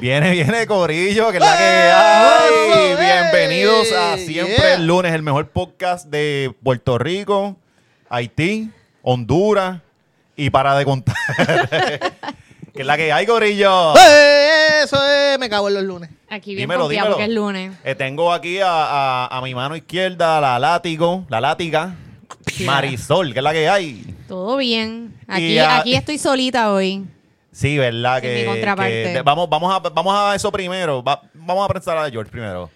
Viene, viene Corillo, que es la que hay. ¡Eso, Bienvenidos a! Siempre Yeah. el lunes, el mejor podcast de Puerto Rico, Haití, Honduras y para de contar. que es la que hay, Corillo. Eso es, me cago en los lunes. Aquí bien Dímelo, dímelo. porque es lunes. Eh, tengo aquí a, a- a mi mano izquierda la látigo, la látiga, Marisol, que es la que hay. Todo bien. Aquí, a- aquí estoy solita hoy. Sí, ¿verdad? Que, mi contraparte. que- vamos, vamos, a, vamos a eso primero. Va- vamos a pensar a George primero.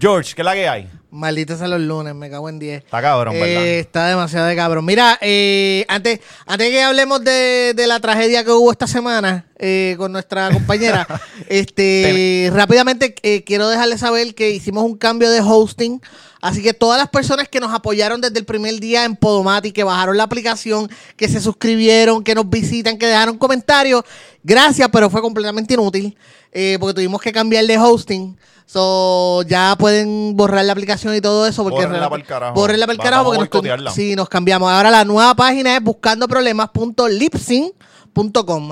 George, ¿qué es la que hay? Malditos a los lunes, me cago en 10. Está cabrón, ¿verdad? Eh, está demasiado de cabrón. Mira, eh, antes, antes que hablemos de, de la tragedia que hubo esta semana eh, con nuestra compañera, este, rápidamente eh, quiero dejarles saber que hicimos un cambio de hosting. Así que todas las personas que nos apoyaron desde el primer día en Podomati, que bajaron la aplicación, que se suscribieron, que nos visitan, que dejaron comentarios, gracias, pero fue completamente inútil eh, porque tuvimos que cambiar de hosting. So, ya pueden borrar la aplicación y todo eso. Porque Bórrenla pa'l carajo. Bórrenla pa'l Va- carajo porque nos, sí, nos cambiamos. Ahora la nueva página es buscandoproblemas.lipsyn.com.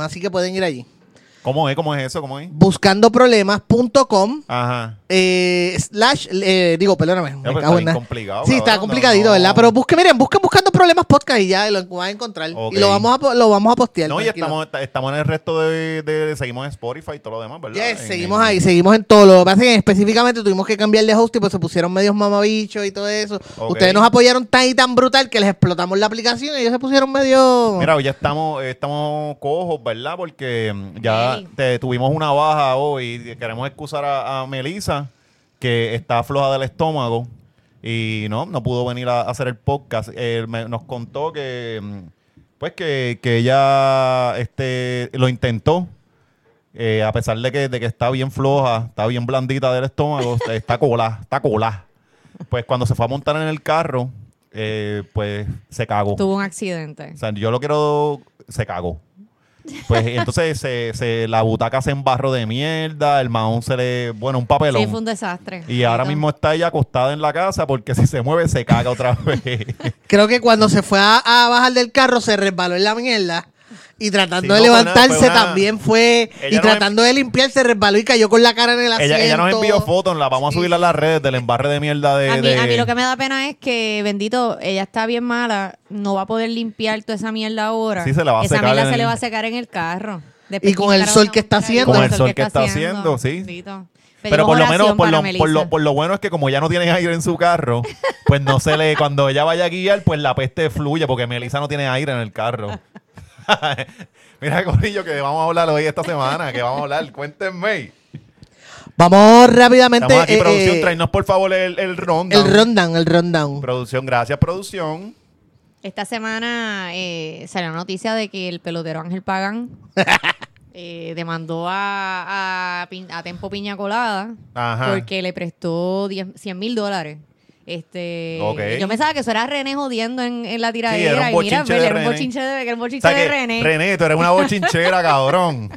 Así que pueden ir allí. ¿Cómo es? ¿Cómo es eso? ¿Cómo es? Buscandoproblemas.com Ajá. eh, slash, eh, digo, perdóname, me cago está en bien nada. complicado, Sí, está complicadito, no. ¿verdad? Pero busquen, miren, busquen buscando problemas podcast y ya lo van a encontrar. Ok. Y lo vamos a, lo vamos a postear. No, y tranquilo. estamos, estamos en el resto de, de- Seguimos en Spotify y todo lo demás, ¿verdad? Yes, En- seguimos en- ahí, seguimos en todo. Lo que pasa es que específicamente tuvimos que cambiar de host y pues se pusieron medios mamabichos y todo eso. Ok. Ustedes nos apoyaron tan y tan brutal que les explotamos la aplicación y ellos se pusieron medio... Mira, hoy ya estamos, eh, estamos cojos, ¿verdad? Porque mm, ya Te- tuvimos una baja hoy. Queremos excusar a, a Melissa, que está floja del estómago. Y no, no pudo venir a, a hacer el podcast. Me- nos contó que, mm, pues que, que ella este, lo intentó. eh, a pesar de que, de que está bien floja, está bien blandita del estómago, está cola, está cola. Pues cuando se fue a montar en el carro, eh, pues se cagó. Tuvo un accidente. O sea, yo lo quiero. Se cagó. Pues entonces se, se- la butaca se embarró de mierda, el mahón se le. Bueno, un papelón. Sí, fue un desastre. y ahora mismo está ella acostada en la casa porque si se mueve se caga otra vez. Creo que cuando se fue a, a bajar del carro se resbaló en la mierda. Y tratando Sí, de levantarse fue una- también fue. Ella y tratando de limpiar se resbaló y cayó con la cara en el asiento. ella, ella nos envió fotos, la vamos a subir a las redes del embarre de mierda de. A mí, de- a mí lo que me da pena es que, bendito, ella está bien mala, no va a poder limpiar toda esa mierda ahora. Sí, se la va a esa secar mierda en se el- le va a secar en el carro. Después Y con ¿quién el sol que está haciendo. Con el sol que está haciendo, sí. Pero por lo menos, por lo, por, lo, por lo bueno es que como ya no tiene aire en su carro, pues no se le, cuando ella vaya a guiar, pues la peste fluye, porque Melissa no tiene aire en el carro. Mira, Corillo, que vamos a hablar hoy esta semana, que vamos a hablar, cuéntenme. Vamos rápidamente. Estamos aquí, eh, producción, eh, tráenos por favor el, el rundown. el rundown, el rundown. Producción, gracias, producción. Esta semana eh, salió la noticia de que el pelotero Ángel Pagan eh, demandó a, a, a Tempo Piña Colada Ajá. porque le prestó 10 100 mil dólares. Este, Ok. Yo pensaba que eso era René jodiendo en, en la tiradera. era un y mira, de era un René. bochinche de, era un O bochinche sea de René. René, tú eres una bochinchera, cabrón.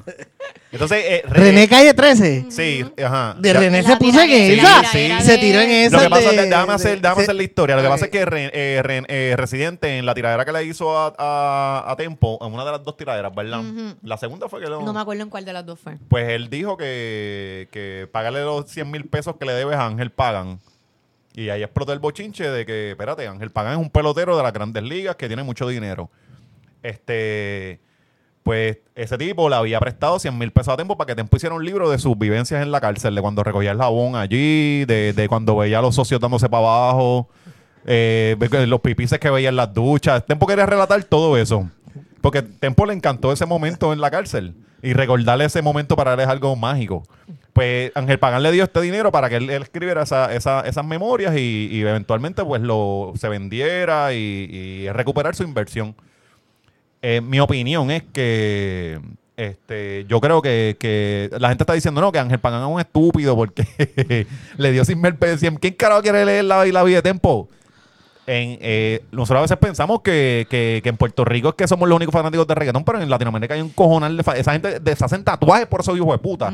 Entonces, eh, René Calle 13. Sí, ajá. De René La se puso en esa. se tiró en esa. Lo que pasa, de- es, déjame hacer, déjame se- hacer la historia. Lo que pasa es que Re- eh, Re- eh, Residente en la tiradera que le hizo a, a, a Tempo, en una de las dos tiraderas, ¿verdad? La segunda fue que lo... No me acuerdo en cuál de las dos fue. Pues él dijo que, que pagarle los 100 mil pesos que le debes a Ángel Pagan. Y ahí explotó el bochinche de que, espérate, Ángel Pagan es un pelotero de las grandes ligas que tiene mucho dinero. Este, pues ese tipo le había prestado 100 mil pesos a Tempo para que Tempo hiciera un libro de sus vivencias en la cárcel, de cuando recogía el jabón allí, de, de cuando veía a los socios dándose para abajo, eh, los pipices que veía en las duchas. Tempo quería relatar todo eso. Porque Tempo le encantó ese momento en la cárcel. Y recordarle ese momento para él es algo mágico. Pues Ángel Pagán le dio este dinero para que él, escribiera esa- esa- esas memorias y, eventualmente pues lo se vendiera y, y recuperar su inversión. Eh, mi opinión es que este, yo creo que, que la gente está diciendo no, que Ángel Pagán es un estúpido porque le dio 100 mil pesos. ¿Quién carajo quiere leer la, la vida de Tempo? En, eh, nosotros a veces pensamos que, que- que en Puerto Rico es que somos los únicos fanáticos de reggaetón, pero en Latinoamérica hay un cojonal de esa gente deshacen tatuajes por esos hijos de puta.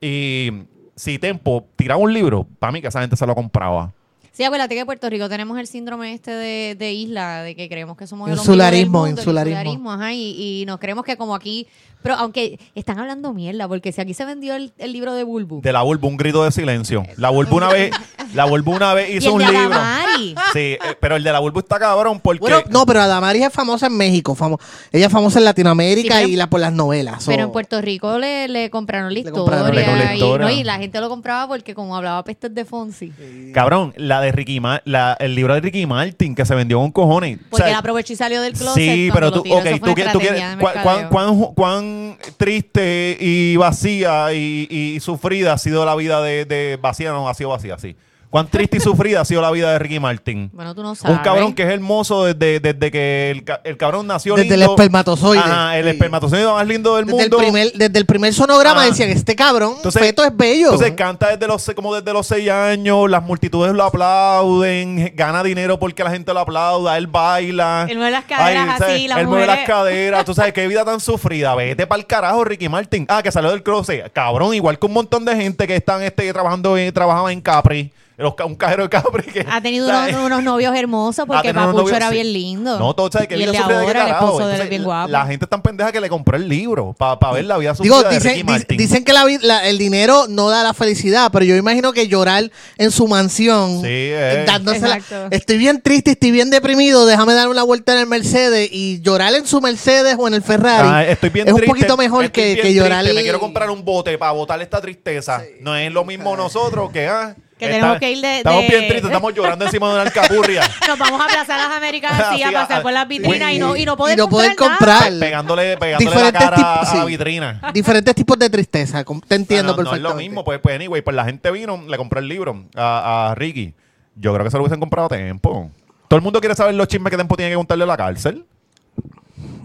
Y si Tempo tiraba un libro, para mí que esa gente se lo compraba. Sí, acuérdate que en Puerto Rico tenemos el síndrome este de, de isla, de que creemos que somos el Insularismo, ombligo del mundo, el insularismo. insularismo, ajá, y, y nos creemos que como aquí Pero aunque están hablando mierda, porque si aquí se vendió el, el libro de Bulbu. De la Bulbu, un grito de silencio. La Bulbu una vez, la Bulbu una vez y hizo el un de libro. Adamari. Sí, eh, pero el de la Bulbu está cabrón porque Bueno, no, pero Adamaris es famosa en México. famo- ella es famosa en Latinoamérica Sí, pero- y la, por las novelas. Pero en Puerto Rico le, le compraron la Le historia. compraron la y, historia. no, y la gente lo compraba porque como hablaba pestes de Fonsi. cabrón, la de Ricky Ma- la, el libro de Ricky Martin que se vendió con cojones. O Porque sea, él aprovechó y salió del closet. Sí, cuando pero lo tú, tiró. ok, Eso fue tú, una tú estrategia quieres, de cuán, cuán- mercadeo. cuán- cuán triste y vacía y, y sufrida ha sido la vida de, de vacía, no, ha sido vacía, sí. Cuán triste y sufrida ha sido la vida de Ricky Martin. Bueno, tú no sabes. Un cabrón que es hermoso desde, desde que el, ca- el cabrón nació Desde el lindo. espermatozoide. Ajá, el Sí. espermatozoide más lindo del desde, el mundo. primer, desde el primer sonograma Ah. decían, este cabrón, Entonces- feto es bello. Entonces canta desde los como desde los seis años, las multitudes lo aplauden, gana dinero porque la gente lo aplauda, él baila. Él mueve las caderas ¿sabes? así, las Él mueve las mujeres- caderas, tú sabes qué vida tan sufrida. Vete para el carajo, Ricky Martin. Ah, que salió del closet. Cabrón, igual que un montón de gente que están este, trabajando en, trabajaba en Capri. Los un cajero de Capri que Ha tenido ¿sabes? unos, unos novios hermosos porque Papucho novios, era sí. bien lindo. No, todo sabes que y el de ahora, el esposo de él es bien guapo. La gente es tan pendeja que le compró el libro para ver la vida Digo, de dicen, Ricky Martin. dicen que la vi- la- el dinero no da la felicidad, pero yo imagino que llorar en su mansión, Sí, eh, eh. dándosela- Exacto. estoy bien triste, estoy bien deprimido, déjame dar una vuelta en el Mercedes y llorar en su Mercedes o en el Ferrari Ah, estoy bien es un poquito mejor que, que llorar. Me quiero comprar un bote para botar esta tristeza. No es lo mismo nosotros que ah, Que tenemos que ir de- Estamos de- bien tristes, estamos llorando encima de una alcapurria. Nos vamos a Plaza Las Américas así, a Así, pasar a- por las vitrinas y no, y no poder y no poder comprar. nada. comprar. pegándole pegándole la Diferentes cara tipos, a sí. la vitrina. Diferentes tipos de tristeza, com- te entiendo Ah, no, no es perfectamente. lo mismo, pues, pues anyway, pues la gente vino, le compró el libro a, a Ricky. Yo creo que se lo hubiesen comprado a Tempo. Todo el mundo quiere saber los chismes que Tempo tiene que contarle a la cárcel.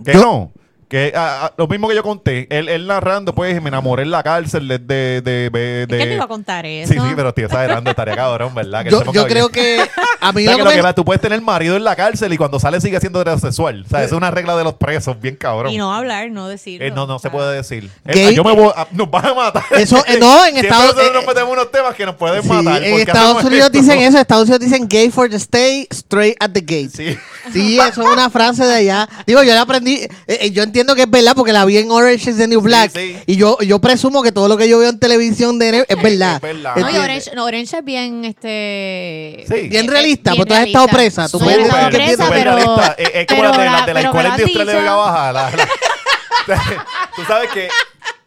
Que Yo- no. Que ah, ah, lo mismo que yo conté, él, él narrando, pues me enamoré en la cárcel de... de, de, de- Es que de- iba a contar eso. Sí, sí, pero estoy exagerando, estaría cabrón, ¿verdad? Que Yo, yo bien. creo que a mí O sea, lo que lo que me- tú puedes tener marido en la cárcel y cuando sale sigue siendo heterosexual. O sea, es una regla de los presos, bien cabrón. Y no hablar, no decirlo. Eh, no, no se puede decir. Eh, Gay- yo me voy a- nos van a matar. Eso, eh, no, en Estados- nosotros eh, nos metemos unos temas que nos pueden Sí, matar. en ¿Por qué Estados Unidos esto? dicen eso, Estados Unidos dicen gay for the stay, straight at the gate. Sí. Sí, eso es una frase de allá. Digo, yo la aprendí, eh, eh, yo entiendo que es verdad porque la vi en Orange is the New Black. sí. Y yo, yo presumo que todo lo que yo veo en televisión de es verdad. Es verdad. No. Orange, no, Orange es bien, este... Sí. Bien eh, realista, porque tú has estado presa, tú No, puedes he estado decir que presa, tienes- pero... realista. Es, es como pero la de la, de escuela industrial de. Vega Baja. la- la- Tú sabes que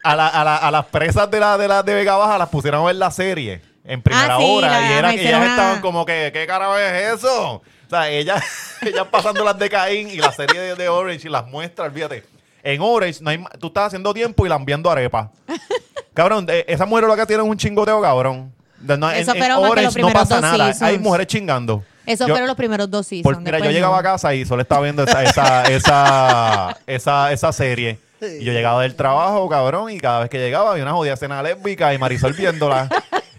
a, la- a la- a las presas de la, de la de Vega Baja las pusieron a ver la serie en primera Ah, sí, hora la- y era que ellas estaban como que, ¿qué carajo es eso? O sea, ellas, ellas pasando las de Caín y la serie de, de Orange y las muestras, fíjate. En Orange no hay tú estás haciendo tiempo y lambiando arepa. Cabrón, eh, esa mujer lo que tiene es un chingoteo, cabrón. De- no, Eso en, en fueron más que Orange no primeros pasa dos nada. Hay mujeres chingando. Eso Yo- fueron los primeros dos seasons. Porque, mira, yo después llegaba no. a casa y solo estaba viendo esa, esa, esa, esa, esa serie. Y yo llegaba del trabajo, cabrón, y cada vez que llegaba había una jodida escena lésbica y Marisol viéndola.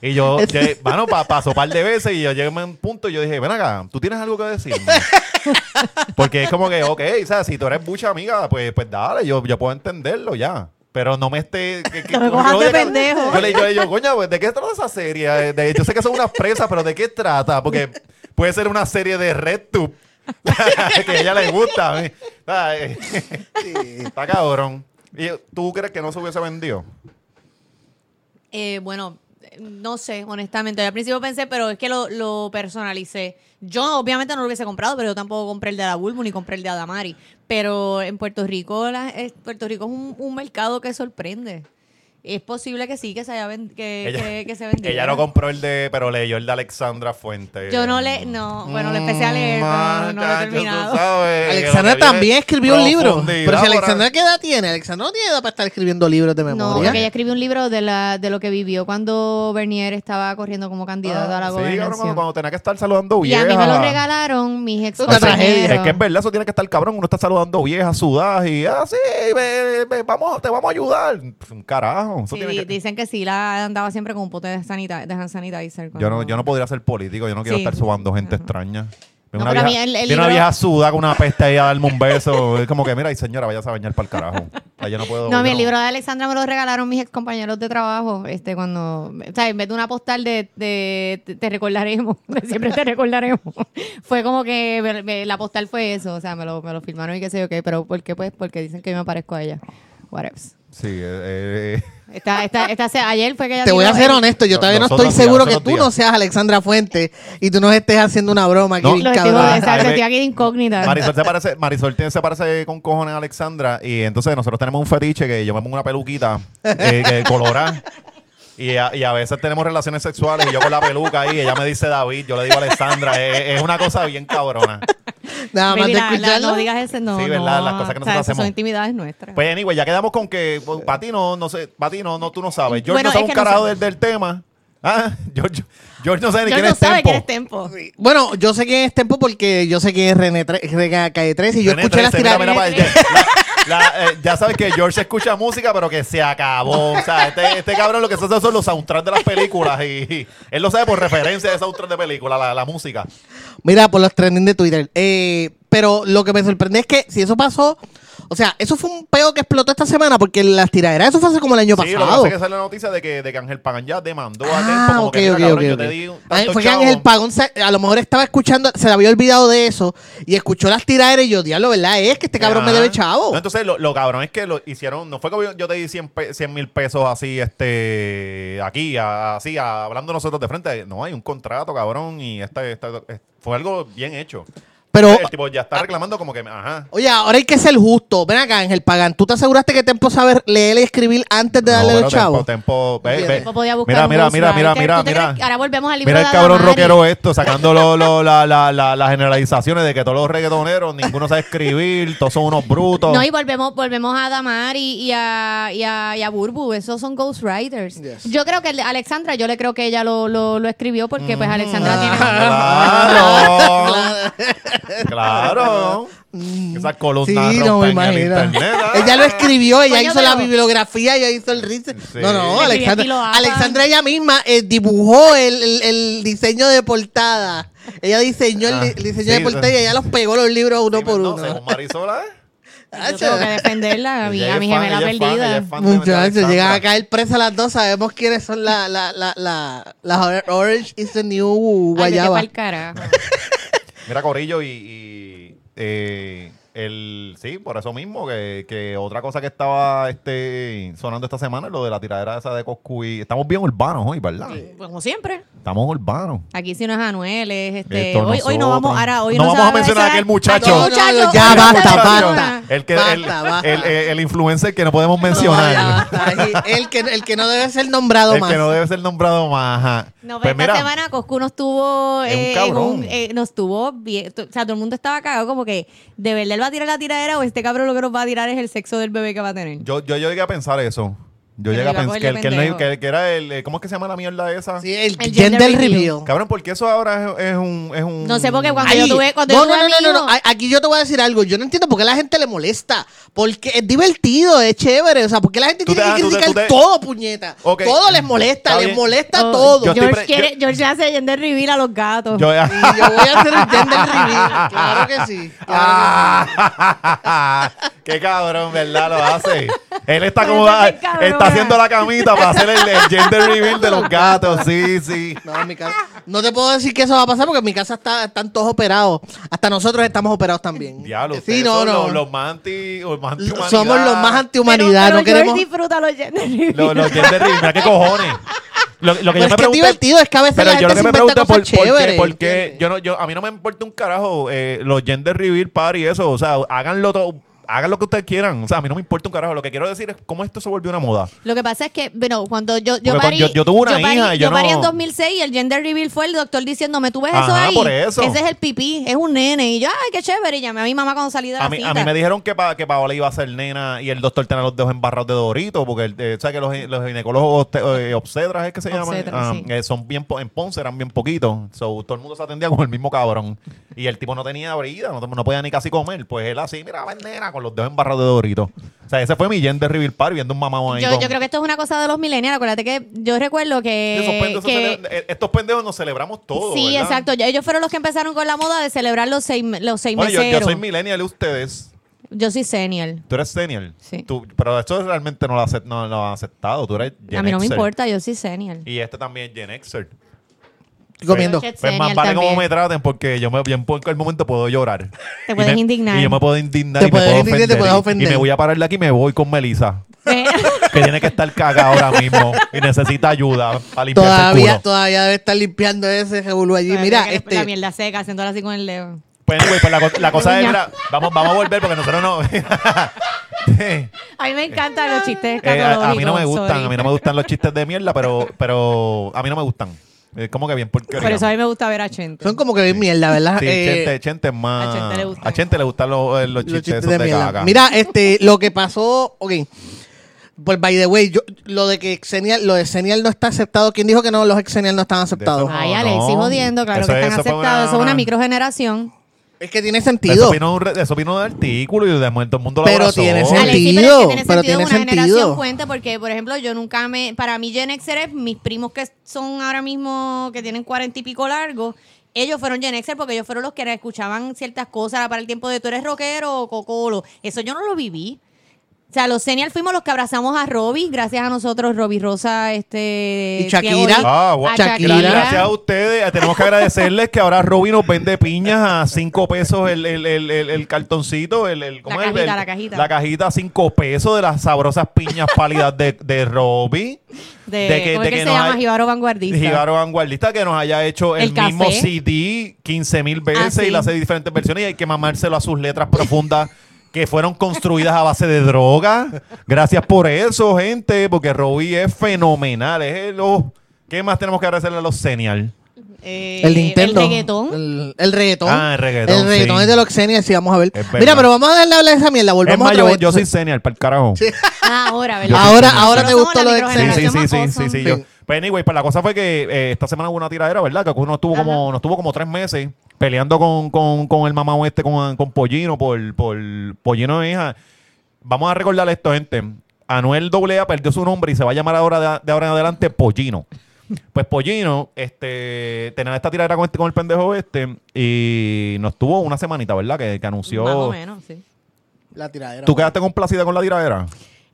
Y yo, llegué- bueno, pa- pasó un par de veces y yo llegué a un punto y yo dije, ven acá, ¿tú tienes algo que decirme? Porque es como que, ok, o sea, si tú eres mucha amiga, pues, pues dale, yo, yo puedo entenderlo ya. Pero no me esté... que- que- No me cojas yo- de pendejo. Yo le yo le digo, coño, pues, ¿de qué trata esa serie? Eh, de- yo sé que son unas presas, pero ¿de qué trata? Porque puede ser una serie de RedTube que a ella le gusta. ¿eh? Ay, Está cabrón. ¿Y tú crees que no se hubiese vendido? Eh, bueno, no sé, honestamente. Al principio pensé, pero es que lo, lo personalicé. Yo obviamente no lo hubiese comprado, pero yo tampoco compré el de la Bulbo ni compré el de Adamari. Pero en Puerto Rico, es- Puerto Rico es un mercado que sorprende. Es posible que sí, que se, haya ven- que, Ella- que, que se vendiera. Ella no compró el de, pero leyó el de Alexandra Fuente. Yo no le, no, bueno, le empecé a leer, pero no lo he terminado. sabes, Alexandra también escribió un libro. Pero si Alexandra, ¿qué edad tiene? Alexandra no tiene edad para estar escribiendo libros de No, memoria. porque ella escribió un libro de, la, de lo que vivió cuando Bernier estaba corriendo como candidato a la Ah, Sí, cabrón, gobernación. cuando, cuando tenía que estar saludando y viejas. a mí me lo regalaron mis ex Es una tragedia. Es que es verdad, eso tiene que estar cabrón. Uno está saludando viejas, sudadas y ah, sí, ve- ve, vamos, te vamos a ayudar. Un carajo. Eso Sí, tiene que- dicen que sí, la andaba siempre con un pote de, sanita, de hand sanitizer. Yo no, yo no podría ser político, yo no quiero Sí. estar subando gente extraña. Viene No, una, vieja, mí el- el viene una libro- vieja suda con una peste ahí a darme un beso. Es como que, mira, y señora, vayas a bañar para el carajo. No puedo. No, el libro de Alexandra me lo regalaron mis ex compañeros de trabajo. Este, cuando, o sea, en vez de una postal de, de te, te recordaremos, de siempre te recordaremos, fue como que me- me- la postal fue eso. O sea, me lo, me lo firmaron y qué sé yo qué. Pero ¿por qué? Pues porque dicen que yo me parezco a ella. Sí, eh, eh, Esta, esta, ayer fue que ella Te voy a ser honesto, yo todavía no estoy días, seguro que tú no seas Alexandra Fuente y tú nos estés haciendo una broma aquí, No. bien Los estoy- cabrón. exacto, Ay, estoy me- aquí de incógnita. Marisol se parece, Marisol tiene- se parece con cojones a Alexandra y entonces nosotros tenemos un fetiche que yo me pongo una peluquita eh, que colorada y a, y a veces tenemos relaciones sexuales y yo con la peluca ahí, ella me dice David, yo le digo Alexandra, es, es una cosa bien cabrona. Nada más de Baby, la- no digas ese, no. Sí, ¿verdad? no. Las cosas que nosotros O sea, hacemos. Son intimidades nuestras. Pues anyway, ya quedamos con que para ti no, no sé, para ti no, no, tú no sabes. George Bueno, no sabe un no carajo sé. del, del tema. Ah, George, George no sabe ni Yo quién no es sabe Tempo. quién es Tempo. Bueno, yo sé quién es Tempo porque yo sé quién es René René Calle 13 y yo René escuché las 13, mira, tiradas. Eh, ya sabes que George escucha música, pero que se acabó. O sea, este, este cabrón lo que se hace son los soundtracks de las películas y él lo sabe por referencia de soundtrack de película, la, la música. Mira, por los trending de Twitter. Eh, pero lo que me sorprende es que si eso pasó, o sea, eso fue un peo que explotó esta semana porque las tiraderas, eso fue hace como el año Sí, lo que pasa pasado. es que sale la noticia de que, de que Ángel Pagan ya demandó a Ah. Como ok, que, mira, ok, cabrón, ok, yo te di Fue que. Ángel Pagón se- a lo mejor estaba escuchando, se le había olvidado de eso y escuchó las tiraderas y yo, diablo, ¿verdad? Es que este cabrón me debe chavo. No, entonces, lo, lo cabrón es que lo hicieron. No fue que yo, yo te di 100 mil pesos así, este, aquí, a- así, a- hablando nosotros de frente. No, hay un contrato, cabrón, y esta, esta- fue algo bien hecho. Pero, el tipo ya está reclamando como que, ajá. oye, ahora hay que ser justo. Ven acá, Ángel Pagán, ¿tú te aseguraste que Tempo sabe leer y escribir antes de darle No, los chavos? Tempo, tempo, ve, Entiendo. ve. Tempo podía buscar Mira, un mira, mira, mira, mira, ¿Tú te mira. crees que ahora volvemos al libro Mira de el cabrón rockero esto, sacando lo- lo- la- la- la- las generalizaciones de que todos los reggaetoneros, ninguno sabe escribir, todos son unos brutos. No, y volvemos, volvemos a Damari y a, y a, y a Burbu. Esos son ghostwriters. Yes. Yo creo que el de Alexandra, yo le creo que ella lo, lo, lo escribió porque pues Alexandra tiene... Claro. claro. Esas columnas Sí, no me el internet. ¿ah? Ella lo escribió, ella Coño, hizo la bibliografía, ella hizo el research. Sí. No, no, escribí Alexandra, aquí lo hagan. Alexandra ella misma eh, dibujó el, el- el diseño de portada. Ella diseñó el, Ah, di- el diseño sí, de portada y ella los pegó los libros uno Sí, por no, uno. según Marisola, ¿eh? Yo tengo que defenderla, a mi, Ella a es mi fan, gemela ella es fan, ella perdida. es fan de- de Muchachos, Alexandra. llegan a caer presas las dos, sabemos quiénes son la, la, la, la, la Orange is the New Ay, vete Guayaba. pa'l carajo. Mira, Corillo, y, eh, el sí, por eso mismo, que, que otra cosa que estaba este sonando esta semana es lo de la tiradera esa de Coscuy. Estamos bien urbanos hoy, ¿verdad? Como siempre. Estamos urbanos. Aquí si no es Anuel, es este. Esto Hoy, hoy no nosotros. vamos, ahora hoy No vamos a mencionar a aquel muchacho. No, no, no, muchacho, ya aquel basta, muchacho. basta. El, que, Basta, el, basta. el- el- el influencer que no podemos mencionar. El que, el que no debe ser nombrado el más. que no debe ser nombrado más. ajá. No, pues pero esta mira, semana Coscu nos tuvo. Es un eh, en cabrón. eh, nos tuvo bien. O sea, todo el mundo estaba cagado, como que de verdad va a tirar la tiradera o este cabrón lo que nos va a tirar es el sexo del bebé que va a tener. yo, yo llegué a pensar eso. Yo Que llegué a pensar que, el- que, el- que- que era el. eh, ¿Cómo es que se llama la mierda esa? Sí, el, El gender, gender reveal. reveal. Cabrón, porque eso ahora es, es un, es un. No sé por qué cuando yo tuve. Cuando no, yo no, tuve no, no, no, no. A- Aquí yo te voy a decir algo. Yo no entiendo por qué a la gente le molesta. Porque es divertido, es chévere. O sea, porque la gente tiene te- que tú te- criticar tú te- todo, puñeta. Todo les molesta, les molesta Oh, todo. Yo George, pre- quiere, yo- George hace gender reveal a los gatos. Yo, Y yo voy a hacer un gender reveal. Claro que sí. Claro Ah, qué cabrón, ¿verdad? Lo hace. Él está como. Está haciendo la camita para hacer el, el gender reveal de los gatos. Sí, sí. No, en mi casa- no te puedo decir que eso va a pasar porque en mi casa está, están todos operados. Hasta nosotros estamos operados también. Diablo, sí, no, son no. Los, los más anti, los más antihumanidad. Somos los más pero, antihumanidad. pero no queremos. George disfruta los gender reveal. Los, los gender reveal. Mira qué cojones. Lo, lo que Pero yo es me que es pregunto divertido, es que a veces Pero la yo lo que se me inventa pregunto es por, cosas por qué, chéveres. por qué ¿entiendes? yo no, yo, a mí no me importa un carajo eh, los gender reveal party y eso, o sea, háganlo todo, hagan lo que ustedes quieran, o sea, a mí no me importa un carajo, lo que quiero decir es cómo esto se volvió una moda. Lo que pasa es que, bueno, cuando yo, yo parí. yo- yo tuve una parí- hija y yo parí no- en 2006 y el gender reveal fue el doctor diciéndome, ¿tú ves eso ahí? por eso. Ese es el pipí, es un nene. Y yo, ay, qué chévere. Y llamé a mi mamá cuando salí de la A mí, cita. a mí me dijeron que, pa, que Paola iba a ser nena y el doctor tenía los dedos embarrados de Dorito, porque el, eh, ¿sabes que los, los ginecólogos obste- eh, obstetras es que se llaman? Ah, sí. eh, son bien, en Ponce eran bien poquitos, so, todo el mundo se atendía con el mismo cabrón. Y el tipo no tenía brida, no, no podía ni casi comer, pues él así, mira, nena, con los dedos embarrados de Dorito. O sea, ese fue mi gender reveal party, viendo un mamá ahí yo, con- yo creo que esto es una cosa de los millennials. Acuérdate que yo recuerdo que. Esos pendejos se que- eh, estos pendejos nos celebramos todos. sí, ¿verdad? exacto. Ellos fueron los que empezaron con la moda de celebrar los seis, los seis Bueno, yo, meseros. yo soy millennial y ustedes. Yo soy senior. Tú eres senior. Sí. Tú- pero esto realmente no lo, acep- no lo han aceptado. Tú eres Gen a mí no me Xer. importa, yo soy senior. Y este también es Gen Xer. Comiendo. Pues más vale como también. me traten porque yo me, yo en cualquier momento puedo llorar. Te Y puedes me- indignar. Y yo me puedo indignar Te y me puedes puedo indignar y te ofender. puedes Y- ofender. Y me voy a parar de aquí y me voy con Melissa. Eh, que tiene que estar cagada ahora mismo y necesita ayuda para limpiarse el Todavía, culo. todavía debe estar limpiando ese revolú allí. Mira, que este. La mierda seca, haciéndola así con el dedo. Pues, anyway, pues la, co- la cosa es, mira, vamos, vamos a volver porque nosotros no... A mí me encantan los chistes Eh, a, a mí no me gustan, sorry. a mí no me gustan los chistes de mierda, pero, pero a mí no me gustan. Es como que bien Por eso a mí me gusta ver a Chente. Son como que bien mierda, ¿verdad? Sí, Eh, Chente, Chente es más. a Chente le gustan. a Chente le gustan los, eh, los los chistes, chistes esos de de, mierda. caca. Mira, este, lo que pasó, ok. Pues by the way, yo, lo de que Xenial, lo de Xenial no está aceptado. ¿Quién dijo que no los Xenial no están aceptados? Ay, Alexis no. jodiendo, claro Eso- que están eso fue aceptados. una- Eso es una una- microgeneración. Es que tiene Eso sentido. vino, un re- eso vino de artículo y de momento el mundo lo Pero abrazó. tiene sentido. pero es que tiene pero sentido tiene una sentido. generación cuente porque, por ejemplo, yo nunca me... Para mí Gen Xer es mis primos que son ahora mismo, que tienen cuarenta y pico largos, ellos fueron Gen Xer porque ellos fueron los que escuchaban ciertas cosas para el tiempo de tú eres rockero o cocolo. Eso yo no lo viví. O sea, los Senial fuimos los que abrazamos a Robbie, gracias a nosotros, Robbie Rosa, este... Y Shakira. Ah, a Shakira. Gracias a ustedes. Eh, Tenemos que agradecerles que ahora Roby nos vende piñas a 5 pesos el, el, el, el, el cartoncito. El, el, ¿cómo La es? cajita, El- la cajita. La cajita a 5 pesos de las sabrosas piñas pálidas de, de Roby. De, de que- ¿cómo de que que se nos llama? Jibaro Vanguardista. Gigaro Vanguardista que nos haya hecho el, El mismo CD 15 mil veces Ah, sí. y le hace diferentes versiones y hay que mamárselo a sus letras profundas que fueron construidas a base de droga. Gracias por eso, gente, porque Robbie es fenomenal. Es el, oh, ¿Qué más tenemos que agradecerle a los Senial? Eh, El Nintendo. El reggaetón. El, el reggaetón. Ah, el reggaetón, El reggaetón sí. es de los Xenial, sí, vamos a ver. Es Mira, pero vamos a darle a hablar de esa mierda. Es Volvamos más, otra yo, vez. yo soy Senial, para el carajo. Sí, Ah, ahora, ¿verdad? Ahora, ahora te gustó lo la de sí, Xenial. sí, sí, microgeneración sí, más sí, awesome. yo- Sí. Pues anyway, pues la cosa fue que eh, esta semana hubo una tiradera, ¿verdad? Que uno estuvo como, nos tuvo como tres meses peleando con, con, con el mamá este, con, con Pollino, por, por Pollino de hija. Vamos a recordarle esto, gente. Anuel AA perdió su nombre y se va a llamar ahora de, de ahora en adelante Pollino. Pues Pollino, este, tenía esta tiradera con, este, con el pendejo este y nos tuvo una semanita, ¿verdad? Que, que anunció. Más o menos, sí. La tiradera. ¿Tú quedaste complacida con la tiradera?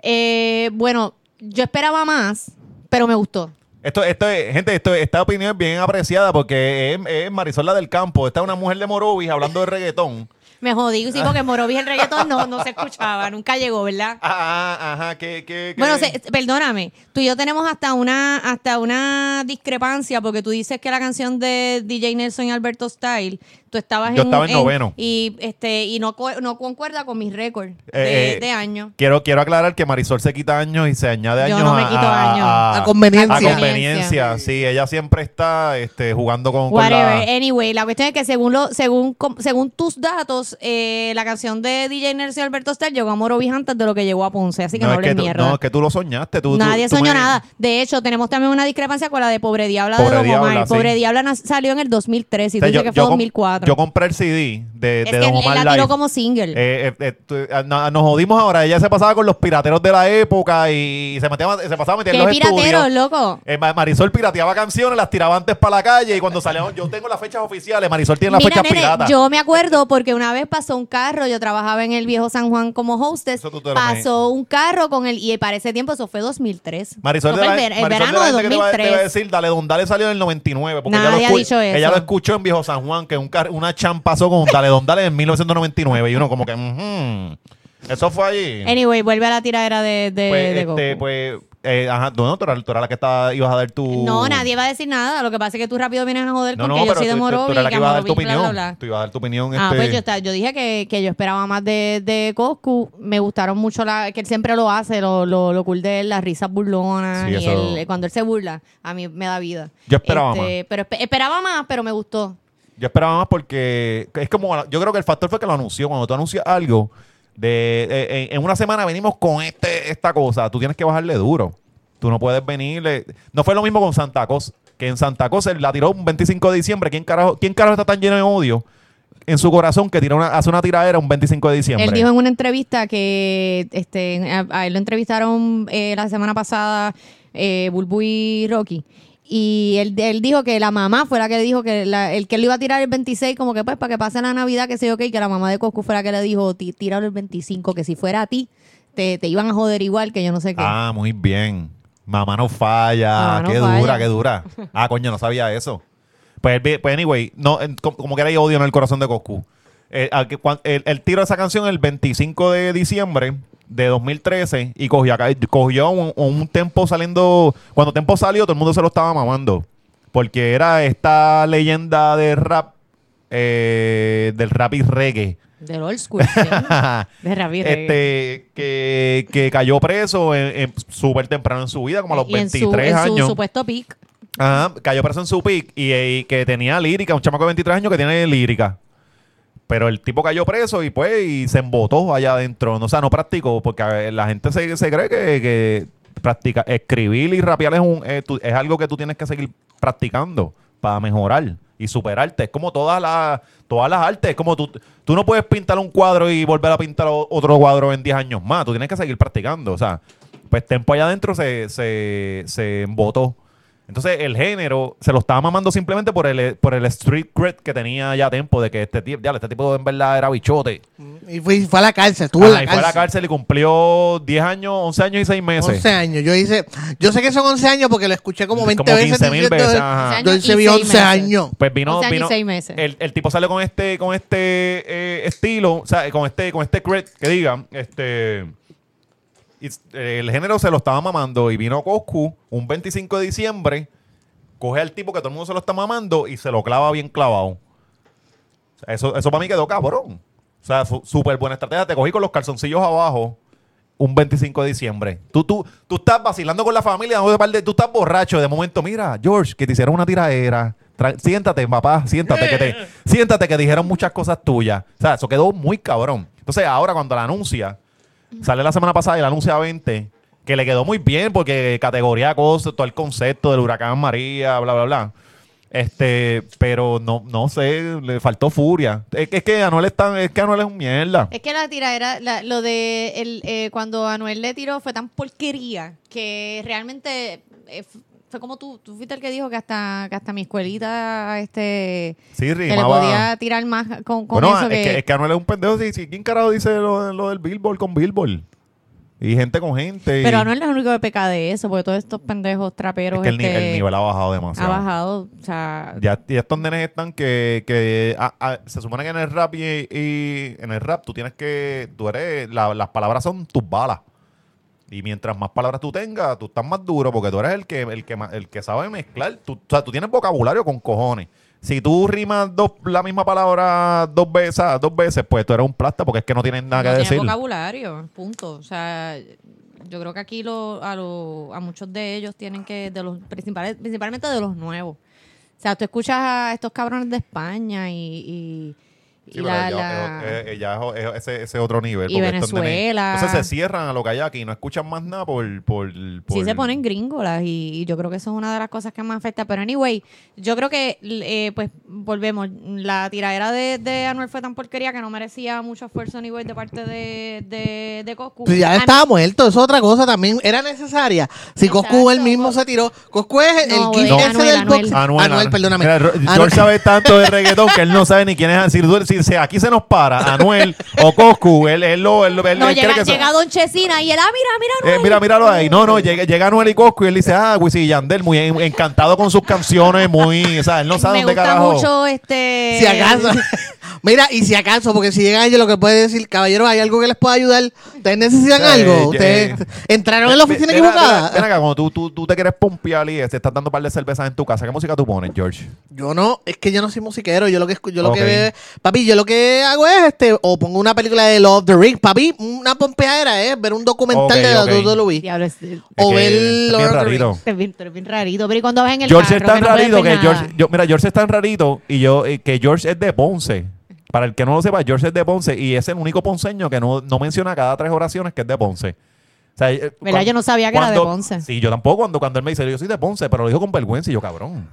Eh, bueno, yo esperaba más, pero me gustó. Esto, esto es- gente, esto, esta opinión es bien apreciada porque es, Marisol la del campo. Esta es una mujer de Morovis hablando de reggaetón. Me jodí, sí, porque Morovis el reggaetón no, no se escuchaba, nunca llegó, ¿verdad? Ah, ajá, que, que, que- Bueno, se- perdóname, tú y yo tenemos hasta una hasta una discrepancia porque tú dices que la canción de DJ Nelson y Alberto Style, tú estabas Yo en, estaba en noveno. y este y no co- no concuerda con mis récords Eh, de, eh, de año. Quiero, quiero aclarar que Marisol se quita años y se añade Yo años no me a, quito a- años. A conveniencia. A conveniencia, sí. Ella siempre está este, jugando con, con Whatever. la... Anyway, la cuestión es que según lo, según com- según tus datos, eh, la canción de DJ y Alberto Style llegó a Morovis antes de lo que llegó a Ponce, así que no, es hables que tú, mierda. no, es que tú lo soñaste. Tú, tú- Nadie tú soñó me- nada. De hecho, tenemos también una discrepancia con la de Pobre Diabla Pobre de Don Diabla, Omar. sí. Pobre Diabla salió en el 2003 y O tú sea, dices que fue yo com- 2004. Yo compré el CD de, es de que Don él, Omar él la tiró Live. como single. Eh, eh, eh, tú- no- nos jodimos ahora. Ella se pasaba con los pirateros de la época y se, metía, se pasaba metiendo ¿Qué en los piratero, estudios. loco? Eh, Ma- Marisol pirateaba canciones, las tiraba antes para la calle y cuando salíamos, yo tengo las fechas oficiales, Marisol tiene las Mira, fechas nene, piratas. yo me acuerdo porque una vez pasó un carro, yo trabajaba en el viejo San Juan como hostess, Eso tú te lo pasó un carro con el, y para ese tiempo eso fue 2003. Marisol Eso de fue la, el, ver- el Marisol de verano la de gente que te va, te va a 2003. decir, Dale Don Dale salió en el 99, porque Nadie ella, ha lo, escu- dicho eso. ella lo escuchó en Viejo San Juan, que un car- una cham pasó con Dale Don Dale en 1999 y uno como que, eso fue allí. Anyway, vuelve a la tiradera de, de, pues, de este, Goku. pues, eh, ajá, no, tú eras, tú eras la que estaba, ibas a dar tu... No, nadie va a decir nada. Lo que pasa es que tú rápido vienes a joder No, con no, yo soy de tú, tú- tú eras la que ibas a dar tu bla, opinión. bla, bla. Tú ibas a dar tu opinión. Ah, este, pues yo, estaba- yo dije que, que yo esperaba más de, de Coscu. Me gustaron mucho, la, que él siempre lo hace, lo, lo, lo cool de él, las risas burlonas. Sí, y eso- él- cuando él se burla, a mí me da vida. Yo esperaba más. Pero espe- esperaba más, pero me gustó. Yo esperaba más porque es como, yo creo que el factor fue que lo anunció. Cuando tú anuncias algo, de en, una semana venimos con este esta cosa, tú tienes que bajarle duro. Tú no puedes venirle. No fue lo mismo con Santa Cosa, que en Santa Cosa la tiró un 25 de diciembre. ¿Quién carajo, quién carajo está tan lleno de odio en su corazón que tira una, hace una tiradera un 25 de diciembre? Él dijo en una entrevista que este, a, a él lo entrevistaron eh, la semana pasada eh, Bulbu y Rocky. Y él, él dijo que la mamá fue la que le dijo que la- el que le iba a tirar el 26, como que pues para que pase la Navidad, que sé yo qué, y que la mamá de Coscu fue la que le dijo, "Tí- tíralo el 25, que si fuera a ti, te, te iban a joder igual que yo no sé qué. Ah, muy bien. Mamá no falla. Mamá no qué falla. dura, qué dura. Ah, coño, no sabía eso. Pues, él pues anyway, no, como, que era odio en el corazón de Coscu. Eh, que cuan- el, el tiro de esa canción el 25 de diciembre, de 2013 y cogió, cogió un, un tempo saliendo. Cuando Tempo salió, todo el mundo se lo estaba mamando. Porque era esta leyenda de rap, eh, del rap y reggae. Del old school. sí. de Ravi Reggae. este que, que cayó preso súper temprano en su vida, como a los Y en su- 23 en su, años. supuesto pick. Ajá, cayó preso en su pick y, y que tenía lírica, un chamaco de 23 años que tiene lírica. Pero el tipo cayó preso y pues y se embotó allá adentro. O sea, no practicó porque la gente se, se cree que, que practica, escribir y rapear es, un, es algo que tú tienes que seguir practicando para mejorar y superarte. Es como todas las, todas las artes. Es como tú, tú no puedes pintar un cuadro y volver a pintar otro cuadro en 10 años más. Tú tienes que seguir practicando. O sea, pues Tempo allá adentro se, se, se embotó. Entonces el género se lo estaba mamando simplemente por el, por el street cred que tenía ya Tempo de que este tipo, ya, este tipo en verdad era bichote. Y fue, fue a la cárcel, estuvo en la y fue a la cárcel. cárcel y cumplió 10 años, 11 años y 6 meses. 11 años. Yo hice, yo sé que son 11 años porque lo escuché como 20 Como veces. 15 mil diciendo- veces, ajá. Yo 11 hice años vi y 11 seis meses. años. Pues vino, 11 años y vino seis meses. El, el tipo sale con este, con este eh, estilo, o sea, con este, con este cred que diga, este y, el género se lo estaba mamando y vino Coscu un 25 de diciembre, coge al tipo que todo el mundo se lo está mamando y se lo clava bien clavado. Eso, eso para mí quedó cabrón. O sea, súper buena estrategia. Te cogí con los calzoncillos abajo un 25 de diciembre. Tú, tú, tú estás vacilando con la familia, tú estás borracho. De momento, mira, George, que te hicieron una tiradera. Siéntate, papá, siéntate, que te, siéntate, que dijeron muchas cosas tuyas. O sea, eso quedó muy cabrón. Entonces, ahora cuando la anuncia, sale la semana pasada y la anuncia a 20, que le quedó muy bien porque categoría cosas, todo el concepto del huracán María, bla, bla, bla. Este, pero no, no sé, le faltó furia. Es que, es que Anuel es tan, es que Anuel es un mierda. Es que la tiradera, la- lo de el, eh, cuando Anuel le tiró fue tan porquería que realmente eh, fue como tú, tú fuiste el que dijo que hasta, que hasta mi escuelita este Sí, que le podía tirar más con, con Bueno, eso es, que, que, es que Anuel es un pendejo. Sí, sí, ¿Quién carajo dice lo, lo del Billboard con Billboard? Y gente con gente. y- pero Anuel no es el único que peca de eso, porque todos estos pendejos traperos es que el, este, el nivel ha bajado ha demasiado. bajado, o sea, Ya, y estos nenes están que, que ah, ah, se supone que en el rap y, y en el rap tú tienes que, tú eres, la- las palabras son tus balas. Y mientras más palabras tú tengas, tú estás más duro porque tú eres el que, el que, el que sabe mezclar. Tú, o sea, tú tienes vocabulario con cojones. Si tú rimas dos, la misma palabra dos veces, dos veces, pues tú eres un plasta porque es que no tienes nada no que decir. vocabulario, punto. O sea, yo creo que aquí lo, a, lo- a muchos de ellos tienen que, de los principales, principalmente de los nuevos. O sea, tú escuchas a estos cabrones de España y, y, Sí, y pero la, ya, la- eh, eh, ya es, es ese, ese otro nivel. Y Venezuela. Entonces se cierran a lo que hay aquí y no escuchan más nada por... por, sí por- se ponen gringolas y, y yo creo que eso es una de las cosas que más afecta. Pero anyway, yo creo que, eh, pues, volvemos. La tiradera de, de Anuel fue tan porquería que no merecía mucho esfuerzo anyway de parte de, de, de Coscu. Pues ya A- estaba muerto, eso es otra cosa también. Era necesaria. Si Exacto. Coscu él mismo se tiró. Coscu es el No, gif güey, ese Anuel, del Anuel. box. Anuel, Anuel, perdóname. Mira. George sabe tanto de reggaetón que él no sabe ni quién es. Si, tú- si se- aquí se nos para Anuel o Coscu, él, él, lo, él, él- No, él cree llega, que Don Chesina y él, ah, mira, mira, Eh, Anuel. mira, míralo ahí. No, no, llega, llega Anuel y Coscu y él dice, ah, Wisin y Yandel, muy en- encantado con sus canciones, muy, o sea, él no sabe Me dónde gusta carajo. mucho este... Si acaso. Mira, y si acaso, porque si llegan ellos, lo que puede decir, caballero, ¿hay algo que les pueda ayudar? ¿Ustedes necesitan Eh, algo? eh, ¿Ustedes eh, entraron en la oficina equivocada? Acá, cuando tú, tú, tú te quieres pompear y te estás dando un par de cervezas en tu casa, ¿qué música tú pones, George? Yo no, es que yo no soy musiquero, yo lo que yo lo que veo- papi, yo lo que hago es este o pongo una película de Love the Ring, papi, una pompeadera es ver un documental Ok, de la ok. WWE Diablo, es, Es o que ver es bien Lord of the rarito. Rings. es bien, tú eres bien rarito. Pero ¿y cuando vas en el George carro? es tan que no puedes rarito ver que nada? George, yo, mira, George es tan rarito y yo eh, que George es de Ponce. Para el que no lo sepa, George es de Ponce y es el único ponceño que no, no menciona cada tres oraciones que es de Ponce. O sea, eh, ¿Verdad? cuan- Yo no sabía que era de Ponce. Sí, yo tampoco. Cuando, cuando él me dice, yo soy de Ponce, pero lo dijo con vergüenza y yo, cabrón.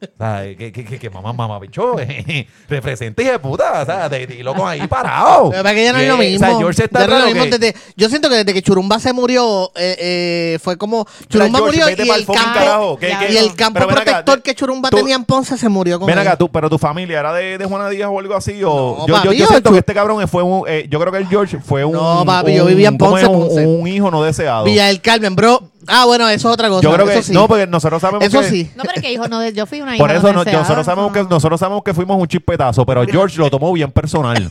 Sea, que, que, que, que mamá, mamá, bicho, eh, representa hija de puta, o sea, de, de loco ahí parado. Pasa es que ya no es lo mismo. O sea, George está Ya no es lo raro mismo que- desde- yo siento que desde que Churumba se murió, eh, eh, fue como. Churumba George, murió vete y pa'l el, fucking campo, carajo, que- que- y el campo pero ven acá, protector que Churumba tú- tenía en Ponce se murió con Ven él. acá, tú, pero tu familia era de, de Juana Díaz o algo así. O No, yo, yo, papi, yo yo- siento que este cabrón fue un. eh, yo creo que el George fue un. No, papi, yo un- vivía en ¿cómo Ponce, es? Un- Ponce. Un, hijo no deseado. Villa del Carmen, bro. Ah, bueno, eso es otra cosa. yo creo que. eso sí. No, porque nosotros sabemos Eso que. sí. No, pero que hijo, no, yo fui una hija Por eso no- nosotros, sabemos que, nosotros sabemos que fuimos un chispetazo, pero George lo tomó bien personal.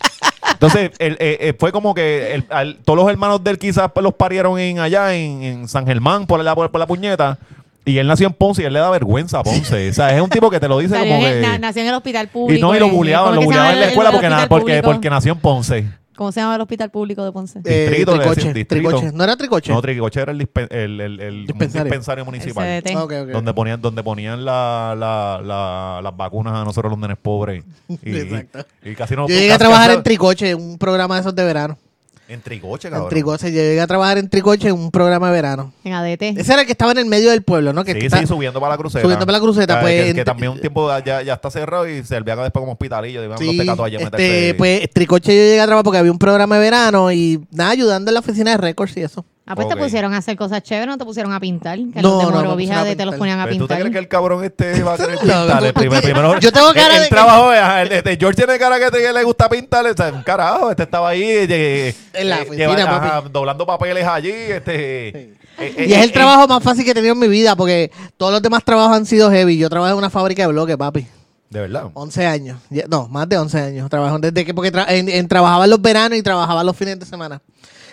Entonces, él, eh, eh, fue como que al- todos los hermanos de él quizás pues, los parieron en allá en, en San Germán por la, por, por la puñeta. Y él nació en Ponce y él le da vergüenza a Ponce. o sea, es un tipo que te lo dice Salió como en el- que... na- nació en el hospital público. Y no, y lo en- buleaban, ¿cómo lo que se llama buleaban en la el- escuela el porque, na- hospital porque, público? porque nació en Ponce. ¿Cómo se llama el hospital público de Ponce? Eh, Distrito, tricoche, distrito. tricoche. ¿No era tricoche? No, Tricoche era el, dispen- el, el, el Dispensario. dispensario, municipal. El CDT. Ok, ok. Donde ponían, donde ponían la, la, la- las vacunas a nosotros los nenes pobres. Y, Exacto. y casi no Yo llegué a trabajar casi- en Tricoche, un programa de esos de verano. En Tricoche, En cabrón. Tricoche, yo llegué a trabajar en Tricoche en un programa de verano. En ADT. Ese era el que estaba en el medio del pueblo, ¿no? Que Sí, está- sí, subiendo para la cruceta. Subiendo para la cruceta, Ah, pues, Que, que también un tiempo ya, ya está cerrado y servía después como hospitalillo. Iban Sí, los allá este, pues Tricoche yo llegué a trabajar porque había un programa de verano y nada, ayudando en la oficina de récords y eso. Ah, pues te pusieron a hacer cosas chéveres, no te pusieron a pintar. Que No, los de no, Morovija a de te los pintar. ponían a Pero ¿Tú te pintar. crees que el cabrón este va a querer No, pintar? no, El primero, yo tengo cara el, de el que- trabajo, ajá, el, este, George tiene cara que, te- que le gusta pintar. o sea, un carajo, este estaba ahí eh, En la eh, oficina, lleva- papi. ajá, doblando papeles allí. Este, eh, eh, Y es el eh, trabajo más fácil que he tenido en mi vida porque todos los demás trabajos han sido heavy. Yo trabajo en una fábrica de bloques, papi. De verdad. 11 años. No, más de 11 años. Trabajo desde que, porque tra- en, en- trabajaba en los veranos y trabajaba los fines de semana.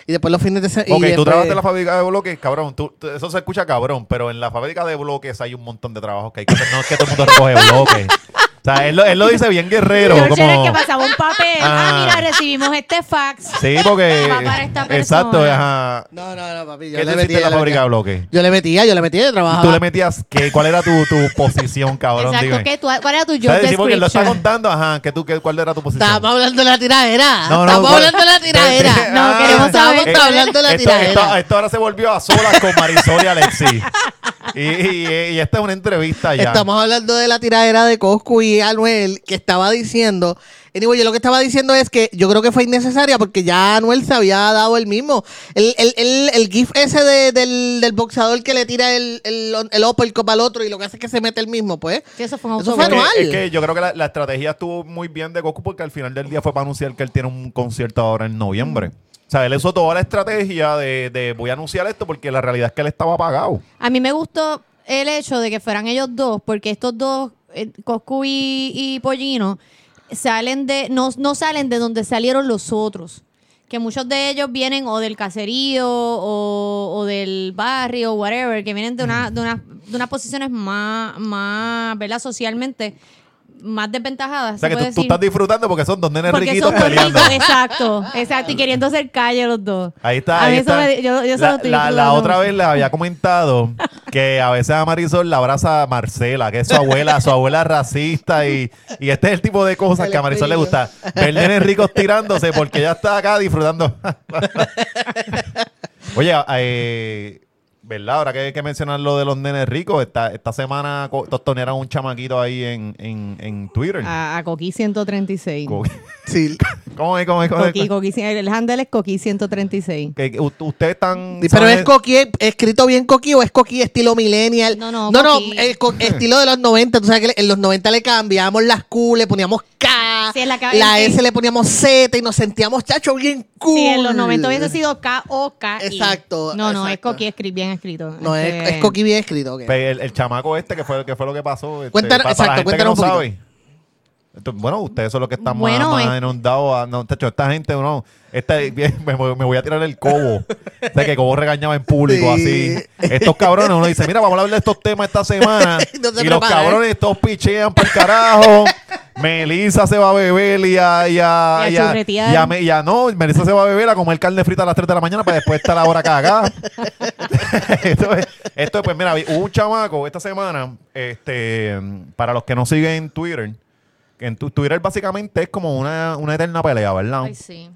Y después los fines de semana. Ok, tú trabajaste en la fábrica de bloques, cabrón. tú- tú- eso se escucha cabrón, pero en la fábrica de bloques hay un montón de trabajos que hay que hacer. No es que todo el mundo recoge bloques. O sea, él, lo- él lo dice bien guerrero. George era el Como, que pasaba un papel. Ah, Ah. mira, recibimos este fax. sí, porque. Va para esta persona. Exacto, ajá. No, no, no, papi. Yo ¿Qué le metía. la yo le fábrica de metía. bloques? Yo le metía, yo le metía, yo ¿Y trabajaba. tú le metías qué? ¿Cuál era tu, tu posición, cabrón? Exacto. Dime. ¿qué tú- ¿Cuál era tu job. Sí, porque él lo está description? contando, ajá. ¿qué tú, qué, ¿Cuál era tu posición? Estábamos hablando de la tiradera. No, no, Estamos ¿cuál- hablando de la tiradera. No, Ah, queremos saber Estábamos cuál es. hablando de la tiradera. esto ahora se volvió a solas con Marisol y Alexi. Y, y, y esta es una entrevista ya. Estamos hablando de la tiradera de Coscu y Anuel que estaba diciendo. Anyway, yo lo que estaba diciendo es que yo creo que fue innecesaria porque ya Anuel se había dado el mismo. El, el, el, el gif ese de- del, del boxeador que le tira el, el, el uppercut al otro y lo que hace es que se mete el mismo, pues. Sí, eso fue un Eso fue autogol. anual. Es que yo creo que la, la estrategia estuvo muy bien de Goku porque al final del día fue para anunciar que él tiene un concierto ahora en noviembre. O sea, él hizo toda la estrategia de, de voy a anunciar esto porque la realidad es que él estaba apagado. A mí me gustó el hecho de que fueran ellos dos, porque estos dos, Coscu y, y Pollino, salen de, no, no salen de donde salieron los otros. Que muchos de ellos vienen o del caserío o, o del barrio, whatever, que vienen de, una, de, una- de unas posiciones más, más, ¿verdad? Socialmente más desventajadas. O sea, se que tú, puede tú decir. estás disfrutando porque son dos nenes Porque riquitos son peleando. ricos, exacto, exacto, y queriendo hacer calle los dos. Ahí está. A ahí eso está. me- yo- yo la, lo estoy la- la otra vez le había comentado que a veces a Marisol la abraza a Marcela, que es su abuela, su abuela racista y, y este es el tipo de cosas que a Marisol le gusta. Ver nenes ricos tirándose porque ella está acá disfrutando. Oye, eh, ¿verdad? Ahora que hay que mencionar lo de los nenes ricos, esta, esta semana tostonearon un chamaquito ahí en, en, en Twitter. A, a Coqui 136. Co- Sí. ¿Cómo es? ¿Cómo es? ¿Cómo es? Coqui, Coqui, el handle es Coqui 136. Que- ustedes están... Pero ¿saben? es coqui, escrito bien coqui o es coqui estilo millennial. No, no, no, no el estilo de los 90. Tú sabes que en los 90 le cambiamos las Q, le poníamos K, Sí, la la S le poníamos Z y nos sentíamos chacho bien cool. Sí, en los 90 hubiese sido K-O-K. Exacto, No, no, es exacto. Coqui escri- bien escrito. No, es, Este, es coqui bien escrito. Pues el, el chamaco este, que fue, que fue lo que pasó. este, Cuéntanos- para, exacto, la gente que cuéntanos no un sabe. Bueno, ustedes son los que están Bueno, más, más es- inundados. a- No, tacho, esta gente, no. Esta, me, me voy a tirar el cobo. o sea, que cobo regañaba en público, Sí. así. Estos cabrones, uno dice, mira, vamos a hablar de estos temas esta semana. No se y los cabrones todos pichean para el carajo. Melissa se va a beber y a... Y a, Y a churretear. y a me- y a- no, Melissa se va a beber a comer carne frita a las 3 de la mañana para después estar ahora cagada. esto, es, esto es, pues mira, hubo un chamaco esta semana, este, para los que no siguen Twitter, que en tu- Twitter básicamente es como una, una eterna pelea, ¿verdad? Ay, sí.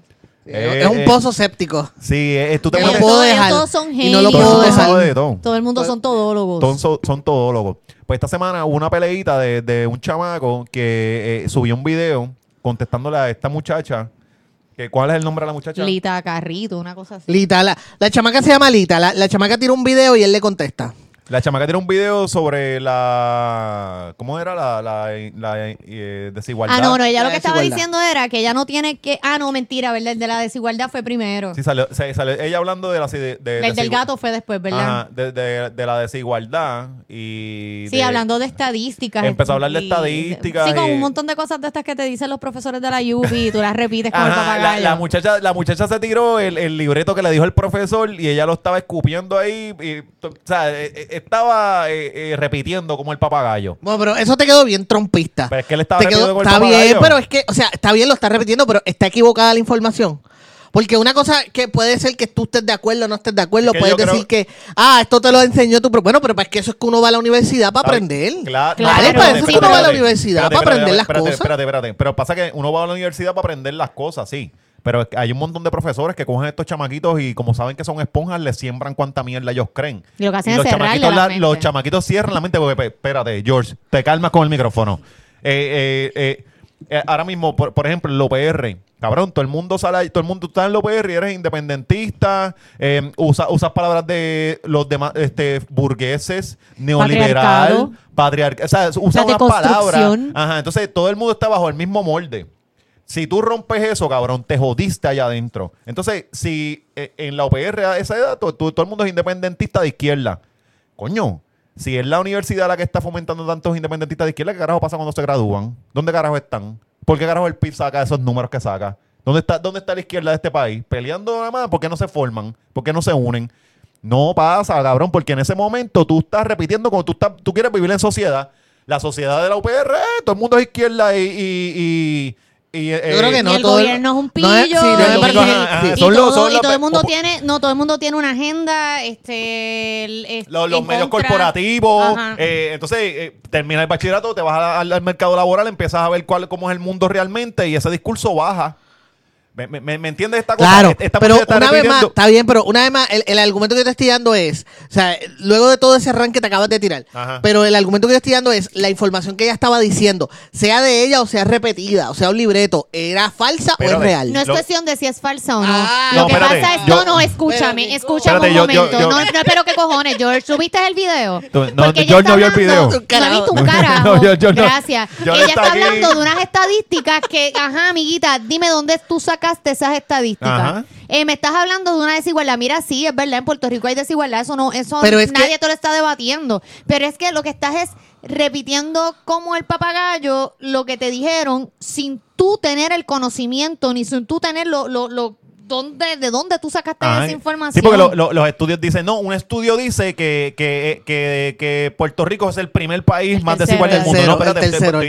Eh, es un eh, pozo séptico. Sí, eh, tú te Que no metes- puedo todos- ellos dejar. todos son Y no lo genios. puedo todo el mundo son todólogos. Son, son, son todólogos. Pues esta semana hubo una peleita de, de un chamaco que eh, subió un video contestándole a esta muchacha. Que, ¿Cuál es el nombre de la muchacha? Lita Carrito, una cosa así. Lita, la, la chamaca se llama Lita. La, la chamaca tira un video y él le contesta. La chamaca tiene un video sobre la. ¿Cómo era la, la, la, eh, desigualdad? Ah, no, no, ella La lo que estaba diciendo era que ella no tiene que. Ah, no, mentira, ¿verdad? El de la desigualdad fue primero. Sí, salió, se- salió ella hablando de la. De, de- el del gato fue después, ¿verdad? Ajá, de, de- de la desigualdad y. Sí, de- hablando de estadísticas. Empezó a hablar de y- estadísticas Sí, con y- un montón de cosas de estas que te dicen los profesores de la UPI y tú las repites con el Ajá, la, papagayo. la muchacha, la muchacha se tiró el, el libreto que le dijo el profesor y ella lo estaba escupiendo ahí. Y, o sea, eh, eh, estaba eh, eh, repitiendo como el papagayo. Bueno, pero eso te quedó bien trompista. Pero es que él estaba Te quedó- repitiendo el Está bien, pero es que, o sea, está bien, lo está repitiendo, pero está equivocada la información. Porque una cosa que puede ser que tú estés de acuerdo o no estés de acuerdo, Es que puedes yo creo- decir que, ah, esto te lo enseñó tu... pro-". Bueno, pero es que eso es que uno va a la universidad para aprender. Claro, Claro, para eso sí, uno va a la espérate, universidad, espérate, para espérate, aprender las espérate, cosas. Espérate, espérate. Pero pasa que uno va a la universidad para aprender las cosas, sí. Pero es hay un montón de profesores que cogen estos chamaquitos y como saben que son esponjas, les siembran cuanta mierda ellos creen. Y lo que hacen es los cerrarle chamaquitos, la la- mente. los chamaquitos cierran la mente porque, espérate, George, te calmas con el micrófono. Eh, eh, eh, ahora mismo, por, por ejemplo, el OPR, cabrón, todo el mundo sale, todo el mundo está en el OPR y eres independentista, usa- usas palabras de los demás este, burgueses, neoliberal, patriarcal, o sea, usa La una palabra. deconstrucción. Ajá, entonces todo el mundo está bajo el mismo molde. Si tú rompes eso, cabrón, te jodiste allá adentro. Entonces, si eh, en la OPR a esa edad to- to- todo el mundo es independentista de izquierda, coño, si es la universidad la que está fomentando tantos independentistas de izquierda, ¿qué carajo pasa cuando se gradúan? ¿Dónde carajo están? ¿Por qué carajo el PIB saca esos números que saca? ¿Dónde está, ¿Dónde está la izquierda de este país? Peleando nada más, ¿por qué no se forman? ¿Por qué no se unen? No pasa, cabrón, porque en ese momento tú estás repitiendo como tú estás, tú quieres vivir en sociedad. La sociedad de la UPR, todo el mundo es izquierda y, y, eh, Yo creo que Y no, el todo el- gobierno es un no es- pillo. sí, no me y- parece que- ajá, y son los- todo, son y los- todo el mundo tiene, no, todo el mundo tiene una agenda, este, el- los, medios contra. corporativos. Eh, entonces, eh, termina el bachillerato, te vas al, al mercado laboral, empiezas a ver cuál, cómo es el mundo realmente y ese discurso baja. ¿Me, me- me- me entiendes esta cosa? Claro, Esta pero una vez más, está bien, pero una vez más, el, el argumento que te estoy dando es, o sea, luego de todo ese rank que te acabas de tirar, Ajá. pero el argumento que te estoy dando es la información que ella estaba diciendo, sea de ella o sea repetida, o sea un libreto, ¿era falsa o es real? No es Lo- cuestión de si es falsa o no. Ah, lo no, que espérate, pasa es, yo- no, no, escúchame, Pero, escúchame Espérate, un momento. yo- no, no, pero qué cojones, George, ¿subiste el video? Tú- no, George no vio el video. No he visto un carajo. Gracias. Ella está hablando de unas estadísticas que, ajá, amiguita, dime dónde tú sacaste esas estadísticas. Ajá. Eh, me estás hablando de una desigualdad. Mira, sí, es verdad, en Puerto Rico hay desigualdad. Eso no, eso Pero es nadie que- te lo está debatiendo. Pero es que lo que estás es repitiendo como el papagayo lo que te dijeron sin tú tener el conocimiento ni sin tú tener lo, lo, lo dónde, de dónde tú sacaste Ajá. esa información. Sí, porque lo- lo- los estudios dicen, no, un estudio dice que, que, que, que Puerto Rico es el primer país El más tercero. desigual del El mundo. tercero, no, espérate,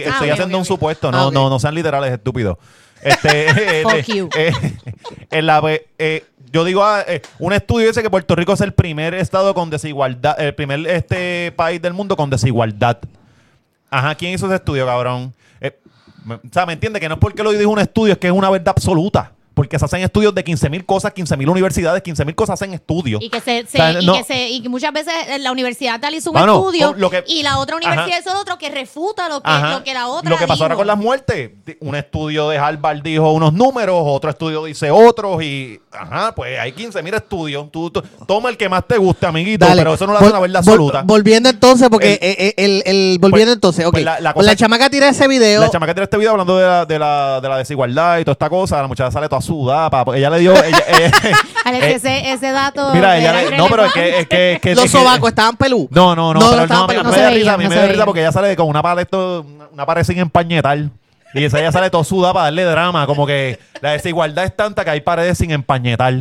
estoy, haciendo Ah, un ok. supuesto, no, Ah, no, no sean literales, estúpidos. Este, Fuck you. eh, en la, eh, yo digo, ah, eh, un estudio dice que Puerto Rico es el primer estado con desigualdad, el primer este país del mundo con desigualdad. Ajá, ¿quién hizo ese estudio, cabrón? Eh, me- o sea, ¿me entiende? Que no es porque lo dijo un estudio, es que es una verdad absoluta. Porque se hacen estudios de 15.000 cosas, 15.000 universidades, 15.000 cosas hacen estudios. Y que, se, se- O sea, y, no- que se- y que muchas veces eh, la universidad tal hizo un Mano, estudio con lo que- y la otra universidad Ajá. hizo otro que refuta lo que, Ajá. lo que la otra Lo que pasó ahora con las muertes. Un estudio de Harvard dijo unos números, otro estudio dice otros y... Ajá, pues hay 15.000 estudios. Tú, tú- toma el que más te guste, amiguito, Dale. pero eso no lo hace Vol- una verdad vol- absoluta. volviendo entonces, porque El- eh, eh, el, el- volviendo Pues- entonces, ok. pues la- la Pues cosa- la chamaca tira ese video. La chamaca tiene este video hablando de la, de la, de la desigualdad y toda esta cosa. La muchacha sale toda sudada. pa- ella le dio... ella- ella- Alex, eh, ese, ese dato. mira, ella era le- No, pero es que... Es que, es que- los es que- sobacos estaban pelú. No, no, no, No, pero no estaban no, a mí peludos. me da risa, a mí me da risa porque ella sale con una paleta, una, pared sin empañetar. Y esa ella sale toda sudada para darle drama, como que la desigualdad es tanta que hay paredes sin empañetar.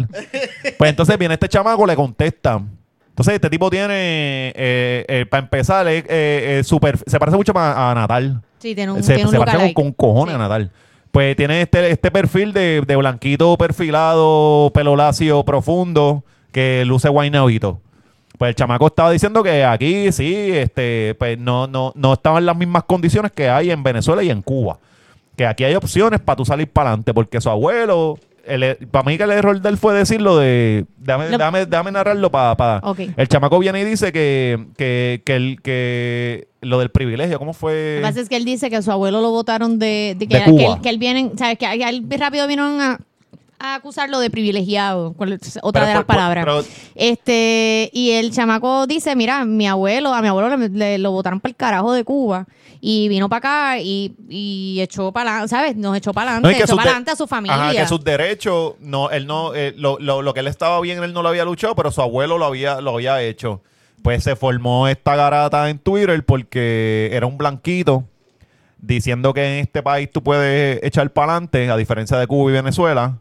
Pues entonces viene este chamaco, le contesta. Entonces este tipo tiene, eh, eh, para empezar, eh, eh, eh, super- se parece mucho a, a Natal. Sí, tiene un, se tiene un se parece con, con cojones Sí. a Natal. Pues tiene este, este perfil de, de blanquito perfilado, pelo lacio profundo, que luce guaynabito. Pues el chamaco estaba diciendo que aquí sí, este, pues no, no, no estaban las mismas condiciones que hay en Venezuela y en Cuba. Que aquí hay opciones para tú salir para adelante, porque su abuelo, para mí que el error de él fue decirlo de, déjame, Lo- déjame, déjame narrarlo para... Ok. El chamaco viene y dice que, que, que, el, que lo del privilegio, ¿cómo fue? Lo que pasa es que él dice que su abuelo lo votaron de, de que, De Cuba. que él, que él viene, ¿sabes? Que a- a él rápido vinieron a, a acusarlo de privilegiado, cuál es otra Pero de las palabras. pero- este Y el chamaco dice, mira, mi abuelo, a mi abuelo le, le- lo botaron para el carajo de Cuba y vino para acá y, y echó para adelante, ¿sabes? Nos echó para adelante, No, echó para de- adelante a su familia. Ajá, que sus derechos, no, él no, eh, lo, lo- lo que él estaba bien, él no lo había luchado, pero su abuelo lo había, lo había hecho. Pues se formó esta garata en Twitter porque era un blanquito diciendo que en este país tú puedes echar para adelante, a diferencia de Cuba y Venezuela.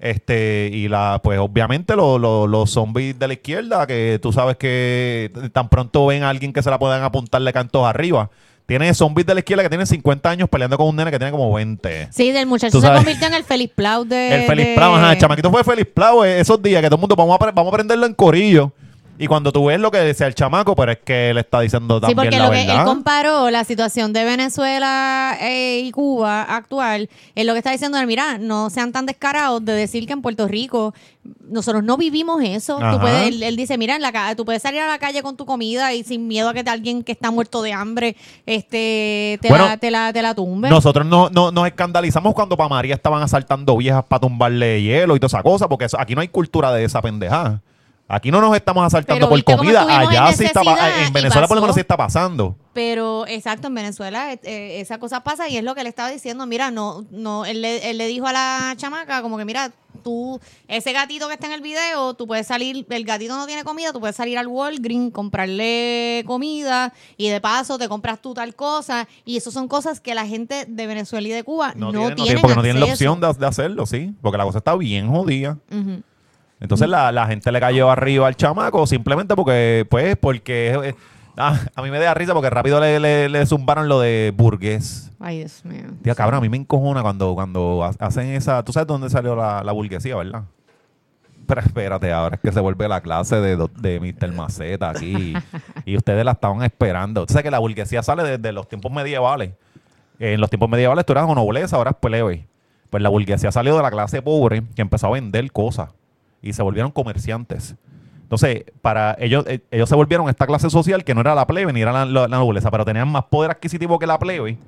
Este, y la, pues obviamente lo- lo- los zombies de la izquierda, que tú sabes que tan pronto ven a alguien que se la puedan apuntarle cantos arriba. Tiene zombies de la izquierda que tienen 50 años peleando con un nene que tiene como 20. Sí, del muchacho se convirtió en el Feliz Plau de... El Feliz de- Plau, ajá, el chamaquito fue Feliz Plau eh, esos días que todo el mundo vamos a, vamos a prenderlo en corillo. Y cuando tú ves lo que decía el chamaco, pero es que él está diciendo Sí, también porque la lo que él comparó la situación de Venezuela eh, y Cuba actual, es lo que está diciendo él, mira, no sean tan descarados de decir que en Puerto Rico nosotros no vivimos eso. Ajá. Tú puedes, él, él dice, mira, en la tú puedes salir a la calle con tu comida y sin miedo a que te- alguien que está muerto de hambre este te, Bueno, la, te, la, te la tumbe. Nosotros no, no- nos escandalizamos cuando para María estaban asaltando viejas para tumbarle hielo y toda esa cosa, porque eso- aquí no hay cultura de esa pendejada. Aquí no nos estamos asaltando por comida. Allá sí está En Venezuela por lo menos sí está pasando. Pero exacto, en Venezuela eh, eh, esa cosa pasa y es lo que le estaba diciendo. Mira, no, no, él le, él le dijo a la chamaca como que mira, tú, ese gatito que está en el video, tú puedes salir, el gatito no tiene comida, tú puedes salir al Walgreens, comprarle comida y de paso te compras tú tal cosa. Y eso son cosas que la gente de Venezuela y de Cuba no, tiene- tienen tiene- porque no tienen la opción de, de hacerlo, sí. Porque la cosa está bien jodida. Ujú. Entonces la, la gente le cayó arriba al chamaco simplemente porque, pues, porque eh, ah, a mí me da risa porque rápido le, le, le zumbaron lo de burgués. Ay, Dios mío. Tía, cabrón, a mí me encojona cuando, cuando ha- hacen esa... ¿Tú sabes dónde salió la, la burguesía, verdad? Pero espérate, ahora es que se vuelve la clase de, de Mr. Maceta aquí. y ustedes la estaban esperando. Tú sabes que la burguesía sale desde los tiempos medievales. En los tiempos medievales tú eras nobleza, ahora es plebe. Pues la burguesía salió de la clase pobre que empezó a vender cosas. Y se volvieron comerciantes. Entonces, para ellos, eh, ellos se volvieron esta clase social que no era la plebe ni era la, la- la nobleza, pero tenían más poder adquisitivo que la plebe,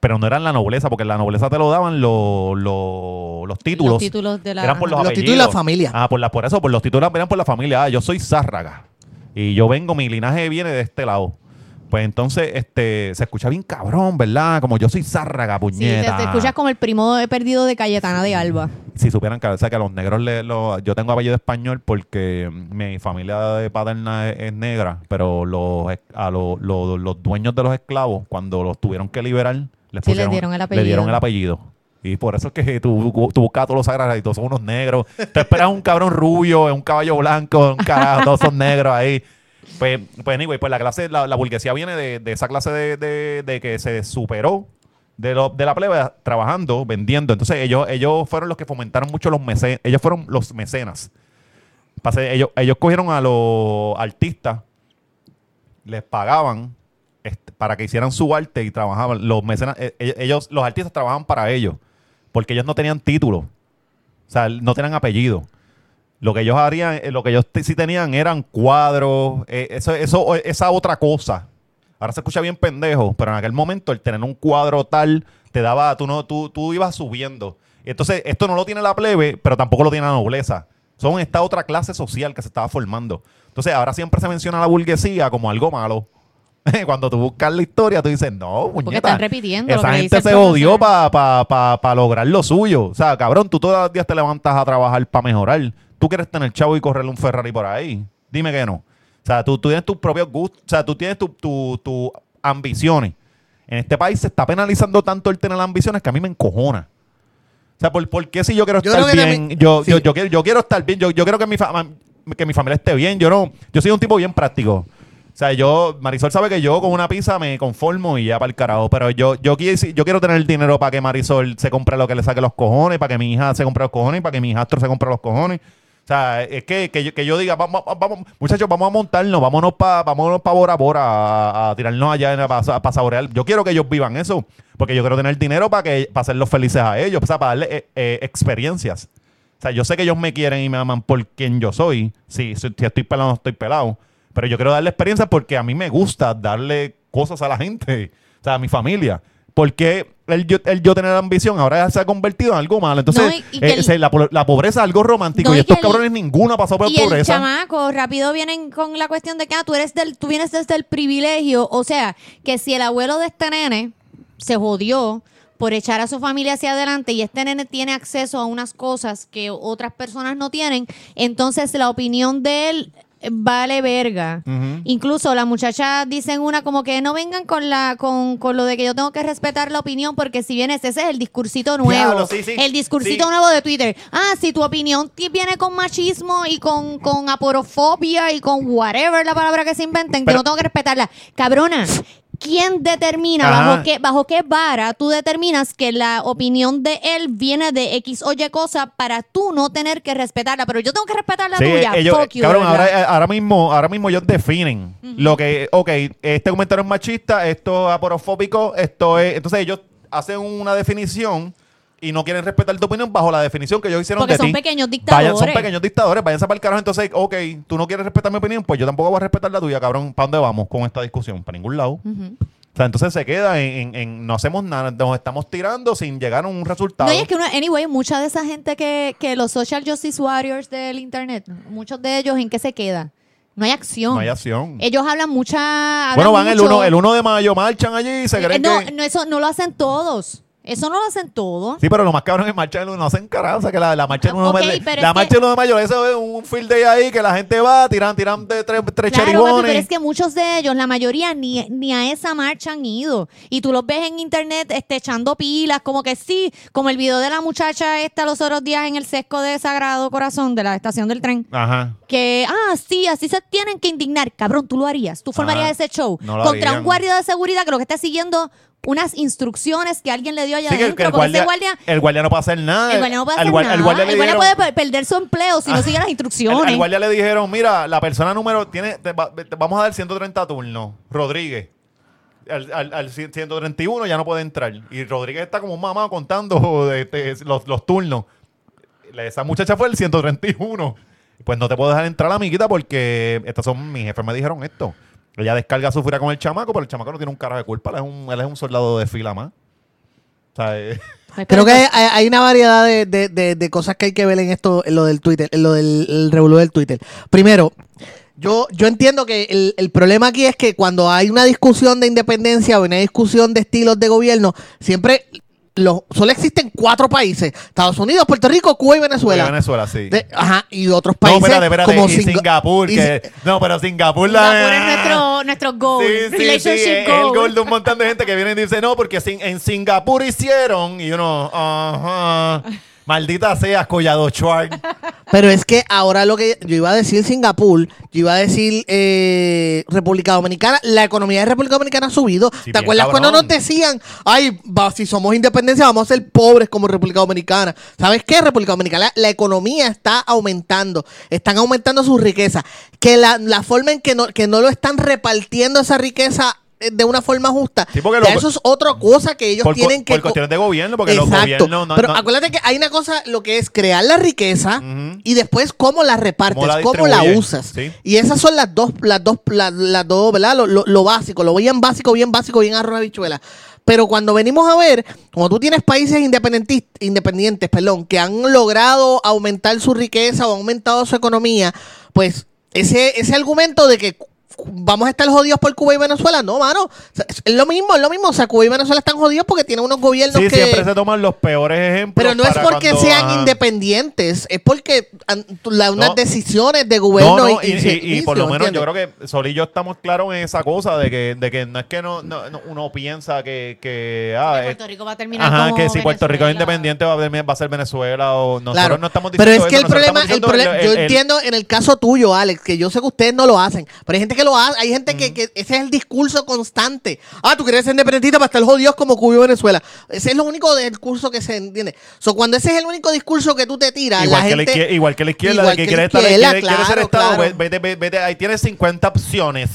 pero no eran la nobleza, porque la nobleza te lo daban los- los- los títulos. Los títulos de la... eran por los, títulos de la familia. Ah, por, la, por eso, por los títulos eran por la familia. Ah, yo soy Zárraga. Y yo vengo, mi linaje viene de este lado. Pues entonces, este, se escucha bien cabrón, ¿verdad? Como yo soy Zárraga, Sí, te, puñeta. escuchas como el primo de perdido de Cayetana de Alba. Si supieran que, o sea, que a los negros, le, lo- yo tengo apellido español porque mi familia de paterna es, es negra, pero los, a los, los- los dueños de los esclavos, cuando los tuvieron que liberar, les, Sí, les pusieron, dieron el le apellido. dieron el apellido. Y por eso es que tú, tú buscas a todos los sagrados y todos son unos negros. Te esperas un cabrón rubio, un caballo blanco, un carajo, todos son negros ahí. Pues, pues anyway, pues la clase, la, la burguesía viene de, esa clase de, que se superó de, la plebe trabajando, vendiendo. Entonces ellos, ellos fueron los que fomentaron mucho los mecenas. Ellos fueron los mecenas. Pase- ellos, ellos cogieron a los artistas, les pagaban este, para que hicieran su arte y trabajaban. Los mecenas, eh, eh, ellos, los artistas trabajaban para ellos, porque ellos no tenían título. O sea, no tenían apellido. Lo que ellos harían, eh, lo que ellos sí tenían eran cuadros, eh, eso, eso, esa otra cosa. Ahora se escucha bien pendejo, pero en aquel momento el tener un cuadro tal te daba, tú no, tú, tú ibas subiendo. Entonces, esto no lo tiene la plebe, pero tampoco lo tiene la nobleza. Son esta otra clase social que se estaba formando. Entonces, ahora siempre se menciona la burguesía como algo malo. Cuando tú buscas la historia, tú dices, no, puñeta. están repitiendo lo Esa que gente se odió para pa, pa, lograr lo suyo. O sea, cabrón, tú todos los días te levantas a trabajar para mejorar. Tú quieres tener chavo y correrle un Ferrari por ahí. Dime que no. O sea, tú, tú tienes tus propios gustos, o sea, tú tienes tus tu, tu ambiciones. En este país se está penalizando tanto el tener ambiciones que a mí me encojona. O sea, ¿por, por qué si yo quiero Yo estar bien? yo, sí. yo, yo, quiero, yo quiero estar bien. Yo, yo quiero que mi, fa- que mi familia esté bien. Yo no, yo soy un tipo bien práctico. O sea, yo, Marisol sabe que yo con una pizza me conformo y ya para el carajo. Pero yo, yo, quiero, yo quiero tener el dinero para que Marisol se compre lo que le saque los cojones, para que mi hija se compre los cojones, para que mi hijastro se compre los cojones. O sea, es que, que, yo, diga, vamos, muchachos, vamos a montarnos, vámonos para vámonos pa Bora Bora a, a tirarnos allá para saborear. Yo quiero que ellos vivan eso, porque yo quiero tener dinero para que para hacerlos felices a ellos, o sea, para darle eh, eh, experiencias. O sea, yo sé que ellos me quieren y me aman por quien yo soy. Si, si estoy pelado, no estoy pelado. Pero yo quiero darle experiencias porque a mí me gusta darle cosas a la gente, o sea, a mi familia. ¿Por qué el yo, el yo tener ambición ahora se ha convertido en algo malo? Entonces, No, y- eh, el- se- la, po- la pobreza es algo romántico No, y y estos el- cabrones ninguno ha pasado por Y el pobreza. chamaco rápido vienen con la cuestión de que ah, tú eres del, tú vienes desde el privilegio. O sea, que si el abuelo de este nene se jodió por echar a su familia hacia adelante y este nene tiene acceso a unas cosas que otras personas no tienen, entonces la opinión de él vale verga. Incluso la muchacha dicen una como que no vengan con la con, con lo de que yo tengo que respetar la opinión porque si vienes ese es el discursito nuevo, Diablo, sí, sí. el discursito Sí. nuevo de Twitter. Ah, si tu opinión viene con machismo y con con aporofobia y con whatever la palabra que se inventen, que no tengo que respetarla. Cabrona, ¿quién determina Ajá. bajo qué bajo qué vara tú determinas que la opinión de él viene de X o Y cosa para tú no tener que respetarla, pero yo tengo que respetar la Sí, tuya? ellos, Fuck you, cabrón, verdad. ahora, ahora mismo, ahora mismo ellos definen lo que, ok, este comentario es machista, esto es aporofóbico, esto es, entonces ellos hacen una definición y no quieren respetar tu opinión bajo la definición que ellos hicieron Porque de son ti. pequeños Vayan, son dictadores. pequeños dictadores, váyanse para el carajo, entonces, ok, tú no quieres respetar mi opinión, pues yo tampoco voy a respetar la tuya, cabrón, ¿para dónde vamos con esta discusión? Para ningún lado. O sea, entonces se queda en, en- en no hacemos nada, nos estamos tirando sin llegar a un resultado. No, y es que uno, anyway, mucha de esa gente que, que los social justice warriors del internet, muchos de ellos, ¿en qué se queda? No hay acción. no hay acción. Ellos hablan mucha. hablan bueno, van el mucho- 1 el uno de mayo, marchan allí y se Eh, creen no, que... no, eso no lo hacen todos. Eso no lo hacen todos. Sí, pero lo más cabrón es marcha del 1, no hacen carajo. O sea, que la, la marcha del 1 Ok, de mayo, la marcha del 1 de mayo, eso es un field day ahí que la gente va, tiran, tiran de tres, tres Claro, papi, pero es que muchos de ellos, la mayoría, ni, ni a esa marcha han ido. Y tú los ves en internet este, echando pilas, como que sí, como el video de la muchacha esta los otros días en el sesco de Sagrado Corazón de la estación del tren. Ajá. que, ah, sí, así se tienen que indignar. Cabrón, tú lo harías. Tú formarías Ajá. ese show No contra harían. un guardia de seguridad que lo que está siguiendo unas instrucciones que alguien le dio allá Sí, adentro. que el, porque guardia, ese guardia, el guardia no puede hacer nada. el guardia no puede hacer nada. guardia el guardia dijeron- puede per- perder su empleo si no sigue las instrucciones. al guardia le dijeron, mira, la persona número tiene, te va- te vamos a dar 130 turnos. Rodríguez. Al, al- al 131 ya no puede entrar. Y Rodríguez está como un mamá contando de- de- los, los turnos. Esa muchacha fue el 131. Pues no te puedo dejar entrar, amiguita, porque estas son mis jefes me dijeron esto. Ella descarga su furia con el chamaco, pero el chamaco no tiene un carajo de culpa. Él es un, él es un soldado de fila más. O sea, eh, Creo que hay, hay- hay una variedad de, de- de- de cosas que hay que ver en esto, en lo del Twitter, en lo del el revolú del Twitter. Primero, yo, yo entiendo que el, el problema aquí es que cuando hay una discusión de independencia o una discusión de estilos de gobierno, siempre los, solo existen cuatro países: Estados Unidos, Puerto Rico, Cuba y Venezuela. Venezuela, sí. De- ajá, y otros no, países espérate, espérate. como y Singa- Singapur, y que, no, pero Singapur la... Singapur es nuestro, nuestro goal. Sí, sí, sí, es goal. el gol de un montón de gente que viene y dice, no, porque en Singapur hicieron, y uno, ajá, maldita sea, Collado Schwartz. Pero es que ahora lo que yo iba a decir Singapur, yo iba a decir eh, República Dominicana, la economía de República Dominicana ha subido. Sí, ¿Te acuerdas cabrón. cuando nos decían, ay, va, si somos independencia vamos a ser pobres como República Dominicana? ¿Sabes qué? República Dominicana, la, la economía está aumentando, están aumentando su riqueza. Que la, la forma en que no, que no lo están repartiendo esa riqueza de una forma justa, Sí, lo- eso es otra cosa que ellos Por, tienen que... por cuestiones de gobierno, porque los Exacto. gobiernos no... Pero no- acuérdate que hay una cosa, lo que es crear la riqueza y después cómo la repartes, Cómo la cómo la, distribuyes, usas. sí. Y esas son las dos, las dos, las, las dos, ¿verdad? Lo, lo- lo básico, lo bien básico, bien básico, bien arroz de bichuela. Pero cuando venimos a ver, como tú tienes países independentis- independientes, perdón, que han logrado aumentar su riqueza o aumentado su economía, pues ese, ese argumento de que vamos a estar jodidos por Cuba y Venezuela, no, mano. O sea, es lo mismo, es lo mismo. O sea, Cuba y Venezuela están jodidos porque tienen unos gobiernos Sí, que... siempre se toman los peores ejemplos. Pero no es porque cuando- sean ajá. independientes, es porque han- la- unas No. decisiones de gobierno No, no, y, y, y y- y servicio, por lo menos ¿entiendes? yo creo que Sol y yo estamos claros en esa cosa de que, de que no es que no, no- no- uno piensa que, que ah, es- Puerto Rico va a terminar Ajá, como que si Puerto Rico es independiente va a, va a ser Venezuela o nosotros Claro. no estamos pero diciendo es que el eso, problema, el problema, yo el- entiendo en el caso tuyo, Alex, que yo sé que ustedes no lo hacen, pero hay gente que lo hace, hay gente que, que ese es el discurso constante. Ah, tú quieres ser independentista para estar jodidos como Cuba y Venezuela. Ese es lo único discurso que se entiende. So, cuando ese es el único discurso que tú te tiras, Igual, la que la gente... izquier- igual que la izquierda, igual de que, que quiere la estar, quiere, quiere ser Estado, claro. ve- vete, vete, vete, ahí tienes 50 opciones.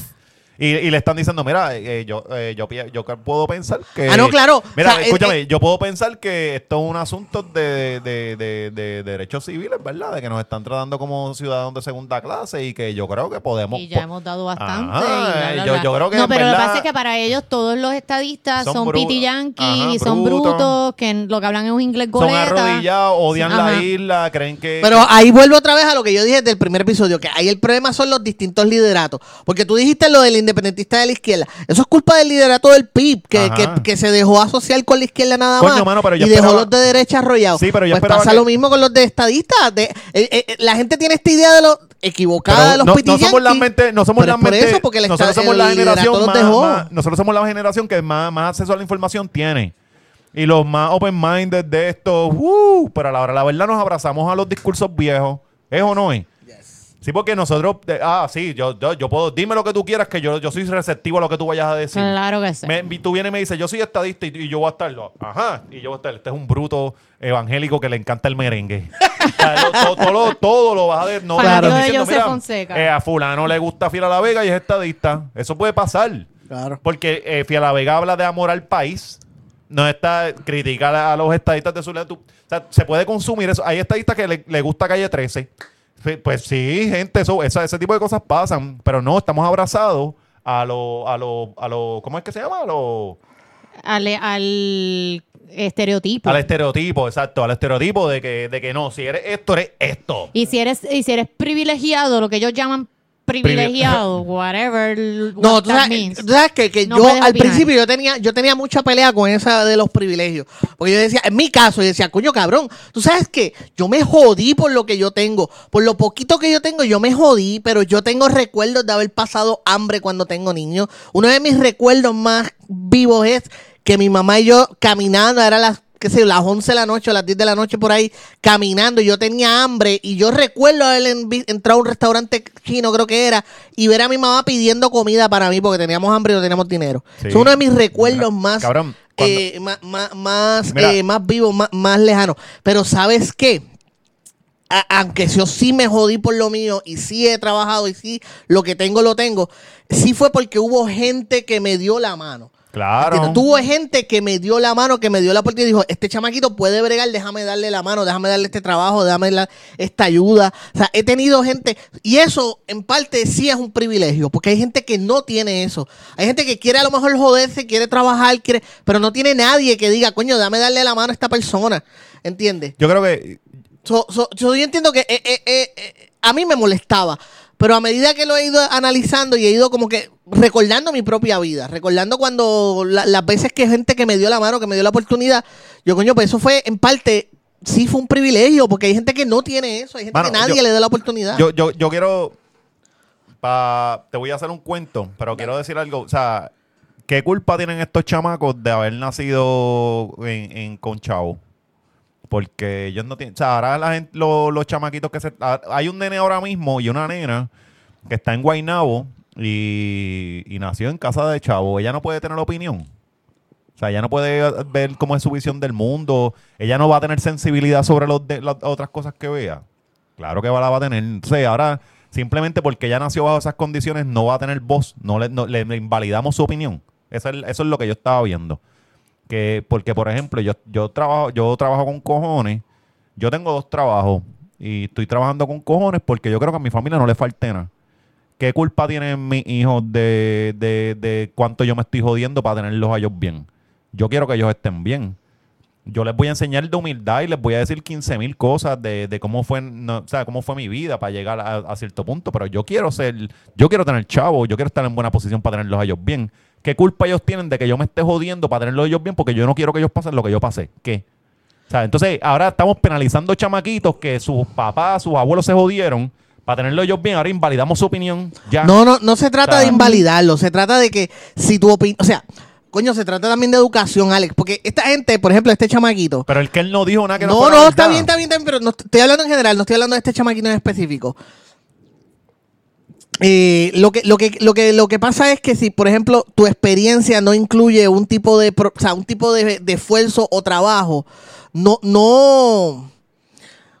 Y, y le están diciendo, mira, eh, yo, eh, yo, yo puedo pensar que... Ah, no, claro. Mira, O sea, escúchame, eh, eh, yo puedo pensar que esto es un asunto de, de- de- de derechos civiles, ¿verdad? De que nos están tratando como ciudadanos de segunda clase y que yo creo que podemos... Y ya hemos dado bastante. Ajá, y bla, bla, yo- bla. yo creo que no, pero lo que pasa es que para ellos todos los estadistas Son son, piti yanquis, Ajá, son brutos. que lo que hablan es un inglés Son goleta. arrodillados, odian la Ajá. isla, creen que... Pero ahí vuelvo otra vez a lo que yo dije desde el primer episodio, que ahí el problema son los distintos lideratos. Porque tú dijiste lo del independentista de la izquierda. Eso es culpa del liderato del PIB, que, que, que se dejó asociar con la izquierda nada Coño, más. mano, pero yo y dejó los de derecha arrollados. Sí, pero yo pues pasa que- lo mismo con los de estadistas. De, eh, eh, eh, la gente tiene esta idea de los equivocada de los no, no somos la mente, no somos la es por mente, eso, porque el nosotros somos la el generación más, nosotros somos la generación que más, más acceso a la información tiene. Y los más open-minded de esto, uh, pero a la hora la verdad nos abrazamos a los discursos viejos. ¿Es o no es? Sí, porque nosotros, eh, ah, sí, yo, yo, yo puedo, dime lo que tú quieras, que yo, yo soy receptivo a lo que tú vayas a decir. Claro que sí. Me- tú vienes y me dices, yo soy estadista y, y yo voy a estar, ajá, y yo voy a estar, este es un bruto evangélico que le encanta el merengue. O sea, lo- todo, todo, lo- todo lo vas a ver, no estar de diciendo, José mira, Fonseca. eh, a fulano le gusta Fiel a la Vega y es estadista. Eso puede pasar. Claro. Porque eh, Fiel a la Vega habla de amor al país. No está criticar a los estadistas de su lado. O sea, se puede consumir eso. Hay estadistas que le, le gusta Calle 13. Pues sí, gente, eso, esa- ese tipo de cosas pasan. Pero no, estamos abrazados a lo, a lo, a lo, ¿cómo es que se llama? A lo, Al, al estereotipo. al estereotipo, exacto, al estereotipo de que, de que no, si eres esto, eres esto. Y si eres, y si eres privilegiado, lo que ellos llaman privilegiado, whatever No, what tú that sabes, tú sabes que, que No yo al opinar. principio yo tenía, yo tenía mucha pelea con esa de los privilegios. Porque yo decía, en mi caso, yo decía, coño cabrón, tú sabes que yo me jodí por lo que yo tengo. Por lo poquito que yo tengo, yo me jodí, pero yo tengo recuerdos de haber pasado hambre cuando tengo niños. Uno de mis recuerdos más vivos es que mi mamá y yo caminando, era las qué sé las 11 de la noche o las 10 de la noche por ahí, caminando, y yo tenía hambre, y yo recuerdo haber entrado a un restaurante chino, creo que era, y ver a mi mamá pidiendo comida para mí, porque teníamos hambre y no teníamos dinero. Sí. Es uno de mis recuerdos más, Cabrón, eh, más, más, eh, más vivos, más, más lejanos. Pero ¿sabes qué? A- aunque yo sí me jodí por lo mío y sí he trabajado y sí lo que tengo lo tengo, sí fue porque hubo gente que me dio la mano. Claro. ¿Entiendes? Tuvo gente que me dio la mano, que me dio la oportunidad y dijo, este chamaquito puede bregar, déjame darle la mano, déjame darle este trabajo, déjame darle esta ayuda. O sea, he tenido gente, y eso en parte sí es un privilegio, porque hay gente que no tiene eso. Hay gente que quiere a lo mejor joderse, quiere trabajar, quiere, pero no tiene nadie que diga, coño, dame darle la mano a esta persona. ¿Entiendes? Yo creo que So- so- so yo entiendo que eh, eh, eh, a mí me molestaba, pero a medida que lo he ido analizando y he ido como que recordando mi propia vida, recordando cuando la- las veces que gente que me dio la mano, que me dio la oportunidad, yo coño, pues eso fue en parte, sí fue un privilegio, porque hay gente que no tiene eso, hay gente Mano, que nadie yo- le da la oportunidad. Yo, yo, yo quiero. pa- te voy a hacer un cuento, pero quiero decir algo. O sea, ¿qué culpa tienen estos chamacos de haber nacido en, en Conchavo? Porque ellos no tienen. O sea, ahora la gente, lo- los chamaquitos que se. ah, Hay un nene ahora mismo y una nena que está en Guaynabo y, nació en casa de Chavo. Ella no puede tener opinión. O sea, ella no puede ver cómo es su visión del mundo. Ella no va a tener sensibilidad sobre los de- las otras cosas que vea. Claro que va, la va a tener. O sea, ahora, simplemente porque ella nació bajo esas condiciones, no va a tener voz. No le, no- le invalidamos su opinión. Eso es, eso es lo que yo estaba viendo. Que, porque, por ejemplo, yo, yo trabajo, yo trabajo con cojones. Yo tengo dos trabajos. Y estoy trabajando con cojones porque yo creo que a mi familia no le falte nada. ¿Qué culpa tienen mis hijos de, de, de cuánto yo me estoy jodiendo para tenerlos a ellos bien? Yo quiero que ellos estén bien. Yo les voy a enseñar de humildad y les voy a decir 15 mil cosas de, de cómo fue no, o sea, cómo fue mi vida para llegar a, cierto punto. Pero yo quiero ser, yo quiero tener chavo, yo quiero estar en buena posición para tenerlos a ellos bien. ¿Qué culpa ellos tienen de que yo me esté jodiendo para tenerlos a ellos bien? Porque yo no quiero que ellos pasen lo que yo pasé. ¿Qué? O sea, entonces ahora estamos penalizando chamaquitos que sus papás, sus abuelos se jodieron para tenerlos ellos bien. Ahora invalidamos su opinión. Ya. No, no, no se trata O sea, de invalidarlo, se trata de que si tu opinión, o sea, coño, se trata también de educación, Alex, porque esta gente, por ejemplo, este chamaquito, Pero el que él no dijo nada que no No, no, está bien, está bien, está bien, pero no, estoy hablando en general, no estoy hablando de este chamaquito en específico. Eh, lo, que, lo, que, lo, que, lo que pasa es que si, por ejemplo, tu experiencia no incluye un tipo de, pro- o sea, un tipo de, de esfuerzo o trabajo, no, no,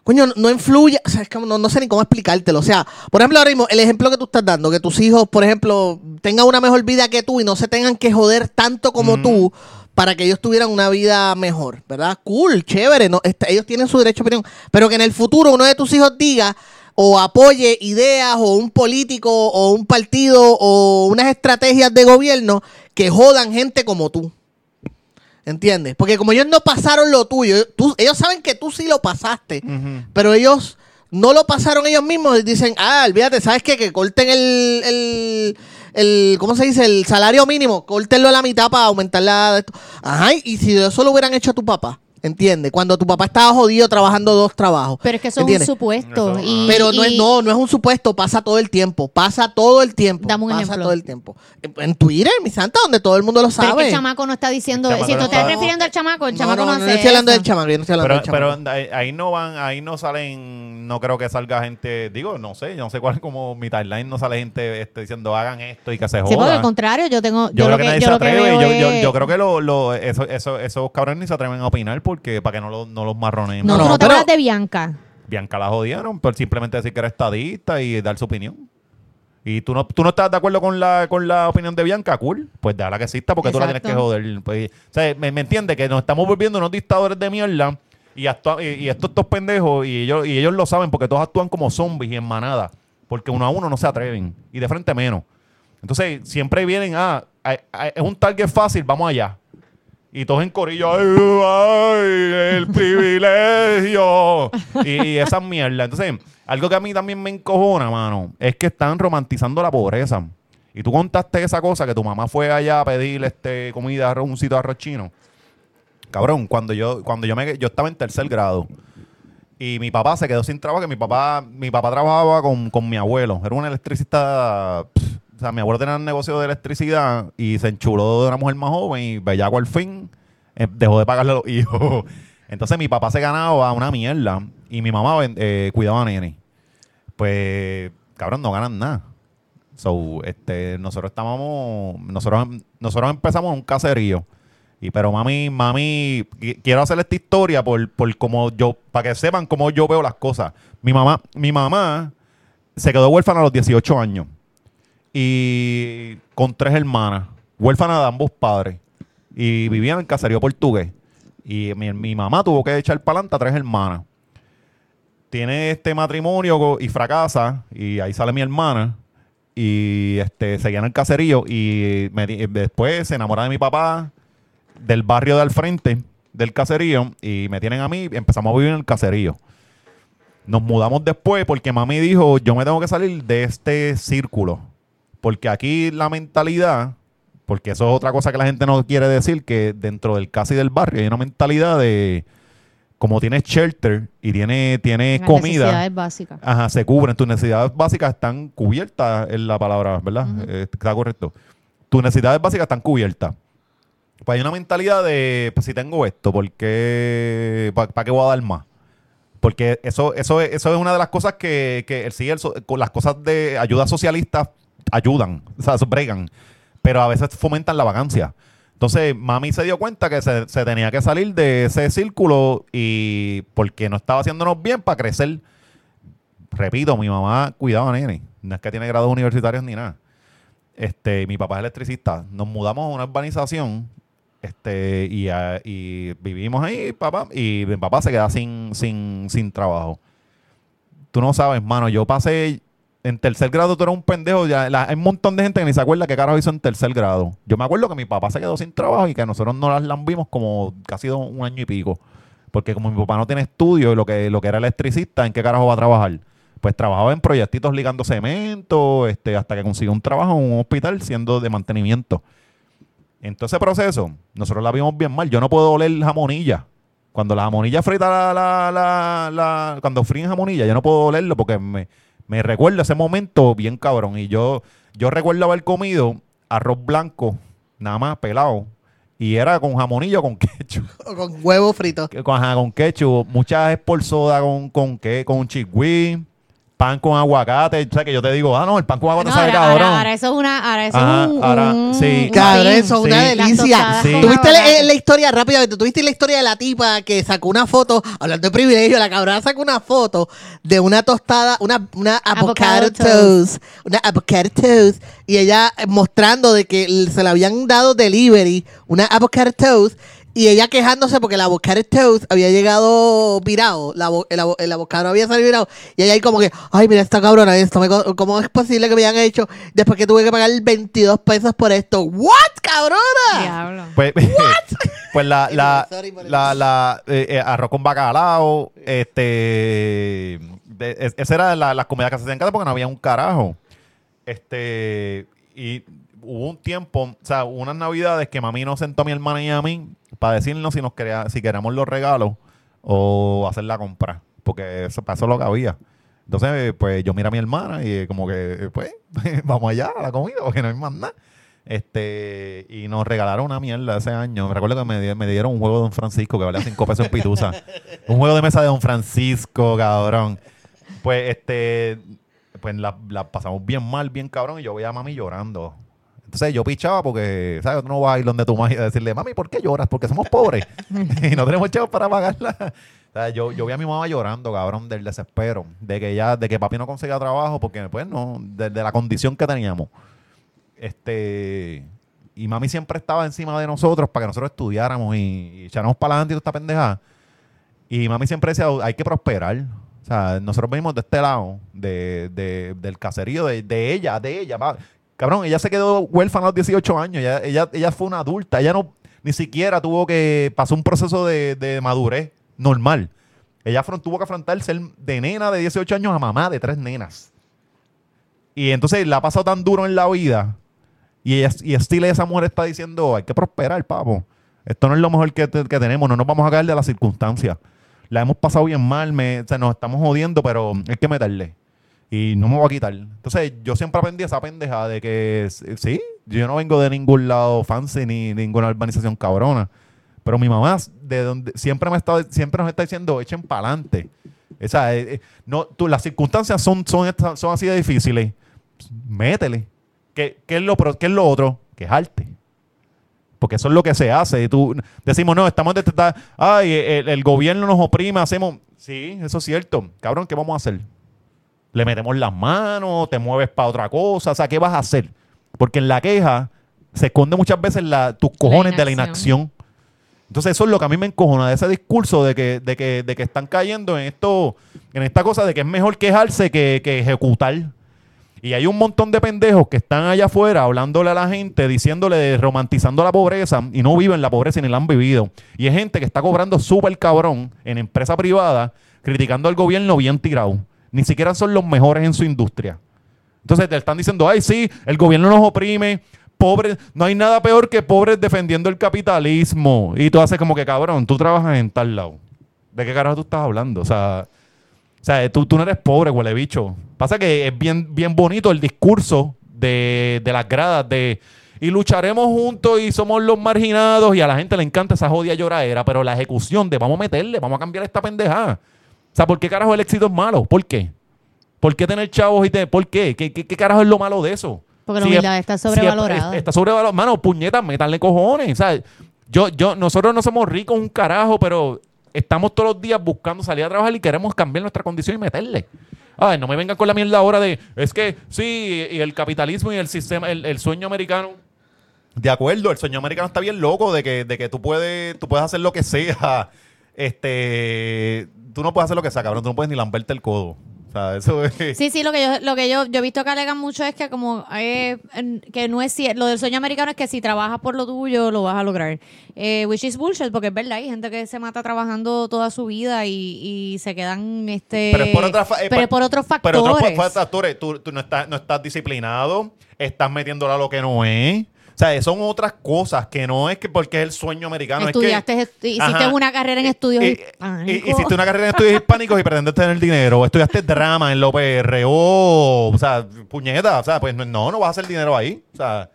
coño, no, influye, o sea, es que no, no sé ni cómo explicártelo. O sea, por ejemplo, ahora mismo, el ejemplo que tú estás dando, que tus hijos, por ejemplo, tengan una mejor vida que tú y no se tengan que joder tanto como tú para que ellos tuvieran una vida mejor, ¿verdad? Cool, chévere, no, Este, ellos tienen su derecho a opinión, pero que en el futuro uno de tus hijos diga o apoye ideas o un político o un partido o unas estrategias de gobierno que jodan gente como tú. ¿Entiendes? Porque como ellos no pasaron lo tuyo, tú- ellos saben que tú sí lo pasaste, pero ellos no lo pasaron ellos mismos y dicen, ah, olvídate, ¿sabes qué? Que corten el, el, el- ¿cómo se dice? El salario mínimo, córtenlo a la mitad para aumentar la... Ajá, y si eso lo hubieran hecho a tu papá, ¿entiendes? Cuando tu papá estaba jodido trabajando dos trabajos. Pero es que eso es un ¿entiendes? supuesto. Y- Pero no es, no, no es un supuesto, pasa todo el tiempo, pasa todo el tiempo. Dame un pasa ejemplo. todo el tiempo. En Twitter, mi santa, donde todo el mundo lo Pero es que sabe. el chamaco no está diciendo. Chamaco Si tú no estás está- refiriendo al chamaco, el no, chamaco no, no, no, hace estoy hablando eso. del chamaco, yo no estoy hablando Pero, del pero chamaco. ahí ahí no van, ahí no salen, no creo que salga gente, digo, no sé, yo no sé cuál es como mi timeline, no sale gente este, diciendo hagan esto y que se Sí, porque jodan. al contrario, yo tengo. Yo, Yo, creo que, que, nadie yo se lo que atreve. veo Yo, yo, es- yo creo que lo, lo- eso, eso, esos cabrones ni se atreven a opinar porque para que no, lo- no los marronen. No, No, no te pero- hablas de Bianca. Bianca la jodieron por simplemente decir que era estadista y dar su opinión. Y tú no, tú no estás de acuerdo con la, con la opinión de Bianca, cool. Pues déjala que exista porque tú la tienes que joder. Pues, o sea, me, me entiende que nos estamos volviendo unos dictadores de mierda y, actúa- y, y estos, estos pendejos, y ellos, y ellos lo saben porque todos actúan como zombies y en manada. Porque uno a uno no se atreven. Y de frente menos. Entonces, siempre vienen, ah, es un target fácil, vamos allá. Y todos en corillo, ay, ay, el privilegio. y, y esa mierda. Entonces, algo que a mí también me encojona, mano, es que están romantizando la pobreza. Y tú contaste esa cosa, que tu mamá fue allá a pedir este, comida, arroz, un sitio de arroz chino. Cabrón, cuando yo, cuando yo me yo estaba en tercer grado y mi papá se quedó sin trabajo, que mi papá, mi papá trabajaba con, con mi abuelo. Era un electricista. pff, o sea, mi abuelo tenía un negocio de electricidad y se enchuló de una mujer más joven y bellaco al fin eh, dejó de pagarle a los hijos. Entonces mi papá se ganaba una mierda y mi mamá eh, cuidaba a nene. Pues, cabrón, no ganan nada. So, este, nosotros estábamos, nosotros, nosotros empezamos un caserío. Y pero mami, mami, qui- quiero hacer esta historia por, por como yo, para que sepan cómo yo veo las cosas. Mi mamá, mi mamá se quedó huérfana a los 18 años. Y con tres hermanas, huérfana de ambos padres. Y vivía en caserío portugués. Y mi, mi mamá tuvo que echar para adelante a tres hermanas. Tiene este matrimonio y fracasa. Y ahí sale mi hermana. Y este, seguía en el caserío. Y después se enamora de mi papá del barrio de al frente del caserío y me tienen a mí y empezamos a vivir en el caserío. Nos mudamos después porque mami dijo, yo me tengo que salir de este círculo. Porque aquí la mentalidad, porque eso es otra cosa que la gente no quiere decir, que dentro del casi del barrio hay una mentalidad de, como tienes shelter y tiene, tiene Las comida, necesidades básicas. Ajá, se cubren. Tus necesidades básicas están cubiertas en la palabra, ¿verdad? Eh, está correcto. Tus necesidades básicas están cubiertas. Pues hay una mentalidad de, pues si tengo esto, ¿por qué? ¿Para qué voy a dar más? Porque eso, eso, es- eso es una de las cosas que, que el, sí, el las cosas de ayuda socialista ayudan, o sea, bregan, pero a veces fomentan la vacancia. Entonces, mami se dio cuenta que se, tenía que salir de ese círculo y porque no estaba haciéndonos bien para crecer. Repito, mi mamá cuidaba a nene, no es que tiene grados universitarios ni nada. Este, mi papá es electricista. Nos mudamos a una urbanización este, y, y vivimos ahí, papá, y mi papá se queda sin, sin, sin trabajo. Tú no sabes, mano, yo pasé en tercer grado, tú eras un pendejo, ya, hay un montón de gente que ni se acuerda qué carajo hizo en tercer grado. Yo me acuerdo que mi papá se quedó sin trabajo y que nosotros no las lambimos como casi un año y pico. Porque como mi papá no tiene estudio, lo que, lo que era electricista, ¿en qué carajo va a trabajar? Pues trabajaba en proyectitos ligando cemento, este, hasta que consiguió un trabajo en un hospital siendo de mantenimiento. En todo ese proceso, nosotros la vimos bien mal. Yo no puedo oler jamonilla. Cuando la jamonilla frita, la, la, la, la- cuando fríen jamonilla, yo no puedo olerlo porque me, me recuerda ese momento bien cabrón. Y yo, yo recuerdo haber comido arroz blanco, nada más pelado, y era con jamonilla o con ketchup. O con huevo frito. Con, ajá, con ketchup, muchas por soda con, con, qué, con pan con aguacate. O sea, que yo te digo, ah, no, el pan con aguacate No, sabe ahora, cabrón. ahora, ahora eso es una, ahora eso Ajá, es un, ahora, un- sí. Cabrón, eso es una Sí. delicia. Sí. ¿Tuviste la, la historia rápidamente? ¿Tuviste la historia de la tipa que sacó una foto, hablando de privilegio, la cabrona sacó una foto de una tostada, una, una avocado, Avocado toast, una avocado toast, y ella mostrando de que se le habían dado delivery una avocado toast, y ella quejándose porque el avocado toast había llegado virado, la el, el avocado había salido virado, y ella ahí como que, ay, mira esta cabrona, esto me ¿cómo es posible que me hayan hecho después que tuve que pagar 22 pesos por esto? ¿What, cabrona? Diablo. Pues, pues la, la, la, la, eh, eh, arroz con bacalao, este, de- es- esa era la, las comidas que se hacían en casa porque no había un carajo. Este, y hubo un tiempo, o sea, unas navidades que mami nos sentó a mi hermana y a mí para decirnos si nos quería, si queríamos los regalos o hacer la compra, porque eso pasó lo que había. Entonces, pues yo mira a mi hermana y como que, pues, vamos allá a la comida porque no hay más nada. Este, y nos regalaron una mierda ese año. Me recuerdo que me dieron un juego de Don Francisco que valía 5 pesos en Pitusa. un juego de mesa de Don Francisco, cabrón. Pues, este, pues la, la pasamos bien mal, bien cabrón. Y yo veía a mami llorando. Entonces yo pichaba porque, ¿sabes? Tú no vas a ir donde tu mamá y a decirle, mami, ¿por qué lloras? Porque somos pobres y no tenemos chavos para pagarla. O sea, yo, yo vi a mi mamá llorando, cabrón, del desespero, de que ya, de que papi no conseguía trabajo, porque pues no, de, de la condición que teníamos. Este, y mami siempre estaba encima de nosotros para que nosotros estudiáramos y, y echáramos para adelante y toda esta pendejada. Y mami siempre decía, hay que prosperar. O sea, nosotros venimos de este lado, de, de- del caserío, de, de ella, de ella. va. Cabrón, ella se quedó huérfana a los 18 años. Ella, ella, ella fue una adulta. Ella no, ni siquiera tuvo que, pasó un proceso de, de madurez normal. Ella tuvo que afrontar ser de nena de 18 años a mamá de tres nenas. Y entonces la ha pasado tan duro en la vida. Y, ella, y estilo esa mujer está diciendo, hay que prosperar, papo. Esto no es lo mejor que, te- que tenemos. No nos vamos a caer de las circunstancias. La hemos pasado bien mal. Me, o nos estamos jodiendo, pero hay que meterle. Y no me voy a quitar. Entonces, yo siempre aprendí esa pendeja de que, sí, yo no vengo de ningún lado fancy ni ninguna urbanización cabrona. Pero mi mamá, de donde siempre me está, siempre nos está diciendo, echen para adelante. O sea, eh, eh, no, tú, las circunstancias son, son, son así de difíciles. Métele. ¿Qué, qué es lo, qué es lo otro? Quejarte. Porque eso es lo que se hace. Y tú decimos, no, estamos de ay, el gobierno nos oprime, hacemos. Sí, eso es cierto. Cabrón, ¿qué vamos a hacer? Le metemos las manos, te mueves para otra cosa. O sea, ¿qué vas a hacer? Porque en la queja se esconde muchas veces la, tus cojones de la inacción. Entonces, eso es lo que a mí me encojona de ese discurso de que, de que, de que están cayendo en esto, en esta cosa de que es mejor quejarse que, que ejecutar. Y hay un montón de pendejos que están allá afuera hablándole a la gente, diciéndole, romantizando la pobreza y no viven la pobreza ni la han vivido. Y hay gente que está cobrando súper cabrón en empresa privada, criticando al gobierno bien tirado. Ni siquiera son los mejores en su industria. Entonces te están diciendo, ay, sí, el gobierno nos oprime, pobres, no hay nada peor que pobres defendiendo el capitalismo. Y tú haces como que, cabrón, tú trabajas en tal lado. ¿De qué carajo tú estás hablando? O sea, o sea, tú, tú no eres pobre, huele bicho. Pasa que es bien, bien bonito el discurso de, de las gradas de y lucharemos juntos y somos los marginados y a la gente le encanta esa jodida lloradera, pero la ejecución de vamos a meterle, vamos a cambiar esta pendejada. O sea, ¿por qué carajo el éxito es malo? ¿Por qué? ¿Por qué tener chavos y te, ¿Por qué? ¿Qué, qué, qué carajo es lo malo de eso? Porque la Si es- humildad está si es- sobrevalorada. está sobrevalorada. Mano, puñetas, métanle cojones. ¿sabes? Yo, yo, nosotros no somos ricos un carajo, pero estamos todos los días buscando salir a trabajar y queremos cambiar nuestra condición y meterle. Ay, no me vengan con la mierda ahora de, es que sí, y el capitalismo y el sistema, el, el sueño americano. De acuerdo, el sueño americano está bien loco de que, de que tú puedes, tú puedes hacer lo que sea. Este, tú no puedes hacer lo que sea, cabrón. Tú no puedes ni lamberte el codo. O sea, eso es. Sí, sí, lo que yo, lo que yo, yo he visto que alegan mucho es que como eh, que no es cierto, lo del sueño americano es que si trabajas por lo tuyo lo vas a lograr. Eh, which is bullshit, porque es verdad, hay gente que se mata trabajando toda su vida y, y se quedan este Pero es por, otra fa- eh, pero es por otros Pero otros factores. fa- factores. Tú, tú no, estás, no estás disciplinado, estás metiéndola a lo que no es. O sea, son otras cosas que no es que porque es el sueño americano. Estudiaste, es que, hiciste Ajá. una carrera en estudios Y- hispánicos. y- Hiciste una carrera en estudios hispánicos y pretendes tener dinero. Estudiaste drama en la OPR. O, o sea, puñeta. O sea, pues no, no vas a hacer dinero ahí. O sea,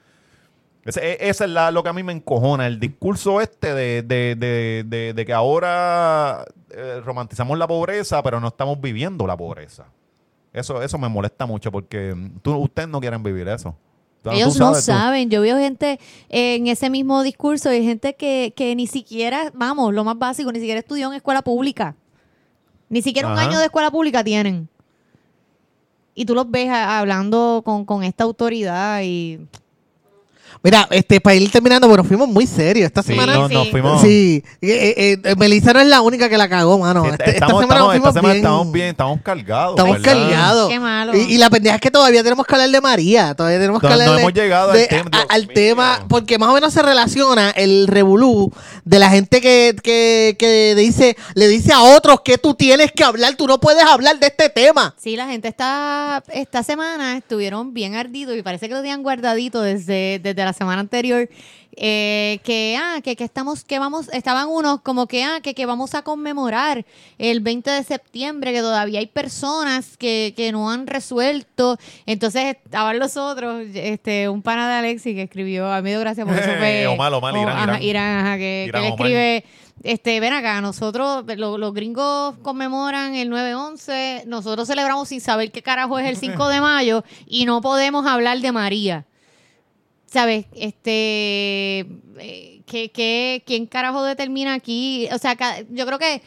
ese- e- esa es la- lo que a mí me encojona. El discurso este de, de- de- de- de que ahora eh, romantizamos la pobreza, pero no estamos viviendo la pobreza. Eso, eso me molesta mucho porque mm, tú, ustedes no quieren vivir eso. Tú Ellos no saben. Yo veo gente en ese mismo discurso y gente que, que ni siquiera, vamos, lo más básico, ni siquiera estudió en escuela pública. Ni siquiera un año de escuela pública tienen. Y tú los ves hablando con, con esta autoridad y... Mira, este, para ir terminando, bueno, fuimos muy serios esta Sí, semana. no, nos sí. fuimos. Sí, eh, eh, eh, Melissa no es la única que la cagó, mano. Sí, Este- estamos, esta semana estamos- nos esta fuimos semana bien, estamos bien, estamos cargados. Estamos ¿verdad? cargados. Qué malo. Y, y la pendeja es que todavía tenemos que hablar de María. Todavía tenemos que No- hablar no de- hemos llegado de- al tema, a- al tema, porque más o menos se relaciona el revolú de la gente que, que, que dice, le dice a otros que tú tienes que hablar, tú no puedes hablar de este tema. Sí, la gente está, esta semana estuvieron bien ardidos y parece que lo tenían guardadito desde, desde la semana anterior. eh, que, ah, que, que estamos, que vamos, estaban unos como que, ah, que, que vamos a conmemorar el 20 de septiembre, que todavía hay personas que, que no han resuelto. Entonces estaban los otros, este, un pana de Alexi que escribió, a mí dio gracia porque eso fue... Omar, Omar, oh, Irán, ajá, Irán. Irán, ajá, que, Irán que le escribe... Este, ven acá, nosotros, lo- los gringos conmemoran el 9-11, nosotros celebramos sin saber qué carajo es el 5 de mayo y no podemos hablar de María. ¿Sabes? Este, eh, ¿qué, qué, quién carajo determina aquí? O sea, yo creo que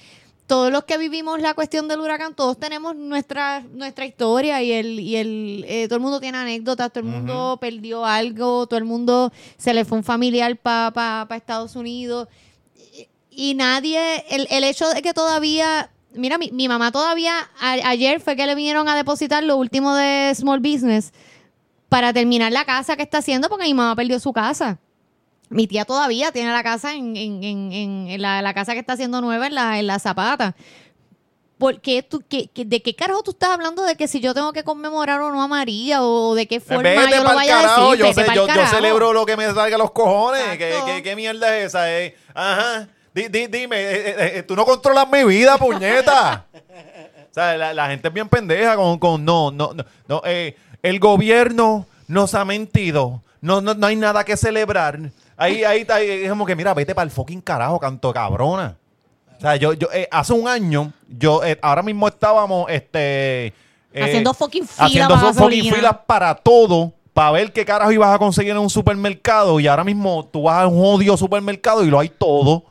todos los que vivimos la cuestión del huracán, todos tenemos nuestra, nuestra historia y el, y el eh, todo el mundo tiene anécdotas, todo el mundo perdió algo, todo el mundo se le fue un familiar para pa, pa Estados Unidos y nadie, el, el hecho de que todavía, mira, mi, mi mamá todavía, a- ayer fue que le vinieron a depositar lo último de Small Business para terminar la casa que está haciendo porque mi mamá perdió su casa. Mi tía todavía tiene la casa en, en- en- en- en la, la casa que está haciendo nueva en la, en la Zapata. ¿Por qué tú, qué- qué- ¿De qué carajo tú estás hablando de que si yo tengo que conmemorar o no a María o de qué forma Vete yo lo vaya carajo, a decir? yo, sé- celebro lo que me salga a los cojones. ¿Qué, qué, qué mierda es esa? eh? Ajá. Di- di- dime, eh, eh, eh, tú no controlas mi vida, puñeta. o sea, la, la gente es bien pendeja con, con no, no, no. no, eh, el gobierno nos ha mentido. No, no, no hay nada que celebrar. Ahí, ahí está, ahí, es como que, mira, vete para el fucking carajo, canto cabrona. O sea, yo, yo eh, hace un año, yo, eh, ahora mismo estábamos, este... eh, Haciendo fucking fila haciendo para fucking filas para todo, para ver qué carajo ibas a conseguir en un supermercado. Y ahora mismo tú vas a un odio supermercado y lo hay todo.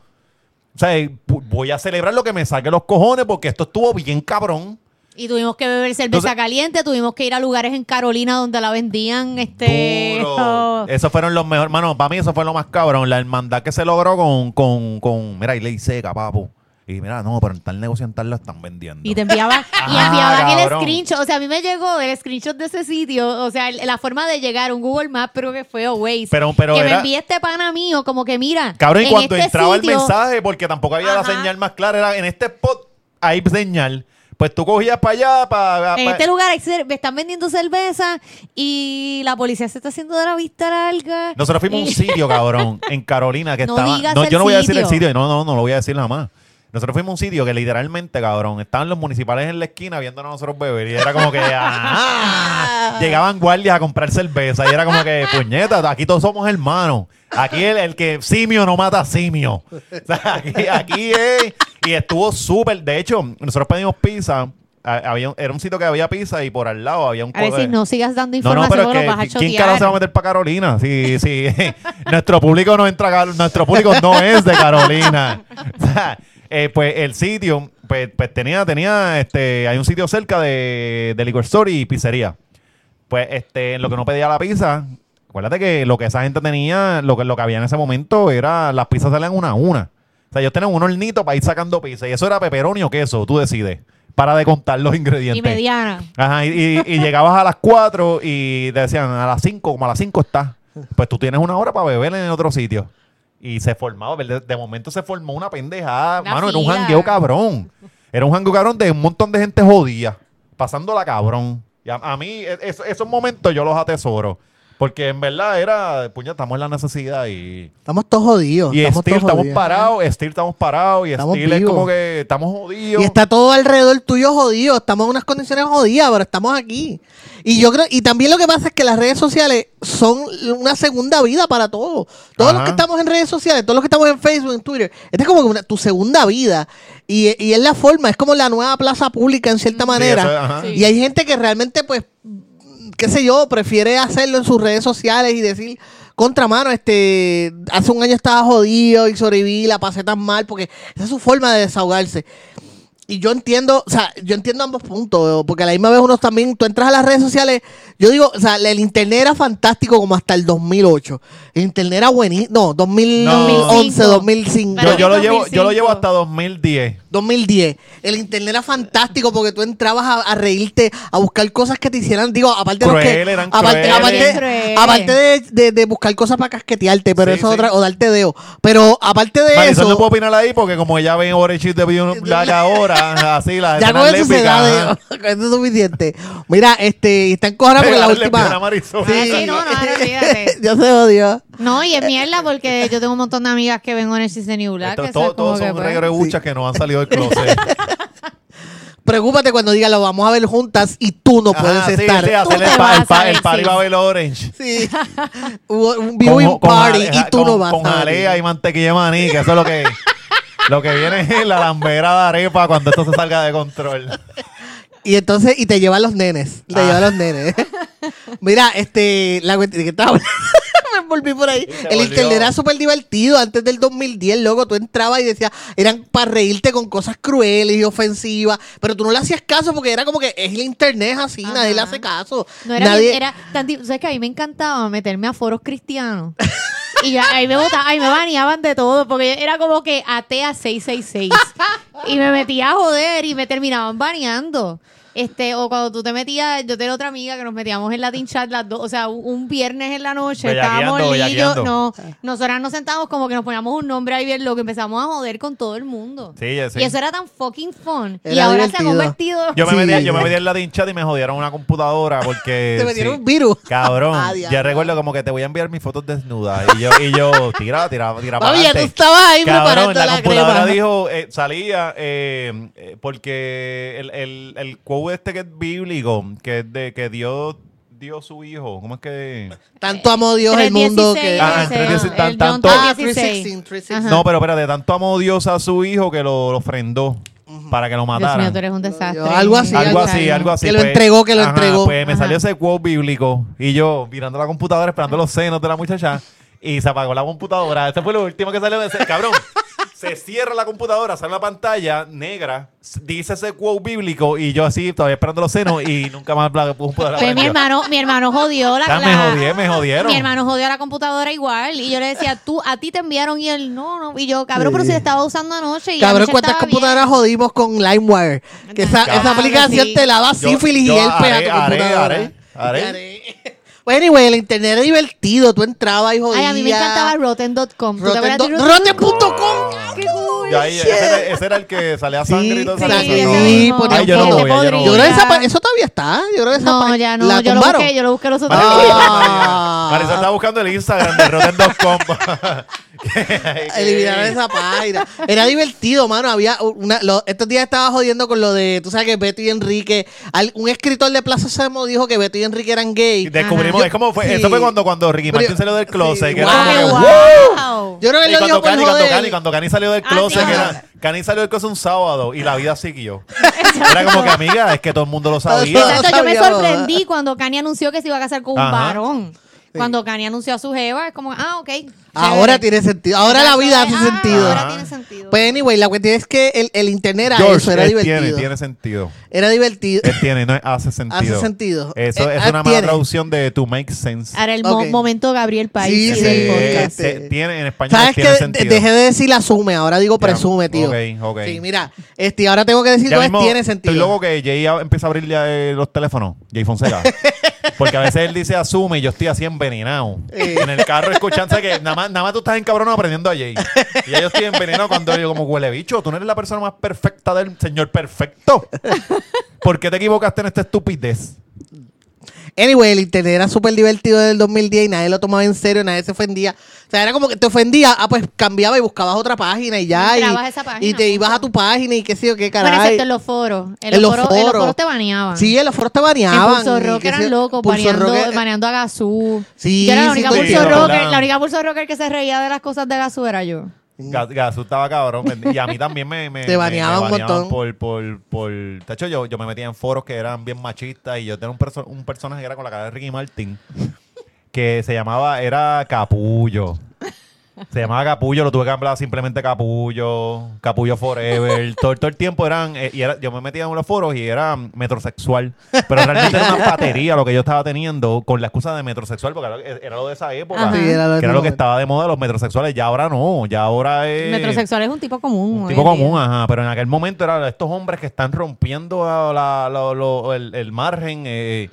O sea, voy a celebrar lo que me saque los cojones porque esto estuvo bien cabrón. Y tuvimos que beber cerveza Entonces- caliente, tuvimos que ir a lugares en Carolina donde la vendían, este... Oh, Esos fueron los mejores. Mano, para mí eso fue lo más cabrón. La hermandad que se logró con, con, con mira, y ley seca, papu. Y mira, no, pero en tal negocio en tal lo están vendiendo. Y te enviaban, y Ah, enviaban el screenshot. O sea, a mí me llegó el screenshot de ese sitio. O sea, la forma de llegar, un Google Maps, pero que fue Waze. Pero- pero que me envíe este pana mío, como que mira. Cabrón, y en cuando este entraba sitio- el mensaje, porque tampoco había la señal más clara, era en este spot hay señal. Pues tú cogías para allá, para... En este lugar hay cer- me están vendiendo cerveza y la policía se está haciendo de la vista larga. Nosotros fuimos a un sitio, cabrón, en Carolina, que No estaba... digas el yo no voy a decir el sitio. sitio, no, no, no lo voy a decir nada más. Nosotros fuimos a un sitio que literalmente, cabrón, estaban los municipales en la esquina viéndonos a nosotros beber y era como que, llegaban guardias a comprar cerveza y era como que, puñeta, aquí todos somos hermanos. Aquí el, el que simio no mata simio. O sea, aquí, aquí es, y estuvo súper, de hecho, nosotros pedimos pizza, a- había, un- era un sitio que había pizza y por al lado había un... A ver si no sigas dando no, no, información, pero porque es los vas a que ¿quién chotear. carajo se va a meter para Carolina? Sí, sí. nuestro público no entra, a- nuestro público no es de Carolina. O sea, eh, pues el sitio, pues, pues tenía, tenía, este, hay un sitio cerca de, de Liquor Store y pizzería. Pues, este, en lo que no pedía la pizza, acuérdate que lo que esa gente tenía, lo que, lo que había en ese momento era, las pizzas salían una a una. O sea, ellos tenían un hornito para ir sacando pizza y eso era pepperoni o queso, tú decides. Para de contar los ingredientes. Y mediana. Ajá, y, y- y llegabas a las 4 y te decían a las 5, como a las 5 está. Pues tú tienes una hora para beber en otro sitio. Y se formaba, de, de momento se formó una pendejada. Una Mano, era un jangueo cabrón. Era un jangueo cabrón de un montón de gente jodida. Pasándola cabrón. Y a, a mí, e- es- esos momentos yo los atesoro. Porque en verdad era, puña, estamos en la necesidad y. Estamos todos jodidos. Y estamos Steel todos estamos jodidos. parados, Steel estamos parados, y Estamos Steel es como que estamos jodidos. Y está todo alrededor tuyo jodido. Estamos en unas condiciones jodidas, pero estamos aquí. Y yo creo, y también lo que pasa es que las redes sociales son una segunda vida para todos. Todos los que estamos en redes sociales, todos los que estamos en Facebook, en Twitter, esta es como una- tu segunda vida. Y, y es la forma, es como la nueva plaza pública en cierta manera. es, ajá. Sí. Y hay gente que realmente, pues, qué sé yo, prefiere hacerlo en sus redes sociales y decir, contramano, este, hace un año estaba jodido y sobreviví, la pasé tan mal, porque esa es su forma de desahogarse. Y yo entiendo, o sea, yo entiendo ambos puntos, porque a la misma vez uno también, tú entras a las redes sociales, yo digo, o sea, el internet era fantástico como hasta el 2008. El internet era buenísimo, no, 2011, 2005. Yo, yo lo llevo, yo lo 2005. llevo hasta 2010. 2010. El internet era fantástico porque tú entrabas a, a reírte, a buscar cosas que te hicieran, digo, aparte de los que, eran aparte, aparte, aparte de, de- de buscar cosas para casquetearte, pero Sí, eso es sí. otra, o darte dedo. Pero aparte de Marisol eso, no puedo opinar ahí porque como ella ve the New Black ahora, así la ya con eso se da. Con es suficiente. Mira, este, está en cojona porque la última. sí, no, no, ahora olvídate. ya se odió. No, y es mierda porque yo tengo un montón de amigas que ven Orange is the New Black. Esto- que eso todo- es como todos son pues, regrebuchas que no han salido del closet. Preocúpate cuando diga lo vamos a ver juntas y tú no puedes Ajá, sí, estar. sí, hacer Tú el, pa- vas el, a pa- ver, el party sí. va a ver Orange. Sí. Un viewing party jale- y tú con- no vas Con a jalea venir. y mantequilla de maní, que eso es lo que... Lo que viene es la lambera de arepa cuando esto se salga de control. Y entonces, y te llevan los nenes. Te Ah. llevan los nenes. Mira, este, la cuestión que estaba me volví por ahí. El volvió. internet era súper divertido antes del 2010, luego tú entrabas y decías, eran para reírte con cosas crueles y ofensivas, pero tú no le hacías caso porque era como que es el internet es así, Ajá. nadie le hace caso. No era, nadie, bien- era tan ¿Sabes que a mí me encantaba meterme a foros cristianos? y ya, ahí me botaban, ahí me baneaban de todo, porque era como que atea 666. y me metía a joder y me terminaban baneando. Este, o cuando tú te metías, yo tenía otra amiga que nos metíamos en Latin Chat las dos, o sea, un, viernes en la noche, estábamos lillos, no, nosotras nos sentábamos como que nos poníamos un nombre ahí bien loco, empezamos a joder con todo el mundo. Sí, ya sí. Y eso era tan fucking fun. y ahora se ha convertido. Yo me, Sí. metí, yo me metí en la chat y me jodieron una computadora porque... te metieron sí. un virus. Cabrón, Ah, recuerdo como que te voy a enviar mis fotos desnudas. Y yo, y yo tira, tira, tira para Oye, tú estabas ahí Cabrón, la, la, computadora crema. dijo, eh, salía, eh, eh, porque el, el, el este que es bíblico, que es de que Dios dio su hijo, ¿cómo es que...? Tanto amó Dios el mundo 3.16 que... Ah, ese, en 3.16, el tan- John tanto- Ah, 3.16. 316, 316. Ajá. No, pero espérate, tanto amó Dios a su hijo que lo, lo ofrendó para que lo Dios mataran. mío, tú eres un desastre. Algo así, algo algo así, así. algo así. Que lo entregó, que lo entregó. Pues me Ajá. salió ese quote bíblico y yo mirando la computadora, esperando los senos de la muchacha y se apagó la computadora. Este fue lo último que salió de ese cabrón. Se cierra la computadora, sale la pantalla negra, dice ese quote bíblico y yo así todavía esperando los senos y nunca más la computadora. Pues mi hermano, mi hermano jodió la, Ya me la- jodí, me jodieron. Mi hermano jodió la computadora igual. Y yo le decía, tú, a ti te enviaron y él, no, no. Y yo, cabrón, pero si la estaba usando anoche. Y Cabrón, anoche ¿cuántas computadoras bien. jodimos con LimeWire? Que esa, Cabrón, esa aplicación sí. te Yo- sífilis yo y él pega tu haré, computadora. haré, haré. Bueno, anyway, el internet era divertido. Tú entrabas y jodías. Ay, a mí me encantaba Rotten.com. ¿Tú te Rotten do- Rotten.com. ¡Qué cool! Ahí, ese, era, ese era el que salía sangre y todo sí, eso. ese ¿no? ponía Ay, yo no fotos. voy, yo no Yo creo que esa pa- eso todavía está. Yo creo que esa No, pa- ya no. la Yo lo tumbaron. busqué, yo lo busqué los otros Marisol, días. Ah. Está buscando el Instagram de Rotten.com. Eliminaron esa página. Era divertido, mano. Había una, lo- estos días estaba jodiendo con lo de, tú sabes que Beto y Enrique, al- un escritor de Plaza Sésamo dijo que Beto y Enrique eran gay. Y descubrimos, Ajá. es como fue, Sí. eso fue cuando, cuando Ricky Pero- Martin salió del closet. sí, que era wow. como que, ¡Qué ¡wow! wow! Yo creo que Y lo cuando dijo por Cani, cuando joder. Cani, cuando Cani salió del Ah, closet, que era, Cani salió del closet un sábado y la vida siguió. Era como que, amiga, es que todo el mundo lo sabía. Exacto, yo me sorprendí cuando Kanye anunció que se iba a casar con un Ajá. varón. Cuando Kanye anunció a su jeva, es como, ah, ok. Ahora chévere. tiene sentido. Ahora la vida hace ah, sentido. Ahora tiene sentido. Pues anyway, la cuestión es que el, el internet era George, eso, era él divertido. tiene, tiene sentido. Era divertido. Él tiene, no hace sentido. Hace sentido. Eso Eh, es ah, una mala tiene. traducción de to make sense. Ahora el mo- Ok. momento Gabriel País Sí, sí, del Eh, podcast. este- te- tiene en español ¿Sabes tiene qué? sentido. Dejé de decir asume, ahora digo presume, tío. Ok, ok. Sí, mira, este, ahora tengo que decir Ya todo mismo tiene sentido. Estoy loco que Jay a- empieza a abrir ya, eh, los teléfonos. Jay Fonseca. Porque a veces él dice asume y yo estoy así envenenado. En el carro escuchando que nada más, nada más tú estás encabronado aprendiendo a Jay. Y yo estoy envenenado cuando yo como huele bicho. Tú no eres la persona más perfecta del señor perfecto. ¿Por qué te equivocaste en esta estupidez? Anyway, el internet era súper divertido desde el 2010 y nadie lo tomaba en serio, nadie se ofendía. O sea, era como que te ofendía, ah, pues cambiaba y buscabas otra página y ya. Y, esa página, y te ibas a tu página y qué sé yo, qué Bueno, caray. excepto en los foros. En, En los, foros, en los foros. te baneaban. Sí, en los foros te En baneaban. Pulso Rock sé eran locos, baneando, Rock- baneando a Gazú. Sí, yo era la única, sí, Pulso rocker, la única Pulso Rocker que se reía de las cosas de Gazú era yo. Ga- Gazú estaba cabrón. Y a mí también me, me, Te me- baneaban me un montón. Por, por, por, de hecho, yo, yo me metía en foros que eran bien machistas y yo tenía un, perso- un personaje que era con la cara de Ricky Martin que se llamaba, era Capullo. Se llamaba Capullo, lo tuve que hablar simplemente Capullo, Capullo Forever. todo, todo el tiempo eran, eh, y era, yo me metía en los foros y era metrosexual. Pero realmente era una batería lo que yo estaba teniendo con la excusa de metrosexual, porque era, era lo de esa época. Sí, era lo que era lo que estaba de moda los metrosexuales. Ya ahora no, ya ahora es. Metrosexual es un tipo común. Un tipo día. común, ajá. Pero en aquel momento era estos hombres que están rompiendo la- la- lo- lo- el, el margen. eh,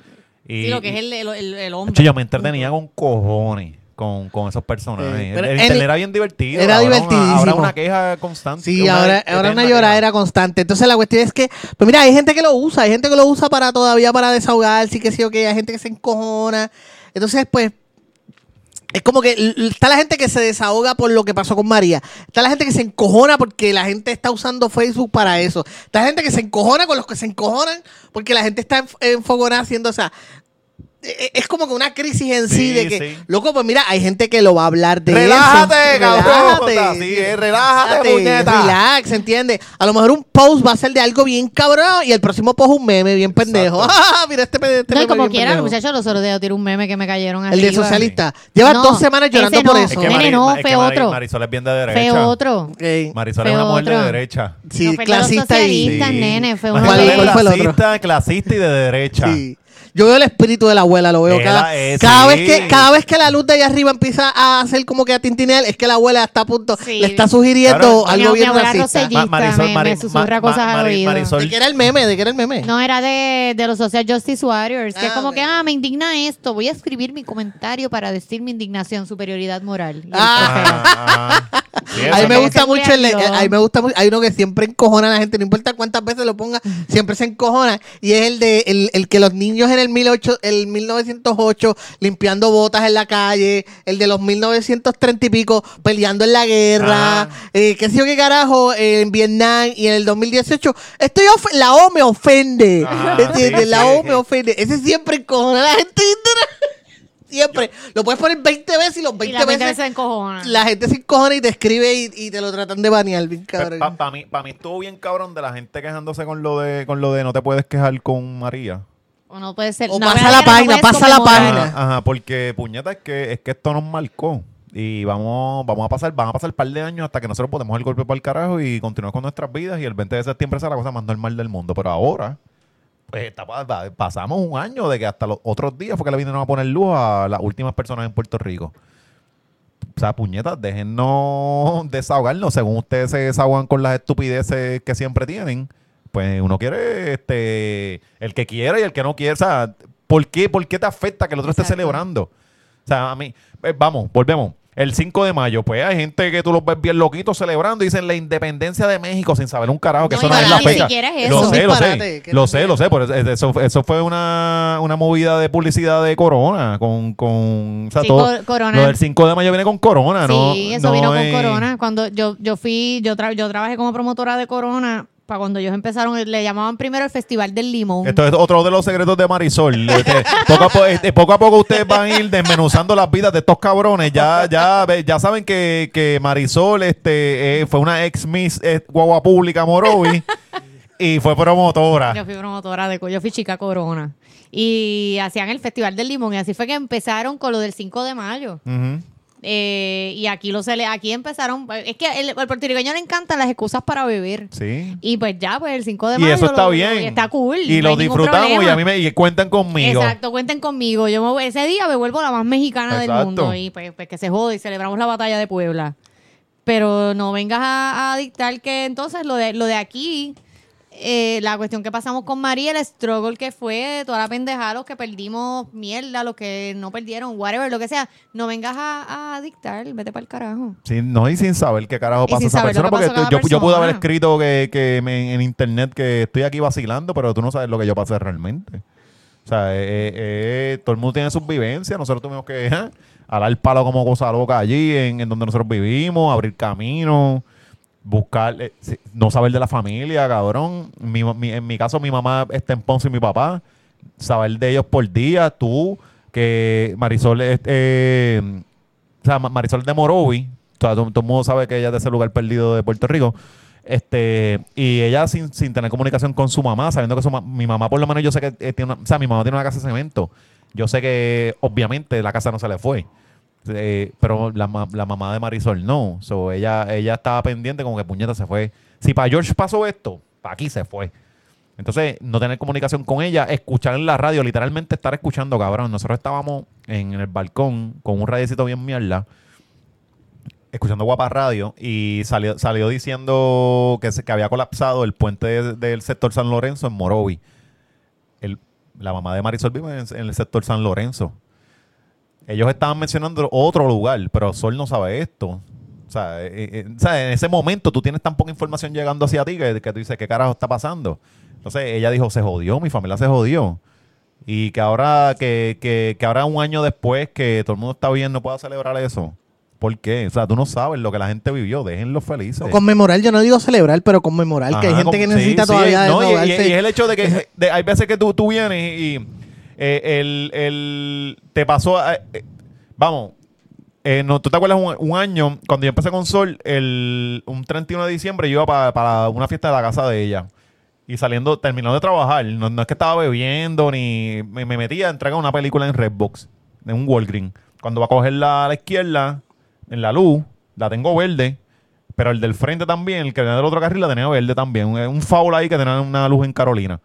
y, Sí, lo que es el, el, el, hombre. Yo me entretenía con cojones con, con esos personajes. Sí, el el era bien divertido. era ahora una- divertidísimo. Ahora una queja constante. Sí, una ahora, ahora una lloradera constante. Entonces la cuestión es que, pues mira, hay gente que lo usa, hay gente que lo usa para todavía para desahogar, sí que sí o que hay gente que se encojona. Entonces, pues, es como que está la gente que se desahoga por lo que pasó con María. Está la gente que se encojona porque la gente está usando Facebook para eso. Está la gente que se encojona con los que se encojonan porque la gente está enfogonada haciendo, o sea, es como que una crisis en sí, Sí, de que, sí. loco, pues mira, hay gente que lo va a hablar de Relájate, eso. cabrón. Relájate. Sí, eh, relájate, puñeta. Relax, ¿entiendes? A lo mejor un post va a ser de algo bien cabrón y el próximo post un meme bien pendejo. Ah, mira este, este No, meme como bien quiera, pendejo. muchachos, los días tiré un meme que me cayeron El de arriba. socialista. Lleva No, dos semanas llorando por no. eso. Es que Mari- no, es fue otro. Marisol es bien de derecha. Fue otro. Ok. Marisol Fue es una mujer de otro. derecha. Sí, de clasista y... nene, fue uno ¿Cuál- de? Clasista, clasista y de derecha. Sí. Yo veo el espíritu de la abuela, lo veo. Era Cada, ese, cada sí. vez que, cada vez que la luz de allá arriba empieza a hacer como que a tintinear, es que la abuela está a punto, Sí. le está sugiriendo Claro. algo Mi- mi bien abuela racista. Rosellita. Ma- Marisol, me- Mari- me susurra Ma- cosas al Mari- oído. Marisol- ¿De qué era el meme? ¿De qué era el meme? No, era de, de los Social Justice Warriors, que Ah, es como ok. que, ah, me indigna esto, voy a escribir mi comentario para decir mi indignación, superioridad moral. Y Ah. Ajá. Sí, A mí me gusta mucho el, a mí me gusta mucho, hay uno que siempre encojona a la gente, no importa cuántas veces lo ponga, siempre se encojona y es el de el, el que los niños en el 18, el 1908 limpiando botas en la calle, el de los 1930 y pico peleando en la guerra, Ah. eh, qué sé yo qué carajo eh, en Vietnam y en el 2018 estoy of- la O me ofende, Ajá, ¿entiendes? sí, la sí. O me ofende, ese siempre encojona a la gente. Siempre. Lo puedes poner 20 veces y los Y 20 la gente veces se encojona. la gente se encojona y te escribe y, y te lo tratan de banear, bien cabrón. Para mí, pa' mí estuvo bien cabrón de la gente quejándose con lo de con lo de no te puedes quejar con María. O no puede ser. O no, pasa ¿verdad la no página, pasa la página. Ajá, ajá, porque puñeta es que es que esto nos marcó y vamos vamos a pasar van a pasar un par de años hasta que nosotros podemos el golpe para el carajo y continuar con nuestras vidas y el 20 de septiembre será la cosa más normal del mundo, pero ahora pues pasamos un año de que hasta los otros días fue que le vinieron a poner luz a las últimas personas en Puerto Rico. O sea, puñetas, déjennos desahogarnos. Según ustedes se desahogan con las estupideces que siempre tienen, pues uno quiere, este, el que quiera y el que no quiere. O sea, ¿por qué, por qué te afecta que el otro esté celebrando? O sea, a mí, eh, vamos, volvemos. El 5 de mayo, pues hay gente que tú los ves bien loquitos celebrando y dicen la independencia de México sin saber un carajo que No, eso no es la fecha. Lo sé, lo sé. Lo sé, lo sé. Pero eso, eso fue una, una movida de publicidad de Corona. Con, con o sea, Sí, todo- Cor- Corona. Lo del 5 de mayo viene con Corona, ¿no? Sí, eso no vino con Corona. Cuando yo, yo fui, yo, tra- yo trabajé como promotora de Corona, para cuando ellos empezaron, le llamaban primero el Festival del Limón. Esto es otro de los secretos de Marisol. Este, poco, a po- este, poco a poco ustedes van a ir desmenuzando las vidas de estos cabrones. Ya, ya, ya saben que, que Marisol este, eh, fue una ex Miss eh, Guagua Pública Morovi y fue promotora. Yo fui promotora de, yo fui chica Corona. Y hacían el Festival del Limón. Y así fue que empezaron con lo del 5 de mayo. Ujú. Eh, y aquí lo se le, aquí empezaron. Es que el, el puertorriqueño le encantan las excusas para beber. Sí. Y pues ya, pues el 5 de Y mayo. eso está lo- bien. y está cool. Y no lo disfrutamos y a mí me y cuentan conmigo. Exacto, cuenten conmigo. Yo me ese día me vuelvo la más mexicana Exacto. del mundo y pues, pues que se jode y celebramos la batalla de Puebla. Pero no vengas a, a dictar que entonces lo de, lo de aquí, eh, la cuestión que pasamos con María, el struggle que fue, toda la pendejada, los que perdimos mierda, los que no perdieron, whatever, lo que sea, no vengas a, a dictar, vete para el carajo. Sí, no, y sin saber qué carajo pasa esa persona. que Porque tú- yo, yo pude haber escrito que, que me- en internet que estoy aquí vacilando, pero tú no sabes lo que yo pasé realmente. O sea, eh, eh, eh, todo el mundo tiene sus vivencias. Nosotros tuvimos que ¿eh? alar el palo como cosa loca allí, en, en donde nosotros vivimos, abrir camino, buscar, eh, no saber de la familia, cabrón. Mi mi- en mi caso, mi mamá está en Ponce y mi papá. Saber de ellos por día, tú, que Marisol es, eh, o sea, Ma- Marisol de Morovi. O sea, todo, todo el mundo sabe que ella es de ese lugar perdido de Puerto Rico. Este, y ella sin, sin tener comunicación con su mamá, sabiendo que su ma- mi mamá, por lo menos, yo sé que eh, tiene o sea, mi mamá tiene una casa de cemento. Yo sé que, obviamente, la casa no se le fue. Pero la, ma- la mamá de Marisol no. So, ella, ella estaba pendiente como que puñeta se fue. Si para George pasó esto, para aquí se fue. Entonces, no tener comunicación con ella, escuchar en la radio, literalmente estar escuchando, cabrón. Nosotros estábamos en el balcón con un radiecito bien mierda, escuchando Guapa Radio, y salió, salió diciendo que, se, que había colapsado el puente de- del sector San Lorenzo en Morovi. La mamá de Marisol vive en el sector San Lorenzo. Ellos estaban mencionando otro lugar, pero Sol no sabe esto. O sea, eh, eh, o sea, en ese momento tú tienes tan poca información llegando hacia ti que, que tú dices, ¿qué carajo está pasando? Entonces ella dijo, se jodió, mi familia se jodió. Y que ahora, que, que, que ahora un año después que todo el mundo está bien, no pueda celebrar eso. ¿Por qué? O sea, tú no sabes lo que la gente vivió, déjenlos felices. Conmemorar, yo no digo celebrar, pero conmemorar, que hay gente que necesita sí, sí, todavía no, y- y, desahogarse. y es el hecho de que de- hay veces que tú, tú vienes y, eh, el, el- te pasó, eh, eh, vamos, no, ¿tú te acuerdas un, año, cuando yo empecé con Sol, el, un 31 de diciembre, yo iba para, para una fiesta de la casa de ella. Y saliendo, terminando de trabajar, no, no es que estaba bebiendo ni me, me metía a entregar una película en Redbox, en un Walgreen. Cuando va a coger la, a la izquierda, en la luz, la tengo verde, pero el del frente también, el que venía del otro carril, la tenía verde también. Un, un foul ahí que tenía una luz en Carolina.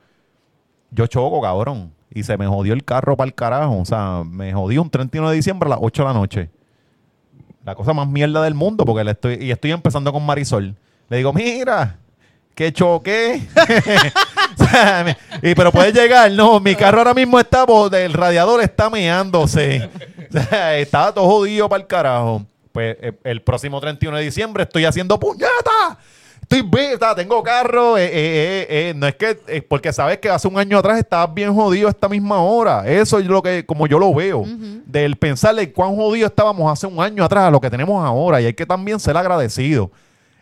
Yo choco, cabrón. Y se me jodió el carro para el carajo. O sea, me jodió un 31 de diciembre a las 8 de la noche. La cosa más mierda del mundo, porque le estoy, y estoy empezando con Marisol. Le digo, mira, que choqué. Y, pero puede llegar, no, mi carro ahora mismo está, el radiador está meándose. Estaba todo jodido para el carajo. Pues eh, el próximo 31 de diciembre estoy haciendo puñeta. Estoy sea, tengo carro. eh, eh, eh, eh, no es que, eh, porque sabes que hace un año atrás estabas bien jodido a esta misma hora. Eso es lo que, como yo lo veo. Del pensarle cuán jodido estábamos hace un año atrás a lo que tenemos ahora. Y hay que también ser agradecido.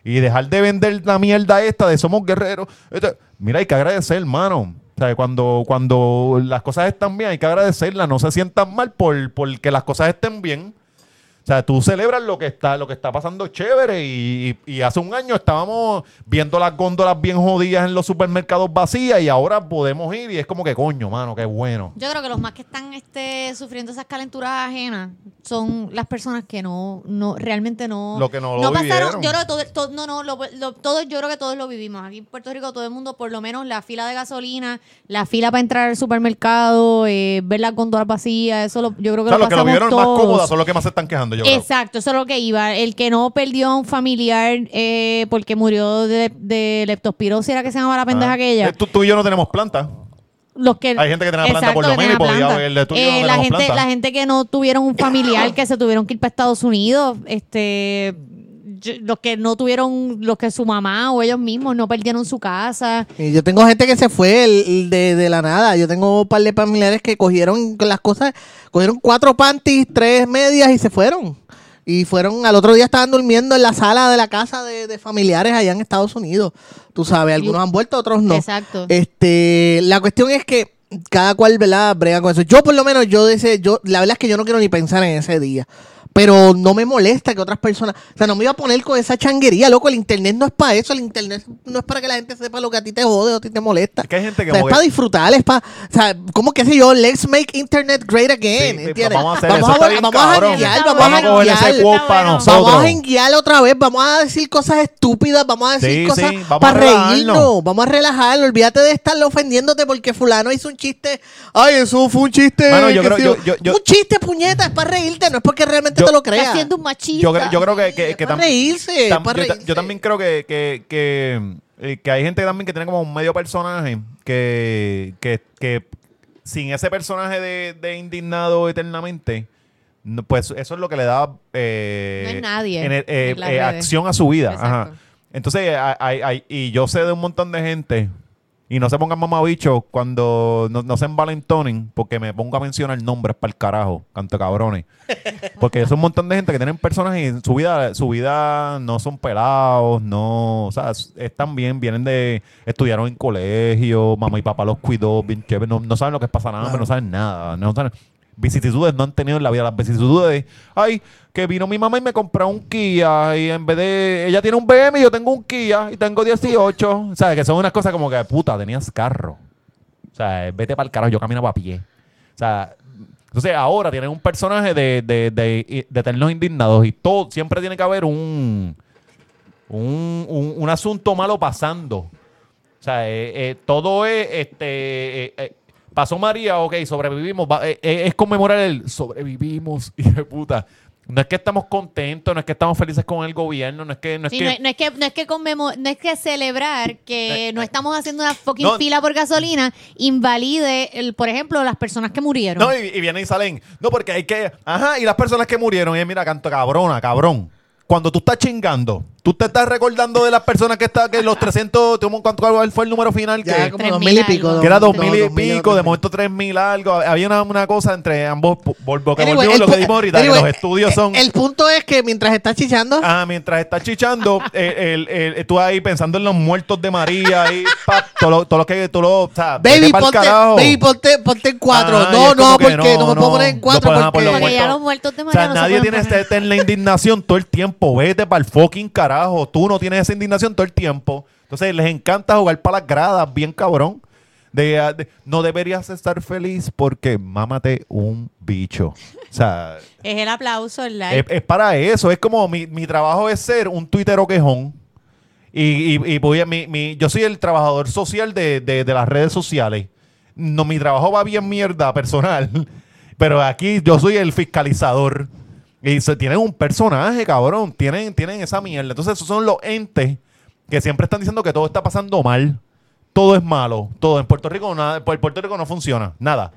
Y dejar de vender la mierda esta de somos guerreros. Este- mira, hay que agradecer, hermano. O sea, cuando, cuando las cosas están bien, hay que agradecerlas. No se sientan mal por, por que las cosas estén bien. O sea, tú celebras lo que está, lo que está pasando chévere y, y- y hace un año estábamos viendo las góndolas bien jodidas en los supermercados vacías y ahora podemos ir y es como que coño, mano, qué bueno. Yo creo que los más que están este, sufriendo esas calenturas ajenas son las personas que no, no realmente no. Lo que no lo pasaron. vivieron. Yo creo que todo, todo- no, no, lo, lo- todo, yo creo que todos lo vivimos. Aquí en Puerto Rico, todo el mundo, por lo menos la fila de gasolina, la fila para entrar al supermercado, eh, ver las góndolas vacías, eso lo- yo creo que O sea, lo que lo vivieron más todos. cómodas son los que más se están quejando, yo creo. Exacto, eso es lo que iba. El que no perdió a un familiar eh, porque murió de, de leptospirosis, era que se llamaba la pendeja Ah. aquella. Eh, Tú, tú y yo no tenemos planta. Los que, Hay gente que tenía planta por lo que menos y tenía podía planta. haberle- tú y yo no Eh, la, tenemos gente, planta. la gente que no tuvieron un familiar que se tuvieron que ir para Estados Unidos, este los que no tuvieron, los que su mamá o ellos mismos no perdieron su casa. Y yo tengo gente que se fue el- el de, de la nada. Yo tengo un par de familiares que cogieron las cosas, cogieron cuatro panties, tres medias y se fueron. Y fueron, al otro día estaban durmiendo en la sala de la casa de, de familiares allá en Estados Unidos. Tú sabes, algunos han vuelto, otros no. Exacto. Este, la cuestión es que cada cual, ¿verdad? Brega con eso. Yo por lo menos, yo de ese, yo, la verdad es que yo no quiero ni pensar en ese día. Pero no me molesta que otras personas, o sea, no me iba a poner con esa changuería, loco, el internet no es para eso, el internet no es para que la gente sepa lo que a ti te jode o a ti te molesta. Es que hay gente que O sea, es como para disfrutar, es para, o sea, ¿cómo que sé yo? Let's make internet great again, Sí, ¿entiendes? vamos a hacer vamos eso, a, bien vamos a janguear, vamos a Vamos janguear. bueno. Vamos a janguear otra vez, vamos a decir cosas estúpidas, vamos a decir Sí, cosas sí, para relajarnos. reírnos, vamos a relajarlo, olvídate de estar ofendiéndote porque fulano hizo un chiste, ay, eso fue un chiste, Mano, yo qué creo- sé yo- yo- yo- un chiste puñeta, es para reírte, no es porque realmente te lo Está creas. siendo un machista. Yo, creo- yo creo que, que, Es que tam- reírse, tam- para yo, ta- reírse. yo también creo que, que, que, eh, que hay gente también que tiene como un medio personaje que, que, que sin ese personaje de, de indignado eternamente, no, pues eso es lo que le da eh, No es nadie eh, en eh, acción a su vida. Ajá. Entonces, hay- hay- hay- y yo sé de un montón de gente Y no se pongan mamabichos cuando no, no se envalentonen porque me pongo a mencionar nombres para el carajo, canto cabrones. Porque es un montón de gente que tienen personas y en su vida, su vida no son pelados, no, o sea, están bien, vienen de, estudiaron en colegio, mamá y papá los cuidó, bien chévere, no, no saben lo que es pasar nada, no saben nada, no saben, vicisitudes no han tenido en la vida, las vicisitudes, ay, que vino mi mamá y me compró un Kia y en vez de, ella tiene un BM y yo tengo un Kia y tengo 18, o sea, que son unas cosas como que, puta, tenías carro. O sea, vete para el carajo, yo caminaba a pie. O sea, entonces ahora tienen un personaje de, de, de, de eternos indignados y todo, siempre tiene que haber un, un, un, un asunto malo pasando. O sea, eh, eh, todo es, este, eh, pasó María, ok, sobrevivimos, va- eh, eh, es conmemorar el sobrevivimos, hijo de puta. No es que estamos contentos, no es que estamos felices con el gobierno, no es que... No es Sí, que no, es- no es que no es que conmemo- no es que celebrar que Eh, no estamos haciendo una fucking no. fila por gasolina invalide el, por ejemplo, las personas que murieron. No, y, y vienen y salen. No, porque hay que. Ajá, y las personas que murieron. Y mira, canto cabrona, cabrón. Cuando tú estás chingando, tú te estás recordando de las personas que está que los 300. ¿tú- ¿Cuánto cuál fue el número final? Ya que, como dos mil y pico. que era dos- mil y dos mil pico, de momento tres mil algo. Había una, una cosa entre ambos. Por que Anyway, volvimos el lo que dimos ahorita, anyway, que los estudios son. El punto es que mientras estás chichando, Ah, mientras estás chichando, eh, el, el- el- tú ahí pensando en los muertos de María y pap, todo lo, todo lo que tú lo. O sea, baby, ponte, baby, ponte, ponte en cuatro. Ah, no, no, porque no, no, me puedo poner en cuatro no porque... por los Porque ya los muertos de O María sea, no se nadie tiene poner. esta eterna indignación todo el tiempo. Vete para el fucking carajo. Tú no tienes esa indignación todo el tiempo. Entonces les encanta jugar para las gradas, bien cabrón. De, ah, de- no deberías estar feliz porque mámate un bicho. O sea, Es el aplauso, el like. es, es para eso. Es como mi, mi trabajo es ser un tuitero quejón. Y, y, y voy a, mi, mi- yo soy el trabajador social de, de- de las redes sociales. No, mi trabajo va bien mierda personal. Pero aquí yo soy el fiscalizador. Y se, tienen un personaje, cabrón. Tienen, tienen esa mierda. Entonces, esos son los entes que siempre están diciendo que todo está pasando mal. Todo es malo. Todo. En Puerto Rico, nada, en Puerto Rico no funciona. Nada.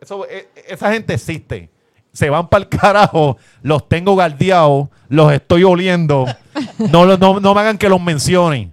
Eso, e- esa gente existe. Se van para el carajo. Los tengo guardiados. Los estoy oliendo. No, no, no me hagan que los mencionen.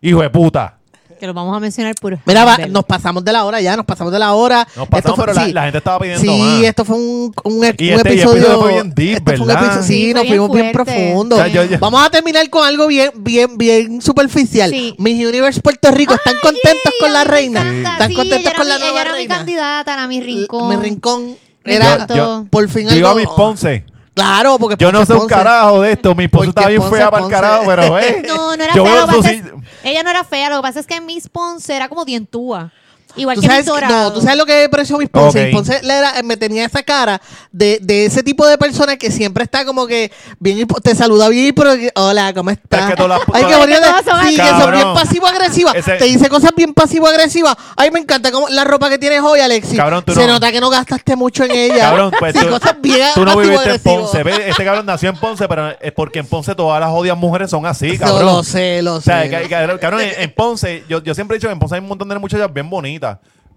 Hijo de puta. Que los vamos a mencionar puro. Mira, va, nos pasamos de la hora ya, nos pasamos de la hora. Nos pasamos, Esto fue- pero la, sí. la gente estaba pidiendo Sí, más. esto fue un, un, un Y este- el episodio. fue bien deep, esto fue un ¿verdad? episodio- sí, Sí, fue nos bien fuimos bien fuerte. profundo. O sea, yo- yo- Vamos a terminar con algo bien, bien, bien superficial. Sí. Miss Universe Puerto Rico, ¿están contentos con la a reina? ¿Están Sí, contentos ella con la nueva era mi reina? candidata, era mi rincón. Mi rincón era por fin iba a mis Ponce. Claro, porque Yo no sé un Ponce. carajo de esto. Mi esposa está bien Ponce, fea para el carajo, pero eh. No, no era yo fea. veo Lo ella no era fea. Lo que pasa es que Miss Ponce era como dientúa. Igual ¿Tú que sabes, Dorado. no, tú sabes lo que me pareció Miss Ponce. Ok. Miss Ponce le era- me tenía esa cara de, de ese tipo de persona que siempre está como que bien te saluda bien, pero hola, ¿cómo estás? Es que todas las- Ay, qué que son Sí, que así. son bien pasivo-agresivas. Ese- Te dice cosas bien pasivo-agresivas. Ay, me encanta como la ropa que tienes hoy, Alexis. Cabrón, tú Se no- nota que no gastaste mucho en ella. Cabrón, pues sí, tú, cosas bien tú no viviste en. Ponce. ¿ves? Este cabrón nació en Ponce, pero es porque en Ponce todas las odias mujeres son así, cabrón. Lo sé, lo O sea, sé. lo- ca- cabrón, en, en Ponce, yo, yo siempre he dicho que en Ponce hay un montón de muchachas bien bonitas,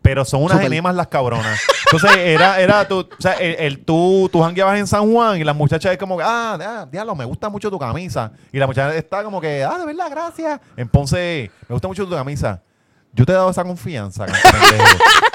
pero son unas Súper. enemas las cabronas. Entonces, era, era tú, o sea, el, el- tú, tú jangueabas en San Juan y la muchacha es como, ah, ah, diablo, me gusta mucho tu camisa. Y la muchacha está como que, ah, de verdad, gracias. En Ponce, me gusta mucho tu camisa. Yo te he dado esa confianza.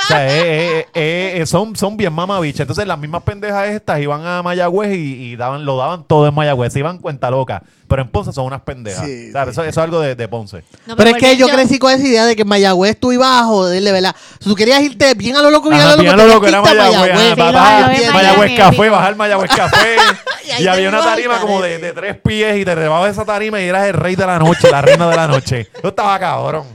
O sea, eh, eh, eh, son, son bien mamabichas. Entonces, las mismas pendejas estas iban a Mayagüez y, y daban, lo daban todo en Mayagüez. Se iban cuenta loca. Pero en Ponce son unas pendejas. Sí, O sea, sí. Eso, eso es algo de, de Ponce. No, Pero es que yo crecí con esa idea de que en Mayagüez tú ibas a joderle, ¿verdad? Si tú querías irte bien a lo loco, bien Ajá, a lo loco, bien a lo loco era Mayagüez. Mayagüez. Sí, Café, bajar Mayagüez Café. Y había una tarima como de, de tres pies y te rebabas esa tarima y eras el rey de la noche, la reina de la noche. Yo estaba cabrón.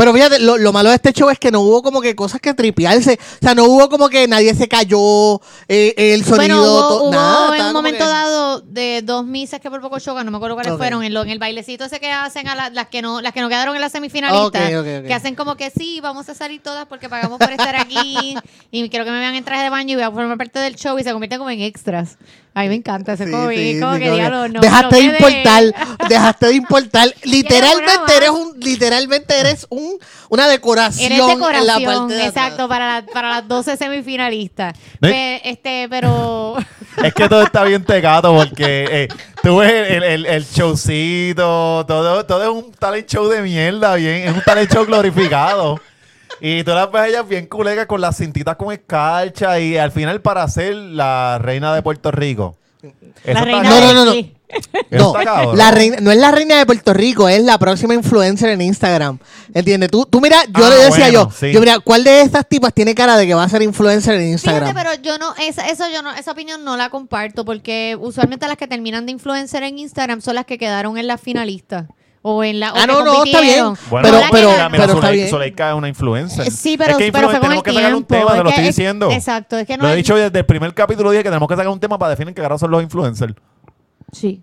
Pero fíjate, lo, lo malo de este show es que no hubo como que cosas que tripearse. O sea, no hubo como que nadie se cayó, eh, el sonido, Bueno, hubo, to- hubo nada. en un momento que- dado de dos misas que por poco chocan, no me acuerdo cuáles fueron, en, lo, en el bailecito ese que hacen a la- las que no las que no quedaron en la semifinalista, Ok, ok, ok. que hacen como que sí, vamos a salir todas porque pagamos por estar aquí y quiero que me vean en traje de baño y voy a formar parte del show y se convierten como en extras. A mí me encanta ese Sí, como, sí, como sí, que diablo, no. dejaste no de importar, dejaste de importar. Literalmente eres un, literalmente eres un, una decoración, Eres en la parte de exacto, para, la- para las 12 semifinalistas. Este, pero Es que todo está bien tecato porque eh, Tú ves el, el, el showcito, todo, todo es un talent show de mierda, bien, es un talent show glorificado. Y tú las ves a ellas bien culegas con las cintitas con escarcha y al final para ser la reina de Puerto Rico. La reina No, no, no, no. No, la reina, no es la reina de Puerto Rico, es la próxima influencer en Instagram. ¿Entiendes? Tú, tú mira, yo Ah, le decía bueno, yo, sí. yo mira, ¿cuál de estas tipas tiene cara de que va a ser influencer en Fíjate, Instagram? pero yo no, esa, eso yo no, esa opinión no la comparto porque usualmente las que terminan de influencer en Instagram son las que quedaron en las finalistas o en la. o Ah, que no, no, está bien. Bueno, Pero- pero- mira, mira, pero está. Zuleika es una influencer. Eh, Sí, pero, es que pero fue con tenemos el que sacar un tema, te lo estoy es- diciendo. Exacto, es que no Lo he hay- dicho desde el primer capítulo, dije que tenemos que sacar un tema para definir qué carajo son los influencers. Sí.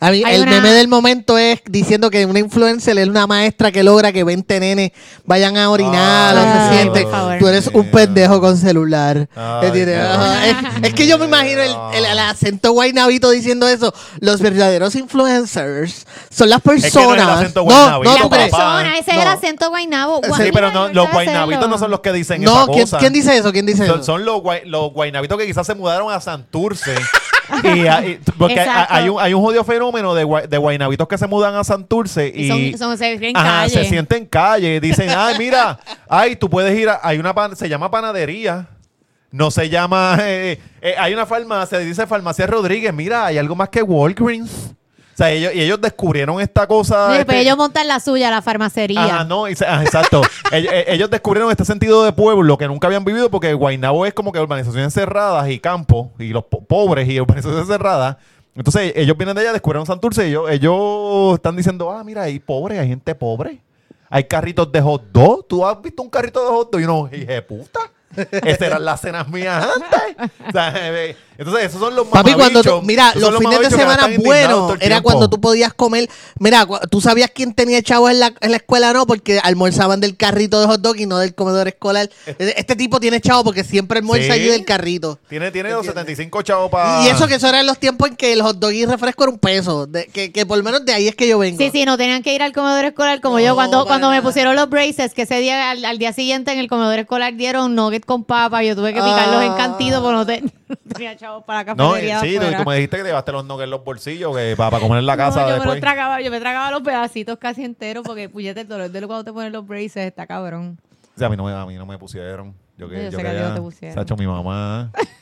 A mí, el una- meme del momento es diciendo que una influencer es una maestra que logra que 20 nenes vayan a orinar o Ay, se sienten. Tú eres un pendejo con celular. Ajá, es, es que yo me imagino el, el- el acento guaynabito diciendo eso. Los verdaderos influencers son las que no es el personas. acento no, no, persona, ese No. es el acento guaynabo. Sí, pero no, los guaynabitos no son los que dicen No, esa ¿quién, cosa. quién dice eso? ¿Quién dice Son, eso? son los, guay- los guaynabitos que quizás se mudaron a Santurce. y, a- y- porque hay, Exacto. hay un, hay un jodido fenómeno de, guay- de guaynabitos que se mudan a Santurce y, Y son, son, se en Ajá, calle. se sienten en calle. Dicen, ay, mira, ay, tú puedes ir a. Hay una pan- se llama panadería. No se llama. eh, eh, hay una farmacia, dice Farmacia Rodríguez. Mira, hay algo más que Walgreens. O sea, ellos, y ellos descubrieron esta cosa. Sí, este- pero ellos montan la suya, la farmacería. Ajá, no, y se- ah, exacto. ellos, eh, ellos descubrieron este sentido de pueblo que nunca habían vivido porque Guaynabo es como que urbanizaciones cerradas y campos y los po- pobres y urbanizaciones cerradas. Entonces ellos vienen de allá, descubrieron Santurce y ellos, ellos están diciendo, ah, mira, hay pobres, hay gente pobre. Hay carritos de hot dog. ¿Tú has visto un carrito de hot dog? Y uno, hija de puta. Esas eran las cenas mías antes. O sea, eh, entonces, esos son los Papi, cuando tú- mira, los fines de semana buenos era cuando tú podías comer. Mira, tú sabías quién tenía chavos en la, en la escuela, no, porque almorzaban del carrito de hot dog y no del comedor escolar. Este tipo tiene chavos porque siempre almuerza Sí. allí del carrito. Tiene, tiene los 75 chavos para... Y eso que eso era en los tiempos en que el hot dog y refresco era un peso. de- que, que por lo menos de ahí es que yo vengo. Sí, sí, no tenían que ir al comedor escolar como No, yo cuando, cuando me pusieron los braces, que ese día, al, al día siguiente en el comedor escolar dieron nugget con papa, yo tuve que picarlos en Ah. cantido porque no, te- no tenía chavos para la No, cafetería sí, tú, me dijiste que te llevaste los nuggets en los bolsillos que para, comer en la casa No, yo me los tragaba, yo me tragaba los pedacitos casi enteros porque puñete el dolor de cuando te ponen los braces está cabrón. O sea, a mí no me, a mí no me pusieron. Yo que Yo yo sé que quería- no te pusieron. se ha hecho mi mamá.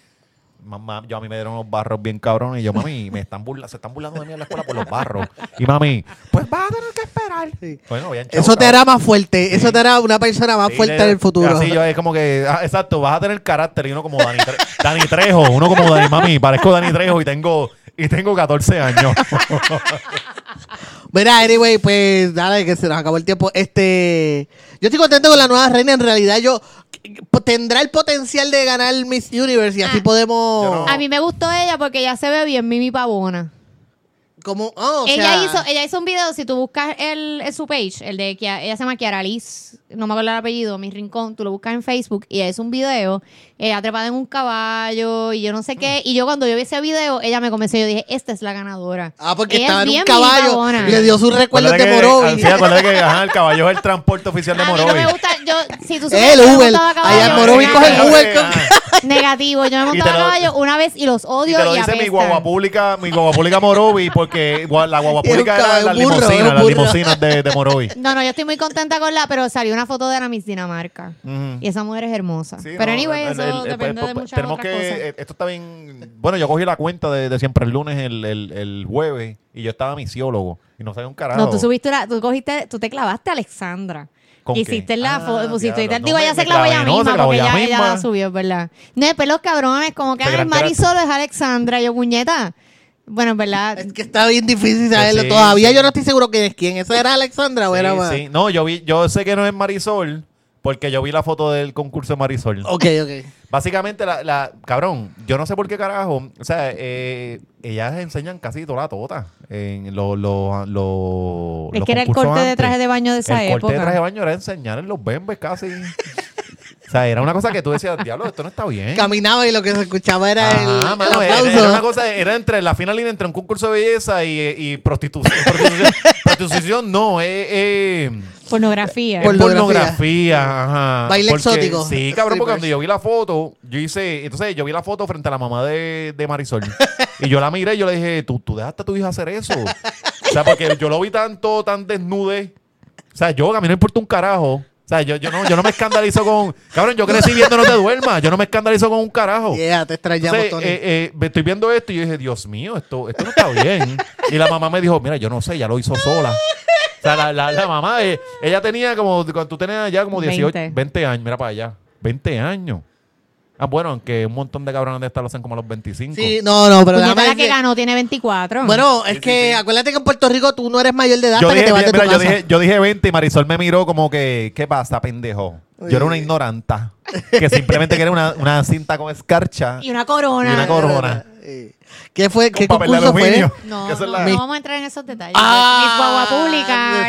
Mamá, yo a mí me dieron unos barros bien cabrones y yo, mami, me están burla, se están burlando de mí en la escuela por los barros. Y mami, pues vas a tener que esperar. Sí. Bueno, habían Eso te hará más fuerte. Eso te hará una persona más Sí, fuerte de- en el futuro. Así yo es como que, ah, exacto, vas a tener carácter y uno como Dani, Tre- Dani Trejo, uno como Dani, mami, parezco Dani Trejo y tengo, y tengo 14 años. Mira, anyway, pues dale, que se nos acabó el tiempo. Este, yo estoy contento con la nueva reina. En realidad, yo tendrá el potencial de ganar Miss Universe y así Ah. podemos. A mí me gustó ella porque ella se ve bien Mimi Pavona. Como, oh, o ella, sea, hizo, ella hizo un video, si tú buscas el, el- su page, el de que ella se llama Kiara Liz, no me acuerdo el apellido, mi rincón, tú lo buscas en Facebook y ella hizo un video, ella trepada en un caballo y yo no sé qué. Y yo cuando yo vi ese video, ella me convenció, yo dije, esta es la ganadora. Ah, porque Ella estaba es en un caballo y le dio sus recuerdos de Morovis. Sí, acuérdate que ajá, el caballo es el transporte oficial de A mí no Morovis. me gusta, yo, si tú El que me Uber. montaba a caballo, Allá en Morovis coge el Uber con-. Negativo, yo me Y te montaba a lo- caballo una vez y los Y odio te y, lo dice mi guagua pública, mi guagua pública Morovis, porque la guagua pública era las burro, un las de, de Morovis. No, no, yo estoy muy contenta con la, pero salió una foto de Ana Miss Dinamarca. Y esa mujer es hermosa. Sí, pero no, anyway, el- eso el- el- depende pues, de pues, muchas tenemos otras que, cosas. eh, Esto está bien. Bueno, yo cogí la cuenta de, de siempre el lunes, el, el, el jueves, y yo estaba misiólogo. Y no sabía un carajo. No, tú subiste una, tú cogiste, tú te clavaste a Alexandra. ¿Con qué? Hiciste la Ah, foto, pusiste diablo. Twitter. Digo, No, ella me- se clavó ella clavé, no, se misma clavó porque ella ella, ella misma. la subió, es ¿verdad? No, después los cabrones, como que Se ay, gran- Marisol es Alexandra. Yo, puñeta. Bueno, en verdad. Es que está bien difícil saberlo. Sí, Todavía sí. yo no estoy seguro quién es quién. ¿Esa era Alexandra o era Sí, más? sí. No, yo vi, yo sé que no es Marisol, porque yo vi la foto del concurso de Marisol. Ok, ok. Básicamente, la, la, cabrón, yo no sé por qué carajo, o sea, eh, ellas enseñan casi toda la tota en los los los Es los que era el corte de antes. traje de baño de esa el corte de época. traje de baño era enseñar en los bembes casi. o sea, era una cosa que tú decías, diablo, esto no está bien. Caminaba y lo que se escuchaba era el, Ajá, el mano, era, aplauso. era una cosa, era entre la fina línea entre un concurso de belleza y, y prostitución. prostitución, prostitución no, es... Eh, Pornografía. Pornografía. pornografía, ajá. Baile Porque- exótico. Sí, cabrón, porque cuando yo vi la foto, yo hice, entonces yo vi la foto frente a la mamá de, de Marisol. Y yo la miré y yo le dije, ¿tú, tú dejaste a tu hija hacer eso? O sea, porque yo lo vi tanto, tan desnude. O sea, yo, a mí no me importa un carajo. O sea, yo, yo, no, yo no me escandalizo con... Cabrón, yo crecí viendo No te duermas. Yo no me escandalizo con un carajo. Yeah, te extrañamos, Entonces, Tony. eh, eh, me estoy viendo esto y yo dije, Dios mío, esto, esto no está bien. y la mamá me dijo, mira, yo no sé, ya lo hizo sola. O sea, la, la, la mamá, eh, ella tenía como, cuando tú tenías ya como 18, 20. 20. años, mira para allá, 20 años. Ah, bueno, aunque un montón de cabrones de estas lo hacen como a los 25. Sí, no, no, pero Puñeta, la que ganó tiene 24. Bueno, es Sí, que sí, sí. acuérdate que en Puerto Rico tú no eres mayor de edad Yo que dije, te vas de tu mira, yo, casa. dije, yo dije 20 y Marisol me miró como que, ¿qué pasa, pendejo? Yo era una ignoranta que simplemente quería una, una cinta con escarcha y una corona. y una corona. Eh, ¿Qué fue? ¿Qué concurso fue? No, no, la- no vamos a entrar en esos detalles. Ah, Guagua Pública.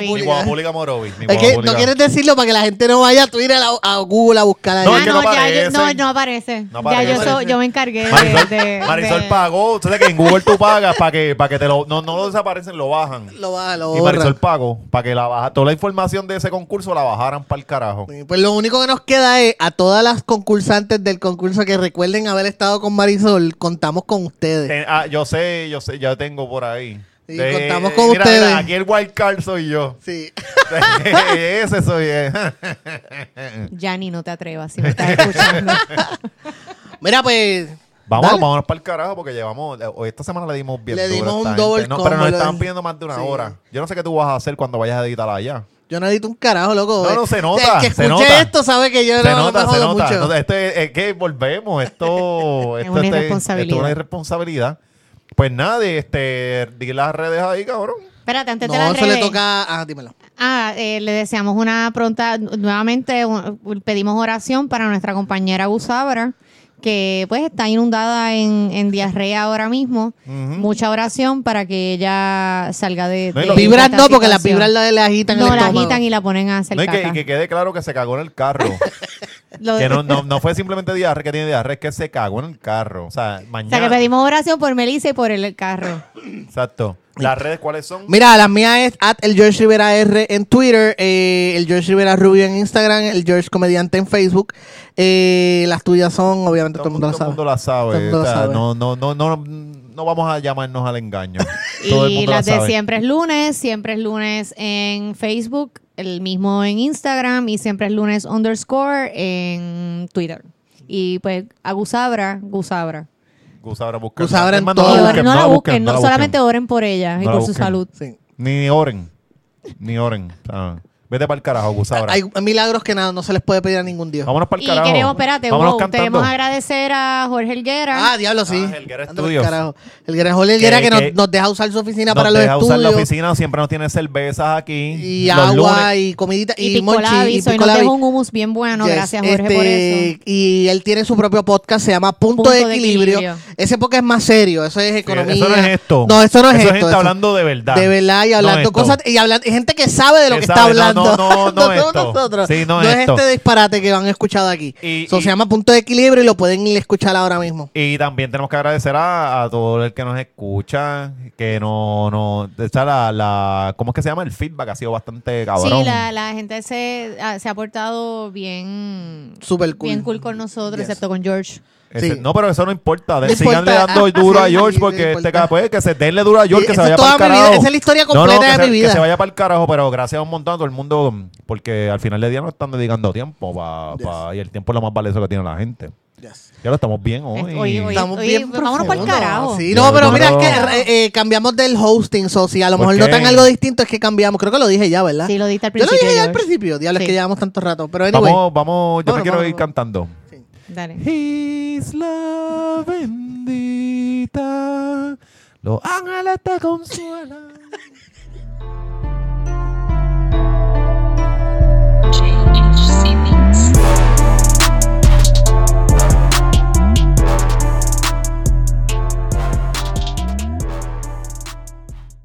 Mi Pública. guagua pública Morovis. mi Es guagua que no quieres decirlo para que la gente no vaya a Twitter a, a Google a buscar. No, Ah, no, no ya yo, no, aparecen. no aparece. No ya yo, aparece. so- yo me encargué de- Marisol, de, Marisol de- pagó. Tú sabes que en Google tú pagas para que, para que te lo. No, no lo desaparecen, lo bajan. Lo baja, lo Y. Marisol pagó para que la baja, toda la información de ese concurso la bajaran para el carajo. Pues lo único que nos queda es a todas las concursantes del concurso que recuerden haber estado con Marisol, contamos con ustedes. Ten- ah, yo sé, yo sé, ya tengo por ahí. Sí, contamos con mira, ustedes. mira, aquí el wild card soy yo. Sí. Ese soy eh. Yanni, no te atrevas si me estás escuchando. Mira, pues. Vámonos, dale. vámonos para el carajo porque llevamos. eh, Esta semana le dimos bien. Le dimos un double gente. No, pero nos le- pidiendo más de una Sí. hora. Yo no sé qué tú vas a hacer cuando vayas a editar allá. Yo no edito un carajo, loco. No, no, se El nota, que se escuche nota. esto sabe que yo se no, no nota, me se jodo nota. mucho. No, esto es, es que volvemos. Esto, Es esto una este- irresponsabilidad. Esto es una irresponsabilidad. Pues nada, este, di las redes ahí, cabrón. Espérate, antes de No, las eso le redes. toca. Ah, dímelo. Ah, eh, le deseamos una pronta, nuevamente un- pedimos oración para nuestra compañera Gusabra, que pues está inundada en, en diarrea ahora mismo. Mucha oración para que ella salga de... No, de Vibras no, porque las vibras le, le agitan No, el la agitan y la ponen a hacer No, y, que, caca. y que quede claro que se cagó en el carro. Que no, no, no fue simplemente diarrea que tiene diarrea, es que se cagó en el carro. O sea, o sea, mañana. que pedimos oración por Melissa y por el carro. Exacto. ¿Las redes cuáles son? Mira, la mía es at el George Rivera R en Twitter, eh, el George Rivera Rubio en Instagram, el George Comediante en Facebook. Eh, las tuyas son, obviamente, todo, el mundo sabe. la sabe. Todo el mundo sea, sabe. No, no, no, no, no vamos a llamarnos al engaño. Todo el Y mundo las la de sabe. siempre es lunes, siempre es lunes en Facebook, el mismo en Instagram y siempre es lunes underscore en Twitter. Y pues a Gusabra, Gusabra. Gusabra, busquen. En todo. No la busquen, no la busquen, no no, la solamente busquen. oren por ella y por su salud. Sí. Ni oren. Ni oren. Sea, vete para el carajo, Gusabra. Hay milagros que nada, no se les puede pedir a ningún Dios. Vámonos para el Y carajo. queremos, espérate, Vámonos wow, cantando. queremos agradecer a Jorge Helguera. Ah, diablo, sí. Ah, Helguera Anda pa'l Studios. carajo. El Helguera Jorge Helguera Que- que, nos, nos deja usar su oficina Nos para los deja usar estudios. la oficina, siempre nos tiene cervezas aquí. Y los agua lunes. y comidita y, y monchi y y nos dejó un hummus bien bueno. Yes, Gracias, Jorge, este, por eso. Y él tiene su propio podcast, se llama Punto, Punto de, de equilibrio. Ese podcast es más serio, eso es Sí, economía. Eso no es esto. No, eso no es Eso esto. gente eso- hablando de verdad. De verdad y hablando cosas y hablando y gente que sabe de lo Que está hablando. No, no, no esto. nosotros. Sí, no es esto. este disparate que han escuchado aquí. Y- So, y- se llama Punto de Equilibrio y lo pueden ir a escuchar ahora mismo. Y también tenemos que agradecer a, a todo el que nos escucha, que no, no, esa la, la, ¿cómo es que se llama? El feedback ha sido bastante cabrón. Sí, la, la gente se, se ha portado bien, Súper cool. bien cool con nosotros, Yes. excepto con George. Ese- sí. No, pero eso no importa. No importa. dando Ah, duro a George sí, no porque este pues, que se denle duro a George, que se vaya para el carajo. esa es la historia No, no, completa de se, mi vida. Que se vaya para el carajo, pero gracias a un montón a todo el mundo, porque al final del día no están dedicando tiempo pa, pa- y el tiempo es lo más valioso que tiene la gente. Yes. Ya lo estamos bien hoy. Hoy- hoy- Estamos bien vámonos pa'l profundos. carajo. Sí, no, pero mira, es que eh, eh, cambiamos del hosting, so si a lo ¿Por mejor qué? notan algo distinto es que cambiamos. Creo que lo dije ya, ¿verdad? Sí, lo diste al Yo lo principio. dije ya al principio, diablo, es que llevamos tanto rato. Pero anyway, Vamos, vamos, yo me quiero ir cantando. Dale. Isla bendita, los ángeles te consuelan.